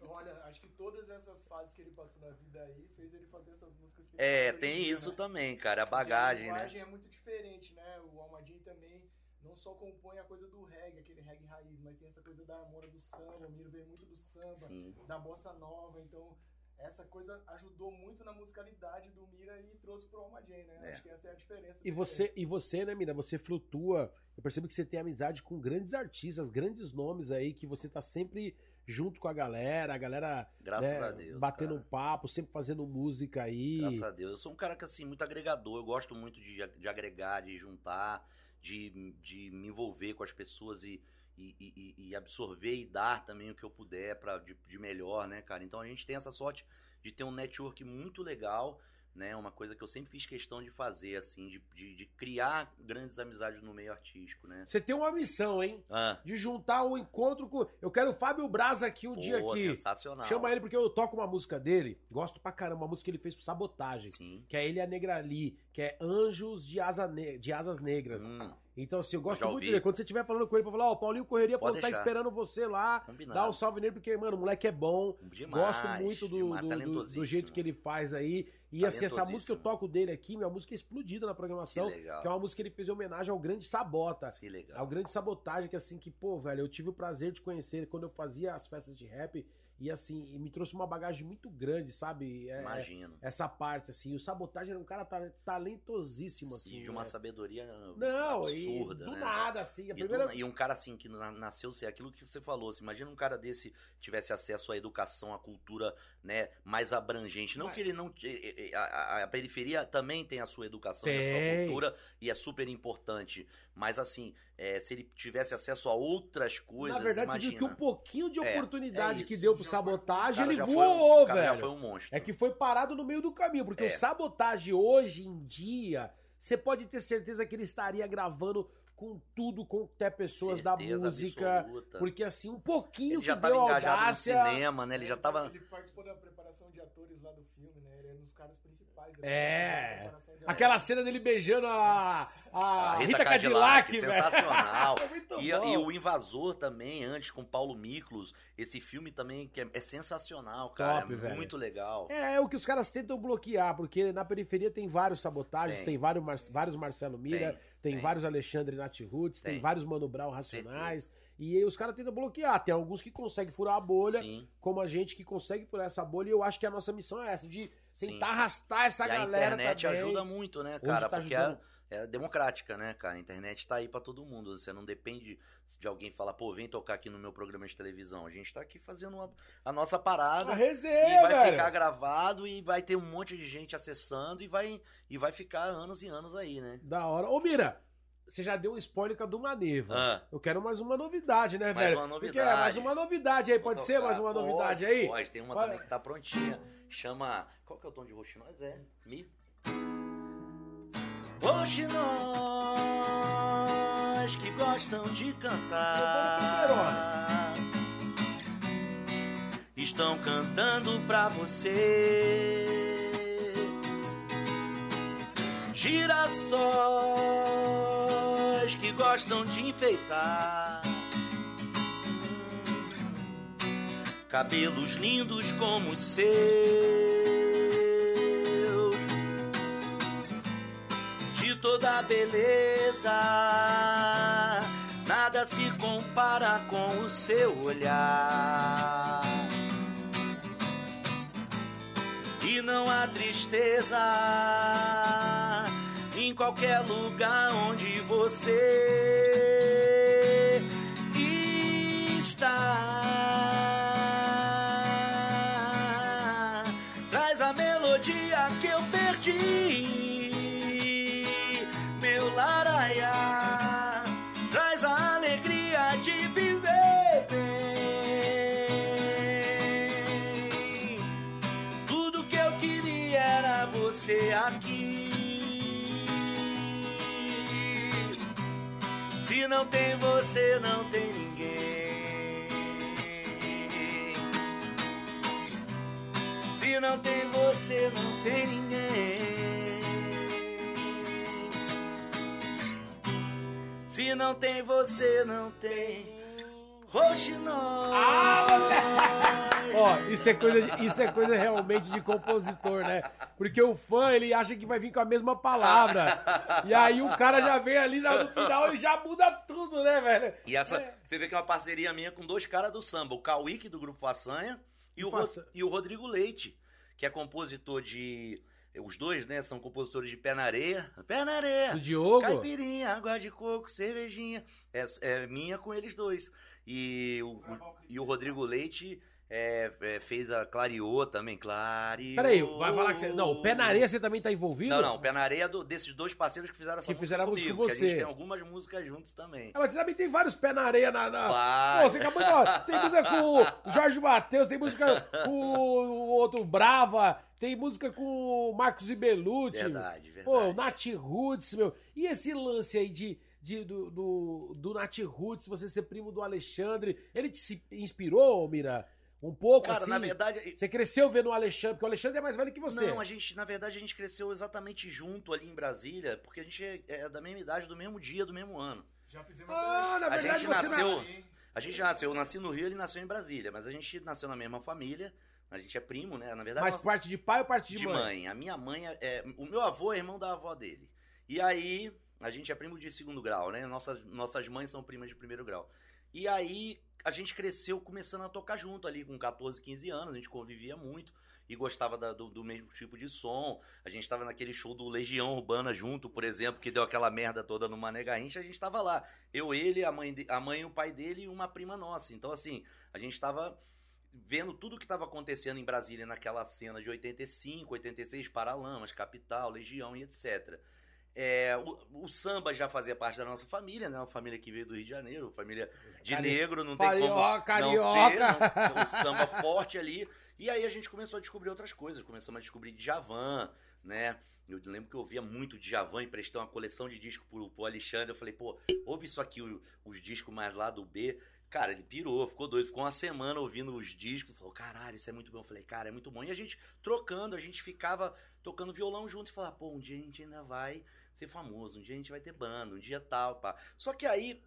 Olha, acho que todas essas fases que ele passou na vida aí fez ele fazer essas músicas que É, tem isso né? também, cara. A Porque bagagem, A né? é muito diferente, né? O Almadinho também não só compõe a coisa do reggae, aquele reggae raiz, mas tem essa coisa da harmonia do samba, o Miro veio muito do samba, Sim. da bossa nova, então essa coisa ajudou muito na musicalidade do Mira e trouxe pro Almadinho, né? É. Acho que essa é a diferença. E você, e você, né, Mira, você flutua. Eu percebo que você tem amizade com grandes artistas, grandes nomes aí, que você tá sempre junto com a galera, a galera Graças né, a Deus. batendo um cara. papo, sempre fazendo música aí. Graças a Deus. Eu sou um cara que, assim, muito agregador. Eu gosto muito de, de agregar, de juntar, de, de me envolver com as pessoas e, e, e- e absorver e dar também o que eu puder pra, de, de melhor, né, cara? Então a gente tem essa sorte de ter um network muito legal, né? Uma coisa que eu sempre fiz questão de fazer, assim, de, de, de criar grandes amizades no meio artístico, né? Você tem uma missão, hein? Ah, De juntar o encontro com. Eu quero o Fábio Braza aqui um dia pô, aqui. sensacional. Chama ele porque eu toco uma música dele. Gosto pra caramba, uma música que ele fez pro Sabotagem. Sim. Que é ele e a Negra Lee, que é Anjos de, Asa Ne- de Asas Negras. Hum, Então, assim, eu gosto Já muito ouvi. dele. Quando você estiver falando com ele, pra falar, ó, o Paulinho Correria que tá esperando você lá. Combinado. Dá um salve nele, porque, mano, o moleque é bom. Demais, Gosto muito do, demais, do- do- jeito que ele faz aí. E assim, essa música que eu toco dele aqui, minha música é explodida na programação. Que legal. Que é uma música que ele fez em homenagem ao grande Sabota. Que legal. Ao grande sabotagem, que assim, que, pô, velho, eu tive o prazer de conhecer quando eu fazia as festas de rap. E assim, e me trouxe uma bagagem muito grande, sabe? É- Imagino. essa parte, assim. O sabotagem era um cara ta- talentosíssimo, assim. e de uma né? sabedoria Não, absurda, e do né? nada, assim. A E, primeira... do- e um cara assim que na- nasceu ser aquilo que você falou. Assim, imagina um cara desse tivesse acesso à educação, à cultura, né, mais abrangente. Não Mas- que ele não a, a- a periferia também tem a sua educação, e a Tem. sua cultura e é super importante. Mas assim, eh, se ele tivesse acesso a outras coisas, Na verdade, imagina. você viu que um pouquinho de É, oportunidade é que isso. deu pro Já sabotagem, ele já um- voou, já velho. foi um monstro. É que foi parado no meio do caminho, porque É. o sabotagem hoje em dia, você pode ter certeza que ele estaria gravando com tudo, com até pessoas da Certeza música. absoluta. Porque assim, um pouquinho Ele já que tava deu engajado audácia. no cinema, né? Ele já tava. Ele participou da preparação de atores lá do filme, né? Ele é um dos caras principais. É. Da preparação de Aquela cena dele beijando a, a, A Rita, Rita Cadillac, Cadillac, sensacional. Muito E, e o Invasor também, antes com Paulo Miklos, esse filme também que é, é sensacional, cara. Top, é velho. muito legal. É, é o que os caras tentam bloquear, porque na periferia tem vários sabotagens, tem, Tem. vários, Mar- vários Marcelo Mira, tem, Tem, tem. vários Alexandre Nat Roots, tem. Tem. vários Mano Brown Racionais, e aí os caras tentam bloquear. Tem alguns que conseguem furar a bolha, Sim. como a gente que consegue furar essa bolha, e eu acho que a nossa missão é essa, de Sim. tentar arrastar essa e a galera internet também. ajuda muito, né, cara? tá porque ajudando. é, é democrática, né, cara? A internet tá aí pra todo mundo. Você não depende de alguém falar, pô, vem tocar aqui no meu programa de televisão. A gente tá aqui fazendo uma- a nossa parada. A E resenha, vai velho. ficar gravado e vai ter um monte de gente acessando e vai, e vai ficar anos e anos aí, né? Da hora. Ô, Mira, você já deu um spoiler com a do Maneva. Ah. Eu quero mais uma novidade, né, Mais velho? uma Porque novidade. é mais uma novidade aí, pode Vou ser tocar. mais uma Pode, novidade aí? Pode, tem uma Vai. também que tá prontinha. Chama. Qual que é o tom de roxinóis? É Mi? Roxinóis que gostam de cantar. Estão cantando pra você. Girassóis que gostam de enfeitar. Cabelos lindos como seus. Toda beleza, nada se compara com o seu olhar. E não há tristeza em qualquer lugar onde você está. Não tem você, não tem ninguém. Se não tem você, não tem ninguém. Se não tem você, não tem. Roxinol. Ó, isso é, coisa, de- isso é coisa realmente de compositor, né? Porque o fã, ele acha que vai vir com a mesma palavra. E aí o cara já vem ali no final e já muda tudo, né, velho? E essa, É. você vê que é uma parceria minha com dois caras do samba, o Cauíque do grupo Façanha e o, Faça- e o Rodrigo Leite, que é compositor de. Os dois, né, são compositores de Pé na Areia. Pé na Areia! Do Diogo? Caipirinha, água de coco, cervejinha. É, é minha com eles dois. E o, o- e o Rodrigo Leite é, é, fez a Clariô também. Clariô. Peraí, vai falar que você. Não, o pé na areia você também tá envolvido? Não, não, o Pé na Areia é do- desses dois parceiros que fizeram essa Que fizeram a música com que a gente você. tem algumas músicas juntos também. Ah, mas você também tem vários pés na areia na. na... Pô, você acabou de falar. Tem música com o Jorge Matheus, tem música com o outro Brava, tem música com o Marcos Ibelucci. Verdade, verdade. Pô, o Nath Roots, meu. E esse lance aí de, de- do, do, do Nath Roots, você ser primo do Alexandre, ele te inspirou, Mira? Um pouco Cara, assim? na verdade. Você cresceu vendo o Alexandre, porque o Alexandre é mais velho que você. Não, a gente, na verdade, a gente cresceu exatamente junto ali em Brasília, porque a gente é, é da mesma idade, do mesmo dia, do mesmo ano. Já fizemos Ah, na A verdade gente você nasceu- A gente nasceu, eu nasci no Rio, ele nasceu em Brasília, mas a gente nasceu na mesma família. A gente é primo, né? Na verdade, Mas nós- parte de pai ou parte de, de mãe? mãe. A minha mãe é, é- O meu avô é irmão da avó dele. E aí, a gente é primo de segundo grau, né? Nossas, nossas mães são primas de primeiro grau. E aí, a gente cresceu começando a tocar junto ali, com 14, 15 anos. A gente convivia muito e gostava da- do, do mesmo tipo de som. A gente tava naquele show do Legião Urbana junto, por exemplo, que deu aquela merda toda no Mané Garrincha. A gente tava lá. Eu, ele, a mãe, a mãe o pai dele e uma prima nossa. Então, assim, a gente tava vendo tudo que estava acontecendo em Brasília naquela cena de 85, 86, Paralamas, Capital, Legião e etc. É, o, o samba já fazia parte da nossa família, né? Uma família que veio do Rio de Janeiro, família de Cari- negro, não tem como Carioca, não ter, carioca. não- o samba forte ali. E aí a gente começou a descobrir outras coisas, começamos a descobrir Djavan, né? Eu lembro que eu ouvia muito Djavan, emprestei uma coleção de discos pro, pro Alexandre. Eu falei, pô, ouve isso aqui, o- os discos mais lá do B. Cara, ele pirou, ficou doido, ficou uma semana ouvindo os discos, falou, caralho, isso é muito bom. Eu falei, cara, é muito bom. E a gente trocando, a gente ficava tocando violão junto e falava, pô, um dia a gente ainda vai ser famoso, um dia a gente vai ter banda, um dia tal, pá. Só que aí,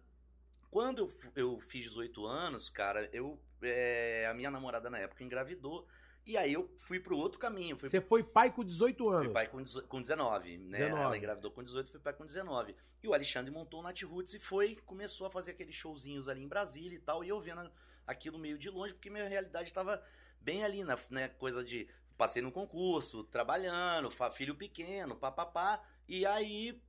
quando eu, eu fiz 18 anos, cara, eu. é, a minha namorada na época engravidou. E aí eu fui pro outro caminho. Fui Você foi pai com 18 Fui anos. pai com, com 19, né? 19. Ela engravidou com 18, fui pai com 19. E o Alexandre montou o Nat Roots e foi, começou a fazer aqueles showzinhos ali em Brasília e tal. E eu vendo aquilo meio de longe, porque minha realidade estava bem ali, na né? Coisa de. Passei no concurso, trabalhando, filho pequeno, papapá. E aí,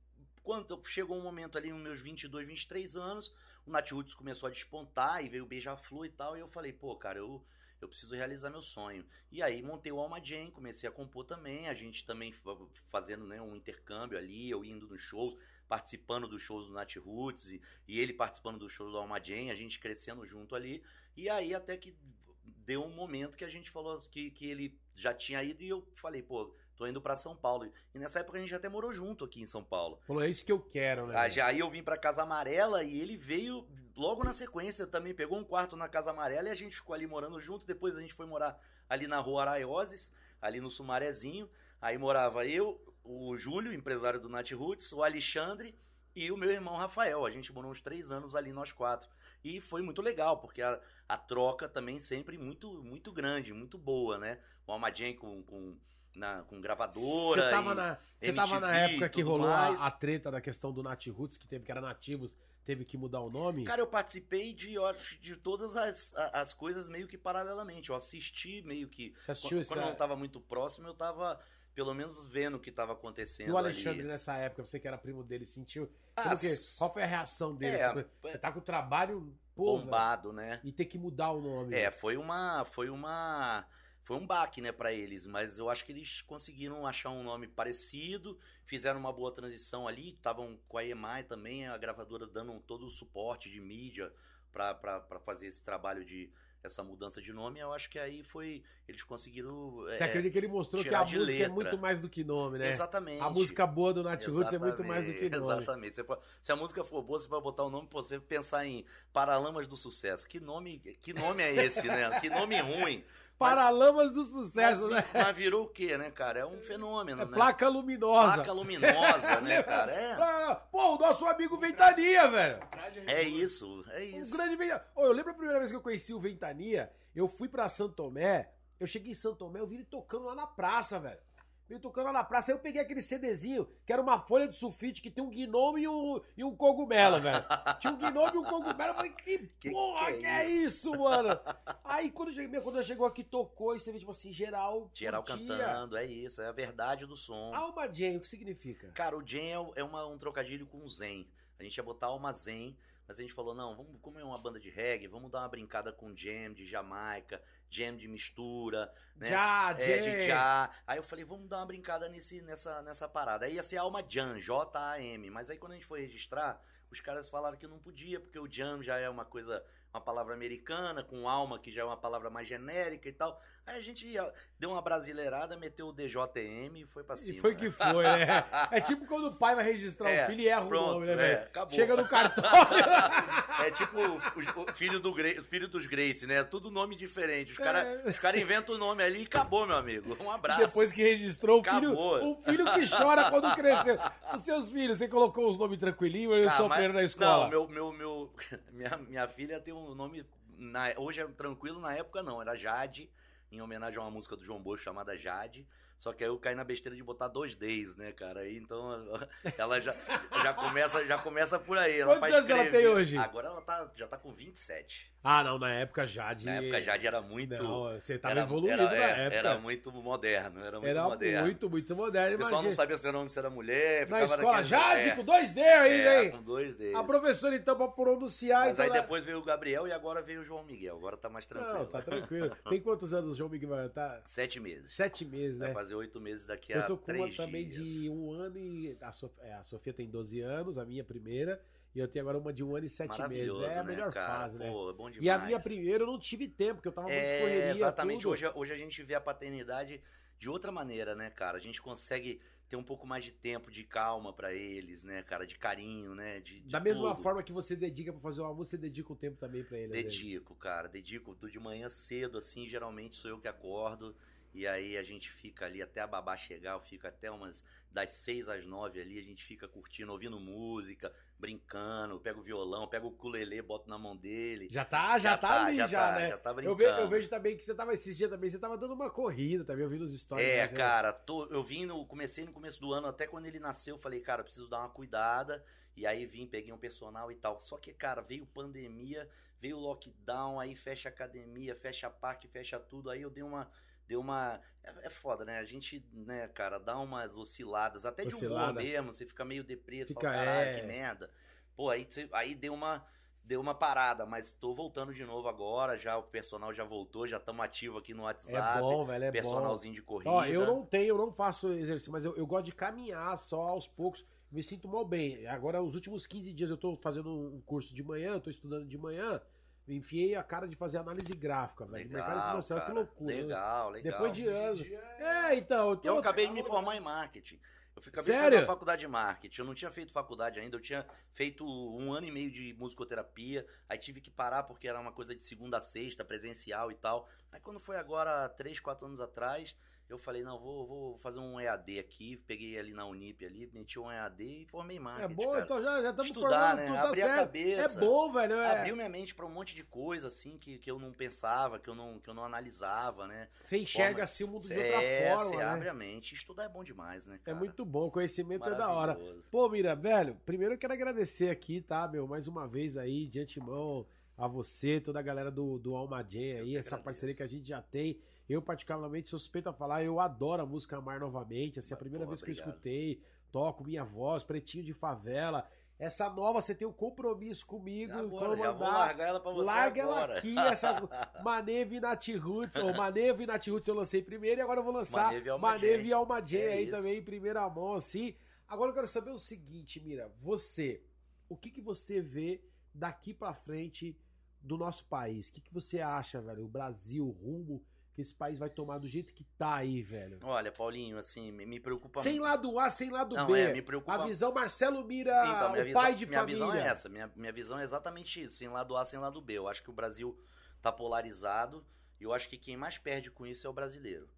quando chegou um momento ali, nos meus 22, 23 anos, o Nat Roots começou a despontar e veio o Beija-Flor e tal. E eu falei, pô, cara, eu. Eu preciso realizar meu sonho. E aí montei o Alma Jam, comecei a compor também, a gente também fa- fazendo né, um intercâmbio ali, eu indo nos shows, participando dos shows do Nat Roots e, e ele participando do show do Alma Jam, a gente crescendo junto ali. E aí até que deu um momento que a gente falou que, que ele já tinha ido e eu falei, pô, tô indo pra São Paulo. E nessa época a gente até morou junto aqui em São Paulo. Falou, é isso que eu quero, né? Já- Aí eu vim pra Casa Amarela e ele veio logo na sequência também, pegou um quarto na Casa Amarela e a gente ficou ali morando junto. Depois a gente foi morar ali na rua Araioses, ali no Sumarezinho. Aí morava eu, o Júlio, empresário do Nat Roots, o Alexandre e o meu irmão Rafael. A gente morou uns três anos ali, nós quatro. E foi muito legal, porque a, a troca também sempre muito muito grande, muito boa, né? O Almadien com, com, na, com gravadora. Você tava, e- na, você tava na MTV, época que rolou mais. a, treta da questão do Nat Roots, que teve que era nativos, teve que mudar o nome? Cara, eu participei de, de todas as, as coisas meio que paralelamente. Eu assisti meio que. Assistiu Quando, esse... quando eu não tava muito próximo, eu tava pelo menos vendo o que tava acontecendo. E o Alexandre, ali. nessa época, você que era primo dele, sentiu? Ah, quê? Qual foi a reação dele? É, Você- você tá com o trabalho pô, velho, bombado, né? e ter que mudar o nome. É, foi uma. Foi uma. Foi um baque, né, pra eles, mas eu acho que eles conseguiram achar um nome parecido, fizeram uma boa transição ali, estavam com a EMI também, a gravadora dando todo o suporte de mídia pra fazer esse trabalho de essa mudança de nome. Eu acho que aí foi. Eles conseguiram. Você é, acredita que ele mostrou que a música é letra. muito mais do que nome, né? Exatamente. A música boa do Nat Roots é muito mais do que nome. Exatamente. Você pode- se a música for boa, você vai botar o nome pra você pensar em Paralamas do Sucesso. Que nome, que nome é esse, né? Que nome ruim. Mas- Paralamas do sucesso, mas, né? mas virou o quê, né, cara? É um fenômeno, É né? placa luminosa. Placa luminosa, né, cara? É, Ah, Pô, o nosso amigo Ventania, velho. É isso, é Um isso. grande Ventania. Eu lembro a primeira vez que eu conheci o Ventania, eu fui pra Santo Tomé, eu cheguei em Santo Tomé, eu vi ele tocando lá na praça, velho. Lá na praça, aí eu peguei aquele CDzinho, que era uma folha de sulfite que tem um gnome e um, e um cogumelo, velho. Tinha um gnome e um cogumelo, eu falei, que, Que porra que é que é isso, mano? Aí quando, eu quando eu chegou aqui, tocou, e você vê, tipo assim, geral Geral curtia. cantando, é isso, é a verdade do som. Alma Jane, o que significa? Cara, o Jam é é uma- um trocadilho com Zen. A gente ia botar uma Zen, mas a gente falou, não, vamos, como é uma banda de reggae, vamos dar uma brincada com jam de Jamaica, jam de mistura, né? Já, É, de já. Aí eu falei, vamos dar uma brincada nesse, nessa, nessa parada. Aí ia ser Alma Jam, J-A-M. Mas aí quando a gente foi registrar, os caras falaram que não podia, porque o Jam já é uma coisa, uma palavra americana, com alma, que já é uma palavra mais genérica e tal. Aí a gente deu uma brasileirada, meteu o DJM e foi pra cima. E foi que foi, né? É tipo quando o pai vai registrar É, o filho e erra pronto, o nome, né, é, velho? Chega no cartório. É tipo o, filho, do Gra- filho dos Grace, né? Tudo nome diferente. Os caras É. cara inventam o nome ali e acabou, meu amigo. Um abraço. Depois que registrou o filho, Acabou. o filho que chora quando cresceu. Os seus filhos, você colocou os nomes tranquilinhos ou eles Cara, mas- sofreram na escola? Não, meu, meu, meu, minha, minha filha tem um nome. na- hoje é tranquilo, na época não. Era Jade, em homenagem a uma música do João Bosco chamada Jade. Só que aí eu caí na besteira de botar dois Ds, né, cara? Aí então ela já, já, começa, já começa por aí. Ela Quantos anos ela tem hoje? Agora ela tá, já tá com 27. Ah, não, na época Jade. Na época Jade era muito. Não, você tava era, evoluído era, na é, época. Era muito moderno, era muito Era moderno. muito, muito moderno. o pessoal Imagina. não sabia se era homem, se era mulher. Na escola, Jade é, com dois D ainda, é, hein? com dois Ds. A professora, então, pra pronunciar. Mas então, aí ela- depois veio o Gabriel e agora veio o João Miguel. Agora tá mais tranquilo. Não, tá tranquilo. Tem quantos anos o João Miguel vai tá Sete meses. Sete meses, Vai né? fazer oito meses daqui Eu a tô com uma três também dias. de um ano e. A Sofia, é, a Sofia tem 12 anos, a minha primeira. E eu tenho agora uma de um ano e sete meses. É a né, melhor cara? fase, né? Pô, é bom demais. E a minha primeira eu não tive tempo, porque eu tava muito É, correria. exatamente. tudo. Hoje, hoje a gente vê a paternidade de outra maneira, né, cara? A gente consegue ter um pouco mais de tempo, de calma pra eles, né, cara? De carinho, né? De, de Da mesma tudo. forma que você dedica pra fazer uma música, você dedica o tempo também pra ele. às vezes. Dedico, cara, dedico. De manhã cedo, assim, geralmente sou eu que acordo. E aí a gente fica ali até a babá chegar, eu fico até umas das seis às nove ali, a gente fica curtindo, ouvindo música, brincando, pego o violão, pego o ukulele, boto na mão dele. Já tá, já, tá, ali, já, tá, né? Já tá eu, brincando. ve- eu vejo também que você tava esses dias também, você tava dando uma corrida também, eu vi nos stories. É, né? Cara, tô- eu vim no, comecei no começo do ano, até quando ele nasceu, eu falei, cara, preciso dar uma cuidada. E aí vim, peguei um personal e tal. Só que, cara, veio pandemia, veio lockdown, aí fecha academia, fecha parque, fecha tudo. Aí eu dei uma. Deu uma. É, é foda, né? A gente, né, cara, dá umas osciladas, até de humor Oscilada. mesmo. Você fica meio depreso, Fica, fala, caralho, é. que merda. Pô, aí, você- aí deu uma. Deu uma parada, mas tô voltando de novo agora. Já o personal já voltou, já estamos ativos aqui no WhatsApp. É bom, velho, é bom. personalzinho de corrida. Ó, eu não tenho, eu não faço exercício, mas eu, eu gosto de caminhar só aos poucos. Me sinto mal bem. Agora, os últimos 15 dias eu tô fazendo um curso de manhã, tô estudando de manhã. Enfiei a cara de fazer análise gráfica, velho. de mercado Legal, financeiro, que cara. loucura. né? Legal, legal. Depois de anos. dia É, então, eu tô. Eu acabei de me formar em marketing. Eu acabei de Sério? fazer uma faculdade de marketing. Eu não tinha feito faculdade ainda. Eu tinha feito um ano e meio de musicoterapia. Aí tive que parar porque era uma coisa de segunda a sexta, presencial e tal. Aí quando foi agora, três, quatro anos atrás, eu falei, não, vou, vou fazer um EAD aqui. Peguei ali na Unip ali, meti um EAD e formei em É marketing. bom, cara. então já, já estamos Estudar, formando né? tudo, tá Abrir a certo. cabeça. É bom, velho. É... Abriu minha mente pra um monte de coisa, assim, que, que eu não pensava, que eu não, que eu não analisava, né? Você enxerga Forma- assim o mundo de outra é, forma, cê né? abre a mente. Estudar é bom demais, né, É cara? muito bom, conhecimento é da hora. Pô, Mira, velho, primeiro eu quero agradecer aqui, tá, meu, mais uma vez aí, de antemão, a você, toda a galera do, do Almaden aí, essa parceria que a gente já tem. Eu, particularmente, sou suspeito a falar, eu adoro a música Amar novamente, assim, a primeira Pô, vez que eu obrigado. escutei, toco minha voz, pretinho de favela. Essa nova, você tem um compromisso comigo, Agora, já vou largar ela pra você Larga ela agora. aqui, essa Maneve e Nat Roots, ou Maneve e Nat Roots eu lancei primeiro e agora eu vou lançar Maneve e Alma Jane É aí isso. também em primeira mão, assim. Agora eu quero saber o seguinte, Mira, você, o que que você vê daqui pra frente do nosso país? O que que você acha, velho? O Brasil, o rumo que esse país vai tomar do jeito que tá aí, velho? Olha, Paulinho, assim, me, me preocupa Sem lado A, sem lado Não, B. é, me preocupa A visão Marcelo Mira, Então, minha o visão, pai de minha família. visão é essa. Minha, minha visão é exatamente isso. Sem lado A, sem lado B. Eu acho que o Brasil tá polarizado e eu acho que quem mais perde com isso é o brasileiro.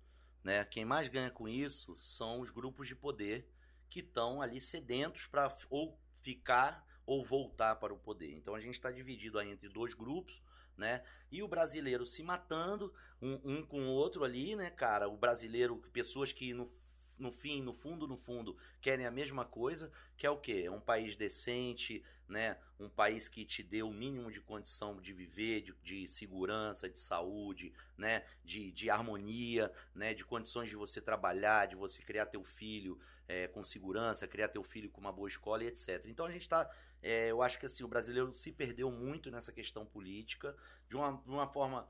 Né? Quem mais ganha com isso são os grupos de poder que estão ali sedentos para ou ficar ou voltar para o poder. Então a gente está dividido aí entre dois grupos, né? E o brasileiro se matando um, um com o outro ali, né, cara? O brasileiro, pessoas que no, no fim, no fundo, no fundo, querem a mesma coisa, que é o quê? Um país decente, né? Um país que te dê o mínimo de condição de viver, de, de segurança, de saúde, né? De, de harmonia, né? De condições de você trabalhar, de você criar teu filho é, com segurança, criar teu filho com uma boa escola e etc. Então a gente está, é, eu acho que assim o brasileiro se perdeu muito nessa questão política de uma, de uma forma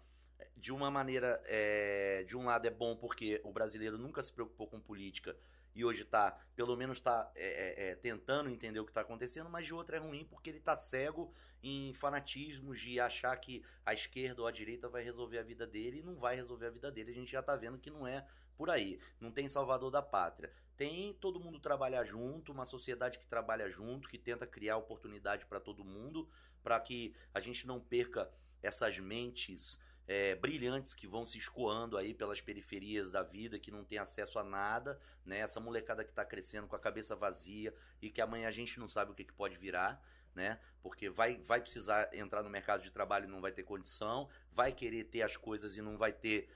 de uma maneira, é, de um lado é bom porque o brasileiro nunca se preocupou com política e hoje tá, pelo menos tá é, é, é, tentando entender o que tá acontecendo, mas de outra é ruim porque ele tá cego em fanatismos de achar que a esquerda ou a direita vai resolver a vida dele e não vai resolver a vida dele. A gente já tá vendo que não é por aí. Não tem salvador da pátria. Tem todo mundo trabalhar junto, uma sociedade que trabalha junto, que tenta criar oportunidade para todo mundo, para que a gente não perca essas mentes é, brilhantes que vão se escoando aí pelas periferias da vida, que não tem acesso a nada, né? Essa molecada que está crescendo com a cabeça vazia e que amanhã a gente não sabe o que, que pode virar, né? Porque vai, vai precisar entrar no mercado de trabalho e não vai ter condição, vai querer ter as coisas e não vai ter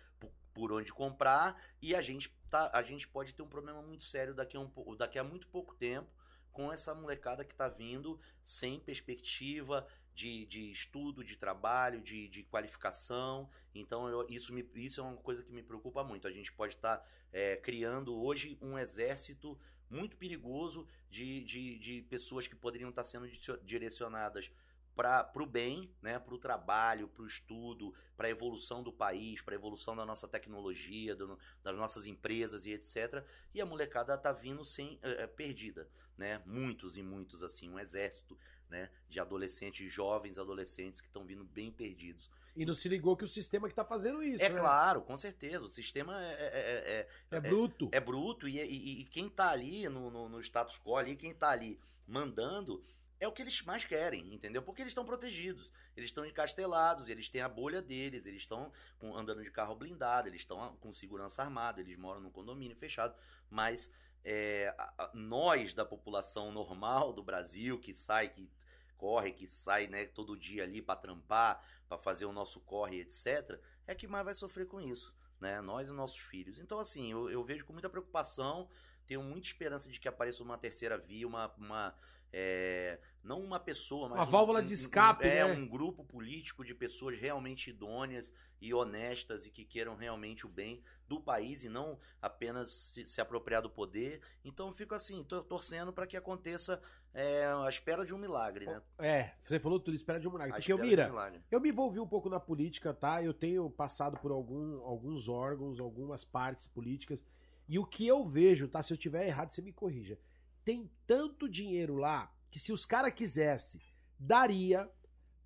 por onde comprar, e a gente, tá, a gente pode ter um problema muito sério daqui a, um, daqui a muito pouco tempo com essa molecada que está vindo sem perspectiva, de, de estudo, de trabalho, de, de qualificação. Então, eu, isso, me, isso é uma coisa que me preocupa muito. A gente pode estar tá, é, criando hoje um exército muito perigoso de, de, de pessoas que poderiam estar tá sendo direcionadas para o bem, né, para o trabalho, para o estudo, para a evolução do país, para a evolução da nossa tecnologia, do, das nossas empresas e etc. E a molecada está vindo sem é, perdida, né? Muitos e muitos assim, um exército né, de adolescentes, jovens adolescentes que estão vindo bem perdidos. E não se ligou que o sistema que está fazendo isso. É né? claro, com certeza. O sistema é, é, é, é bruto. É, bruto. E, e, e quem está ali no, no, no, status quo, ali, quem está ali mandando, é o que eles mais querem, entendeu? Porque eles estão protegidos. Eles estão encastelados, eles têm a bolha deles, eles estão andando de carro blindado, eles estão com segurança armada, eles moram num condomínio fechado. Mas é, nós da população normal do Brasil, que sai, que corre, que sai né, todo dia ali para trampar, para fazer o nosso corre, etc., é que mais vai sofrer com isso, né? Nós e nossos filhos. Então, assim, eu, eu vejo com muita preocupação, tenho muita esperança de que apareça uma terceira via, uma, uma é, não uma pessoa, mas uma um, válvula de escape, um, é né? um grupo político de pessoas realmente idôneas e honestas e que queiram realmente o bem do país e não apenas se, se apropriar do poder. Então eu fico assim, torcendo para que aconteça é, a espera de um milagre, né? É, você falou tudo, espera de um milagre. A Porque eu mira, um eu me envolvi um pouco na política, tá? Eu tenho passado por algum, alguns órgãos, algumas partes políticas. E o que eu vejo, tá? Se eu tiver errado, você me corrija tem tanto dinheiro lá que se os caras quisessem, daria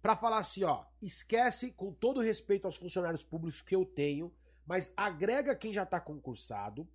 para falar assim, ó, esquece com todo respeito aos funcionários públicos que eu tenho, mas agrega quem já tá concursado,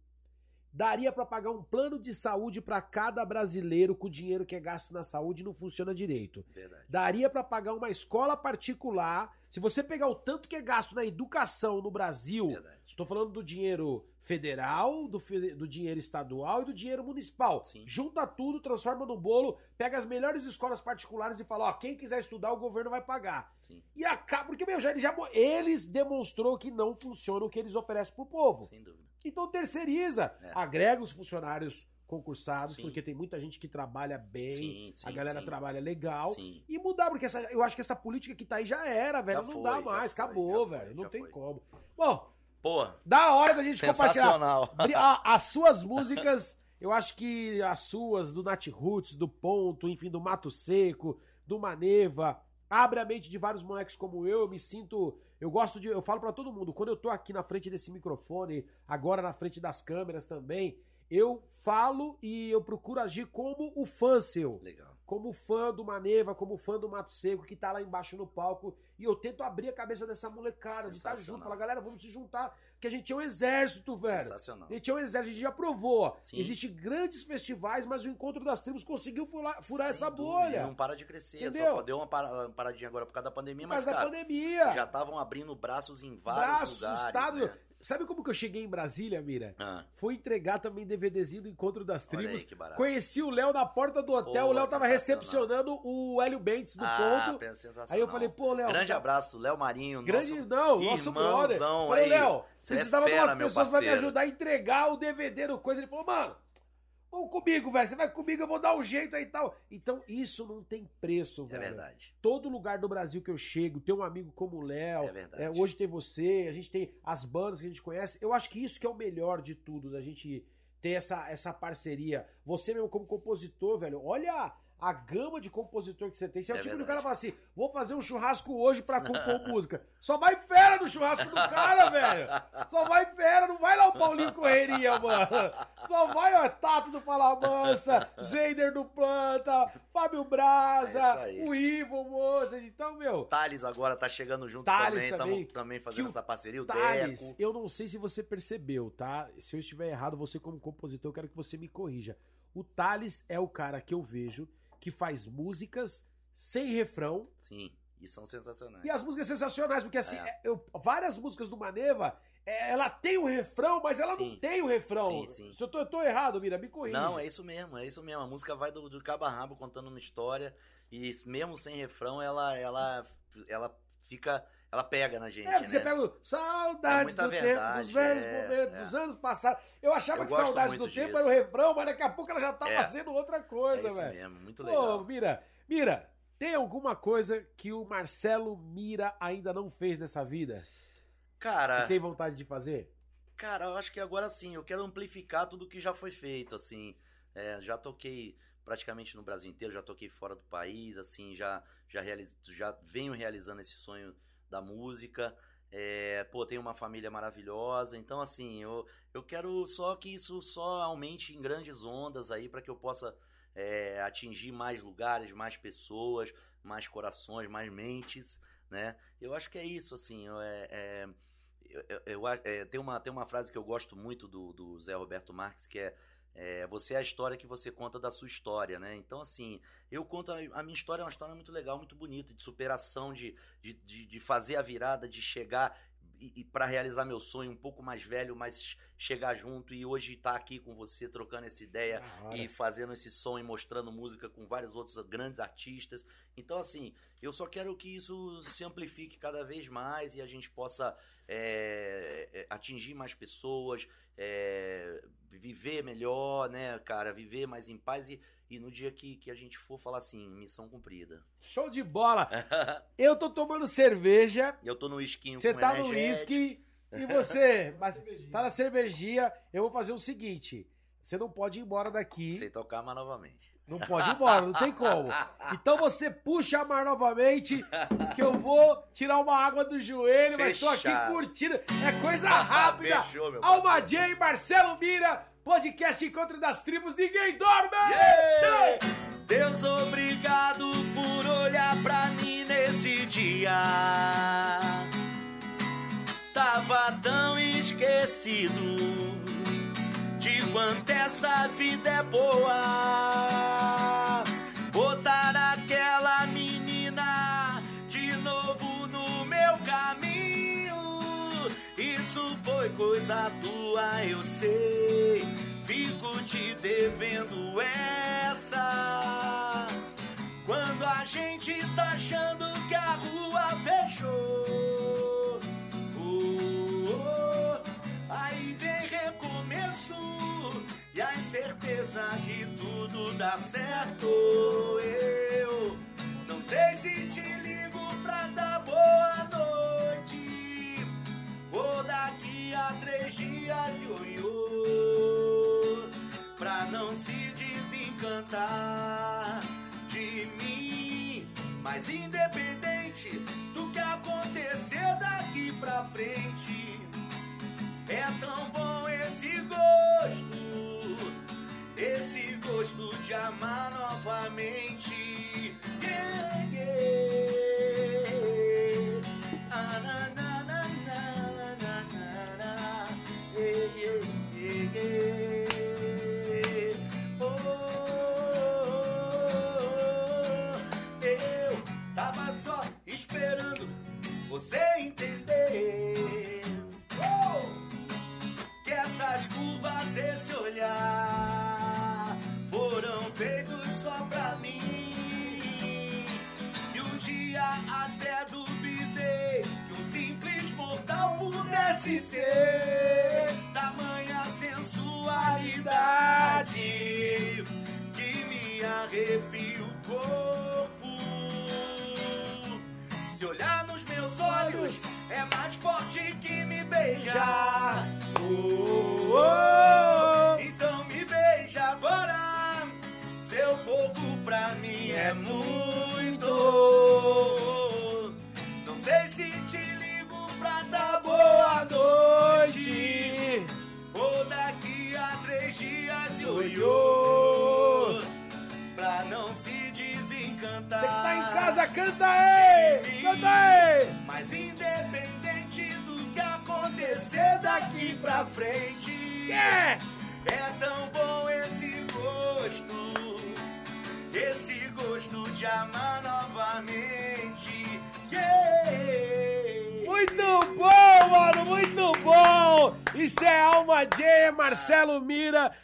daria para pagar um plano de saúde para cada brasileiro com o dinheiro que é gasto na saúde não funciona direito. Verdade. Daria para pagar uma escola particular. Se você pegar o tanto que é gasto na educação no Brasil, Verdade. Tô falando do dinheiro federal, do, do dinheiro estadual e do dinheiro municipal. Sim. Junta tudo, transforma no bolo, pega as melhores escolas particulares e fala, ó, quem quiser estudar, o governo vai pagar. Sim. E acaba, porque, meu, já, eles, já, eles demonstrou que não funciona o que eles oferecem pro povo. Sem dúvida. Então terceiriza, É. agrega os funcionários concursados, Sim. porque tem muita gente que trabalha bem, Sim, sim, a galera trabalha legal. E mudar, porque essa- eu acho que essa política que tá aí já era, velho. Já não foi, dá mais, foi, acabou, foi, velho. Não tem como. Bom, Pô, da hora da gente compartilhar. sensacional. Bri- a- As suas músicas, eu acho que as suas, do Nat Roots, do Ponto, enfim, do Mato Seco, do Maneva, abre a mente de vários moleques como eu. Eu me sinto. Eu gosto de. Eu falo pra todo mundo, quando eu tô aqui na frente desse microfone, agora na frente das câmeras também, eu falo e eu procuro agir como o fã seu Legal. Como fã do Maneva, como fã do Mato Seco, que tá lá embaixo no palco, e eu tento abrir a cabeça dessa molecada, de estar junto, Sensacional. falar, galera, vamos se juntar, que a gente é um exército, velho. Sensacional. A gente é um exército, a gente já provou. Sim. Existem grandes festivais, mas o Encontro das Tribos conseguiu furar, essa dúvida, bolha. Não para de crescer. Entendeu? Só deu uma para- paradinha agora por causa da pandemia, Por causa mas, da cara, pandemia. já estavam abrindo braços em vários Braços, lugares. estado. né? Sabe como que eu cheguei em Brasília, Mira? Ah, Foi entregar também DVDzinho do Encontro das Tribos. aí que barato. Conheci o Léo na porta do hotel, Pô, o Léo tava recepcionando o Hélio Bentes do ah, ponto. Aí eu falei, pô, Léo. Grande tá- abraço, Léo Marinho. Grande, nosso não, nosso brother. Falei. Léo, Cê precisava é de fera, umas meu pessoas pra me ajudar a entregar o DVD do coisa. Ele falou, mano, vamos comigo, velho. Você vai comigo, eu vou dar um jeito aí e tal. Então, isso não tem preço, É velho. verdade. Todo lugar do Brasil que eu chego, tem um amigo como o Léo. É verdade. é, hoje tem você, a gente tem as bandas que a gente conhece. Eu acho que isso que é o melhor de tudo, da gente ter essa, essa parceria. Você mesmo como compositor, velho, olha a gama de compositor que você tem. Você é, é o tipo do cara que fala assim: vou fazer um churrasco hoje pra compor música. Só vai fera no churrasco do cara, velho. Só vai fera, não vai lá o Paulinho Correria, mano. Só vai, ó, Tato do Fala Mansa, Zender do Planta, Fábio Braza, É o Ivo Moza. Então, meu. Thales agora tá chegando junto Thales também, também. tamo também fazendo essa parceria, o Thales, Deco. eu não sei se você percebeu, tá? Se eu estiver errado, você como compositor, eu quero que você me corrija. O Thales é o cara que eu vejo que faz músicas sem refrão Sim, e são sensacionais. e as músicas sensacionais, porque assim, É. eu- várias músicas do Maneva, é, ela tem o refrão, mas ela não Sim. tem o refrão. Sim, sim. Se eu tô, eu tô errado, Mira, me corrija. Não, é isso mesmo, é isso mesmo. A música vai do, do cabo a rabo contando uma história e mesmo sem refrão, ela ela ela fica, ela pega na gente, É, porque né? você pega o saudades É do muita tempo, verdade, dos velhos é, momentos, é. dos anos passados. Eu achava Eu que saudades do muito tempo disso. era o refrão, mas daqui a pouco ela já tá É. fazendo outra É coisa, isso velho. mesmo, muito legal. Mira, Mira, tem alguma coisa que o Marcelo Mira ainda não fez nessa vida? Cara, Que tem vontade de fazer? Cara, eu acho que agora sim, eu quero amplificar tudo que já foi feito, assim. É, já toquei praticamente no Brasil inteiro, já toquei fora do país, assim, já, já, realiz... já venho realizando esse sonho da música. É, pô, tenho uma família maravilhosa, então assim, eu, eu quero só que isso só aumente em grandes ondas aí para que eu possa é, atingir mais lugares, mais pessoas, mais corações, mais mentes, né? Eu acho que é isso, assim, eu- é, é, eu, eu- é, tem, uma, tem uma frase que eu gosto muito do, do Zé Roberto Marques, que é, é, você é a história que você conta da sua história, né? Então, assim, eu conto a, a minha história, é uma história muito legal, muito bonita, de superação, de, de, de, de fazer a virada, de chegar e, e para realizar meu sonho um pouco mais velho, mas chegar junto e hoje estar aqui com você, trocando essa ideia, e fazendo esse som e mostrando música com vários outros grandes artistas. Então, assim, eu só quero que isso se amplifique cada vez mais e a gente possa é, atingir mais pessoas, é, viver melhor, né, cara? Viver mais em paz e, e no dia que, que a gente for falar assim, missão cumprida. Show de bola! Eu tô tomando cerveja, eu tô no esquinho você tá no uísque e você mas Cervejinha. tá na cervejinha. Eu vou fazer o seguinte: você não pode ir embora daqui. Sem tocar mais novamente. Não pode ir embora, não tem como. Então você puxa a mar novamente, que eu vou tirar uma água do joelho, mas tô aqui Fechado. curtindo. É coisa rápida. Fechou, meu Alma. J, Marcelo Mira, podcast Encontro das Tribos, ninguém dorme! Yeah! Deus, obrigado por olhar pra mim nesse dia. Tava tão esquecido de quanto essa vida é boa. Botar foi coisa tua, eu sei. Fico te devendo essa. Quando a gente tá achando que a rua fechou. Oh, oh, aí vem recomeço e a incerteza de tudo dar certo. Eu não sei se te ligo pra dar boa noite. Ou daqui três dias, ioiô, pra não se desencantar de mim. Mas independente do que acontecer daqui pra frente, é tão bom esse gosto, esse gosto de amar novamente. Yeah, yeah.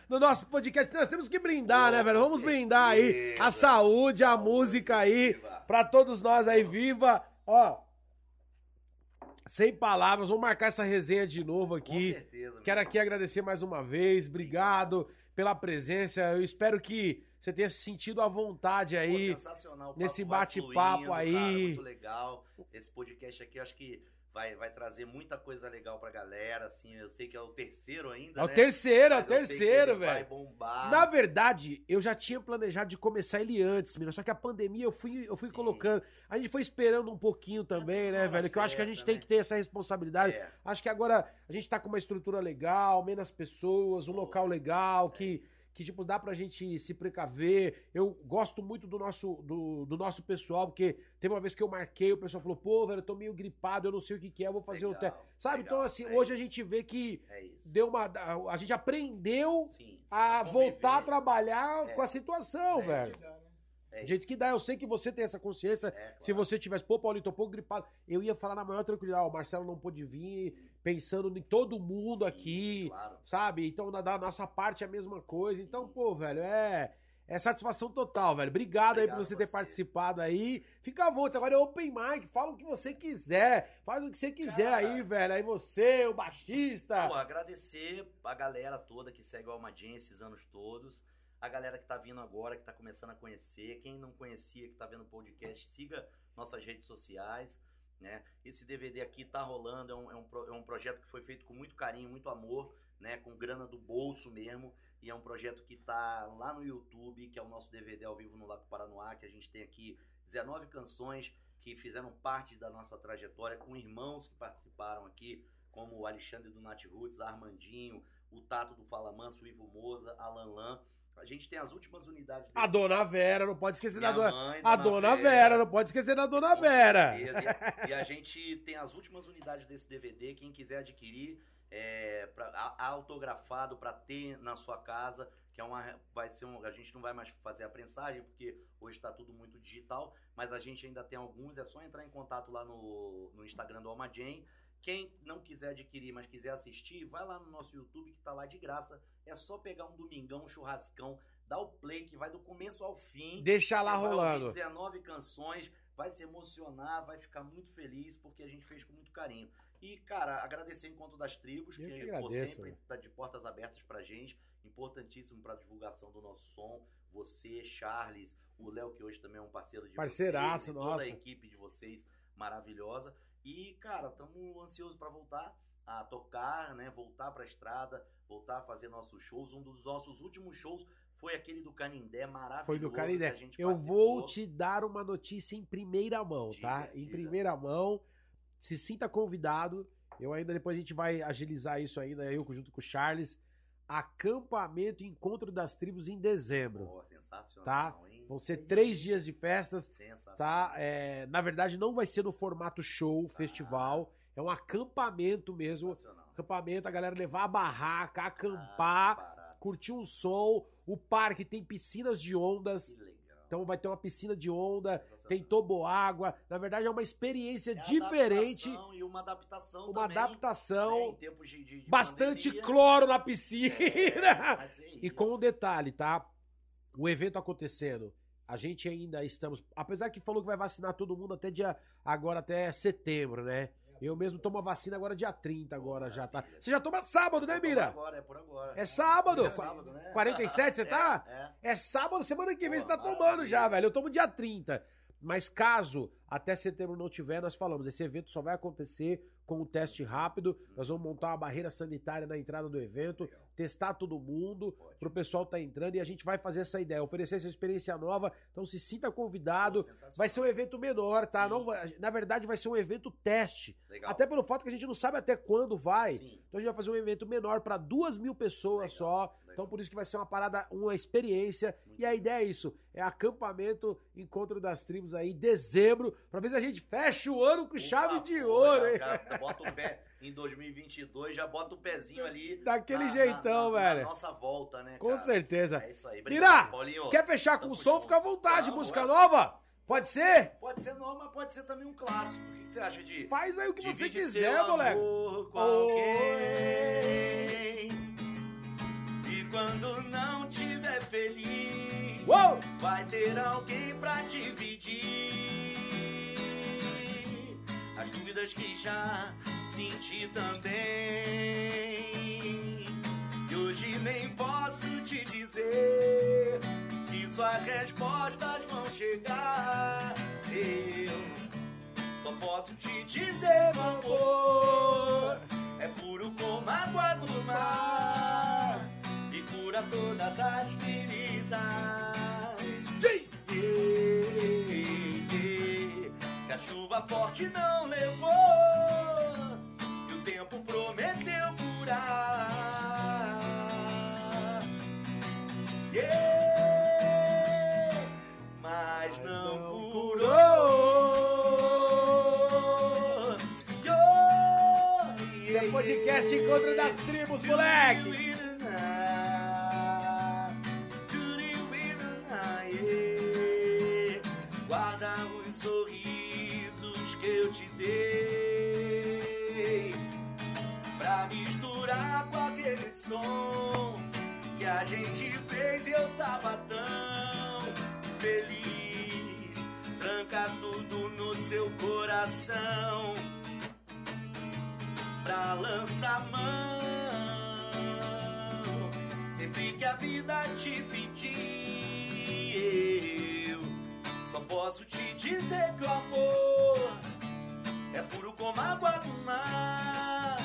No nosso podcast. Nós temos que brindar, Oh, né, velho? com Vamos brindar aí certeza. a saúde, a música aí, pra todos nós aí, viva! Ó, sem palavras, vamos marcar essa resenha de novo Com aqui. certeza. meu Quero aqui agradecer mais uma vez, obrigado pela presença. Eu espero que você tenha se sentido à vontade Pô, aí. sensacional. o papo nesse bate-papo aí. Cara, muito legal. Esse podcast aqui eu acho que vai, vai trazer muita coisa legal pra galera. Assim, eu sei que é o terceiro ainda. É o né? terceiro, é o Mas eu sei que terceiro, ele Vai velho. bombar. Na verdade, eu já tinha planejado de começar ele antes, Mira. Só que a pandemia eu fui, eu fui Sim. colocando. A gente foi esperando um pouquinho também, né, hora velho? Que eu acho que a gente certa, tem né? que ter essa responsabilidade. É. Acho que agora a gente tá com uma estrutura legal, menos pessoas, um local legal, que, que tipo, dá pra gente se precaver. Eu gosto muito do nosso, do, do nosso pessoal, porque teve uma vez que eu marquei, o pessoal falou, pô, velho, eu tô meio gripado, eu não sei o que que é, eu vou fazer o Legal, teste. Sabe? legal, então, assim, é hoje a isso, gente vê que É deu uma. A gente aprendeu Sim. a Conviver. voltar a trabalhar É. com a situação, É, velho. Que dá, né? É jeito que dá, eu sei que você tem essa consciência. É, claro. Se você tivesse, pô, Paulinho, tô um pouco gripado, eu ia falar na maior tranquilidade, ó, o Marcelo não pôde vir, Sim. Pensando em todo mundo Sim, aqui, Claro. sabe? Então, da, da nossa parte é a mesma coisa. Então, pô, velho, é. É satisfação total, velho. Obrigado, aí por Obrigado você ter você. participado aí. Fica à vontade, agora é open mic, fala o que você quiser. Faz o que você quiser Cara. aí, velho. Aí você, o baixista. Pô, agradecer a galera toda que segue o Almadinha esses anos todos. A galera que tá vindo agora, que tá começando a conhecer. Quem não conhecia, que tá vendo o podcast, siga nossas redes sociais. Né? Esse DVD aqui tá rolando, é um, é, um, é um projeto que foi feito com muito carinho, muito amor, né? com grana do bolso mesmo. E é um projeto que tá lá no YouTube, que é o nosso DVD ao vivo no Lago Paranoá, que a gente tem aqui 19 canções que fizeram parte da nossa trajetória, com irmãos que participaram aqui, como o Alexandre do Nat Roots, Armandinho, o Tato do Fala Manso, o Ivo Moza, Alan Lan. A gente tem as últimas unidades A dona Vera, não pode esquecer da dona. mãe, A dona Vera, não pode esquecer da dona com Vera. E a- E a gente tem as últimas unidades desse DVD. Quem quiser adquirir, é, pra, a- autografado para ter na sua casa, que é uma, vai ser um, a gente não vai mais fazer a prensagem porque hoje está tudo muito digital, mas a gente ainda tem alguns. É só entrar em contato lá no, no Instagram do Alma Jane. Quem não quiser adquirir, mas quiser assistir, vai lá no nosso YouTube que tá lá de graça. É só pegar um domingão, um churrascão, dar o play que vai do começo ao fim. Deixa lá rolando. ouvir 19 canções, vai se emocionar, vai ficar muito feliz, porque a gente fez com muito carinho. E, cara, agradecer o Encontro das Tribos, Eu que, que agradeço, sempre velho. tá de portas abertas pra gente, importantíssimo pra divulgação do nosso som. Você, Charles, o Léo, que hoje também é um parceiro de Parceiraço, vocês, e toda nossa. a equipe de vocês maravilhosa. E, cara, estamos ansiosos pra voltar a tocar, né? Voltar pra estrada, voltar a fazer nossos shows. Um dos nossos últimos shows foi aquele do Canindé, maravilhoso. Foi do que Canindé. a gente Eu vou te dar uma notícia em primeira mão, Diga, tá? Em primeira mão. Se sinta convidado. Eu ainda depois a gente vai agilizar isso ainda, eu junto com o Charles. Acampamento Encontro das Tribos em dezembro. Pô, sensacional, Tá? hein? Vão ser três dias de festas, Sensacional. tá? É, na verdade, não vai ser no formato show, festival. É um acampamento mesmo. Acampamento, a galera levar a barraca, acampar, Ah, curtir um som. O parque tem piscinas de ondas. Que. Então vai ter uma piscina de onda, tem toboágua. Na verdade, é uma experiência É diferente, adaptação E uma adaptação uma também, adaptação, né, em tempos de, de- bastante pandemia. cloro na piscina. É, é E com um detalhe, tá? O evento acontecendo, a gente ainda estamos. Apesar que falou que vai vacinar todo mundo até dia. Agora até setembro, né? Eu mesmo tomo a vacina agora dia 30, agora já tá. Você já toma sábado, né, É por Mira? agora, é por agora. É sábado. É sábado, né? 47 você tá? É, é. É sábado, semana que vem Pô, você tá tomando já, velho. Eu tomo dia 30. Mas caso até setembro não tiver, nós falamos, esse evento só vai acontecer com um teste rápido. Nós vamos montar uma barreira sanitária na entrada do evento, testar todo mundo, Ótimo. pro pessoal tá entrando e a gente vai fazer essa ideia, oferecer essa experiência nova. Então se sinta convidado. Vai ser um evento menor, tá? Sim. Não na verdade, vai ser um evento teste. Legal. Até pelo fato que a gente não sabe até quando vai. Sim. Então a gente vai fazer um evento menor para duas mil pessoas Legal, só. Então por isso que vai ser uma parada, uma experiência. Muito E a ideia é isso: é acampamento, encontro das tribos aí, dezembro, pra ver se a gente fecha o ano com Por chave favor, de ouro, hein? Já, bota o pé em 2022, já bota o pezinho ali. Daquele na- jeitão, na- na- velho. Na nossa volta, né? Com cara? certeza. É isso aí. Mirá, Paulinho. Quer fechar com o som? junto. Fica à vontade. Vamos, Música nova? Pode ser? Pode ser nova, mas pode ser também um clássico. O que você acha de. Faz aí o que você quiser, moleque. amor quando não tiver feliz, Uou! vai ter alguém pra dividir as dúvidas que já senti também. E hoje nem posso te dizer que suas respostas vão chegar. Eu só posso te dizer, amor, é puro como água do mar cura todas as feridas. Que a chuva forte não levou e o tempo prometeu curar. Yeah, mas não curou. Esse é podcast Encontro das Tribos, moleque. Dei pra misturar com aquele som que a gente fez e eu tava tão feliz. Tranca tudo no seu coração pra lançar mão. Sempre que a vida te pedir, eu só posso te dizer que o amor é puro como água do mar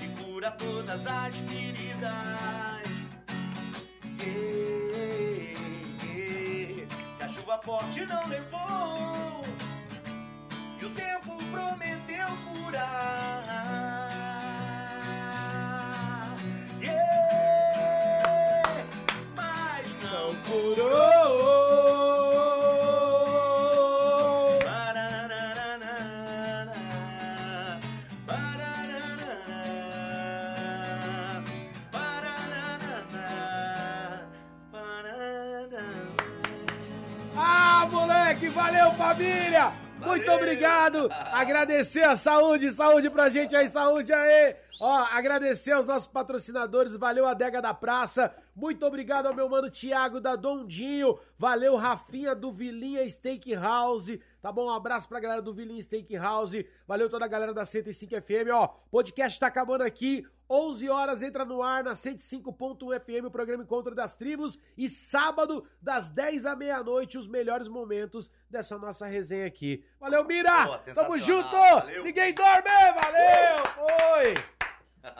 e cura todas as feridas. Yeah, yeah. Que a chuva forte não levou e o tempo prometeu curar. Valeu família! Muito Valeu! obrigado! Agradecer a saúde, saúde pra gente aí, saúde aí! Ó, agradecer aos nossos patrocinadores, valeu Adega da Praça, muito obrigado ao meu mano Thiago da Dondinho, valeu Rafinha do Vilinha Steakhouse, tá bom? Um abraço pra galera do Vilinha Steakhouse, valeu toda a galera da 105 FM, ó, podcast tá acabando aqui, 11 horas entra no ar na 105.1 FM o programa Encontro das Tribos e sábado das 10 à meia-noite os melhores momentos dessa nossa resenha aqui. Valeu, Mira! Boa, Tamo junto! valeu. Ninguém dorme! Valeu! Foi!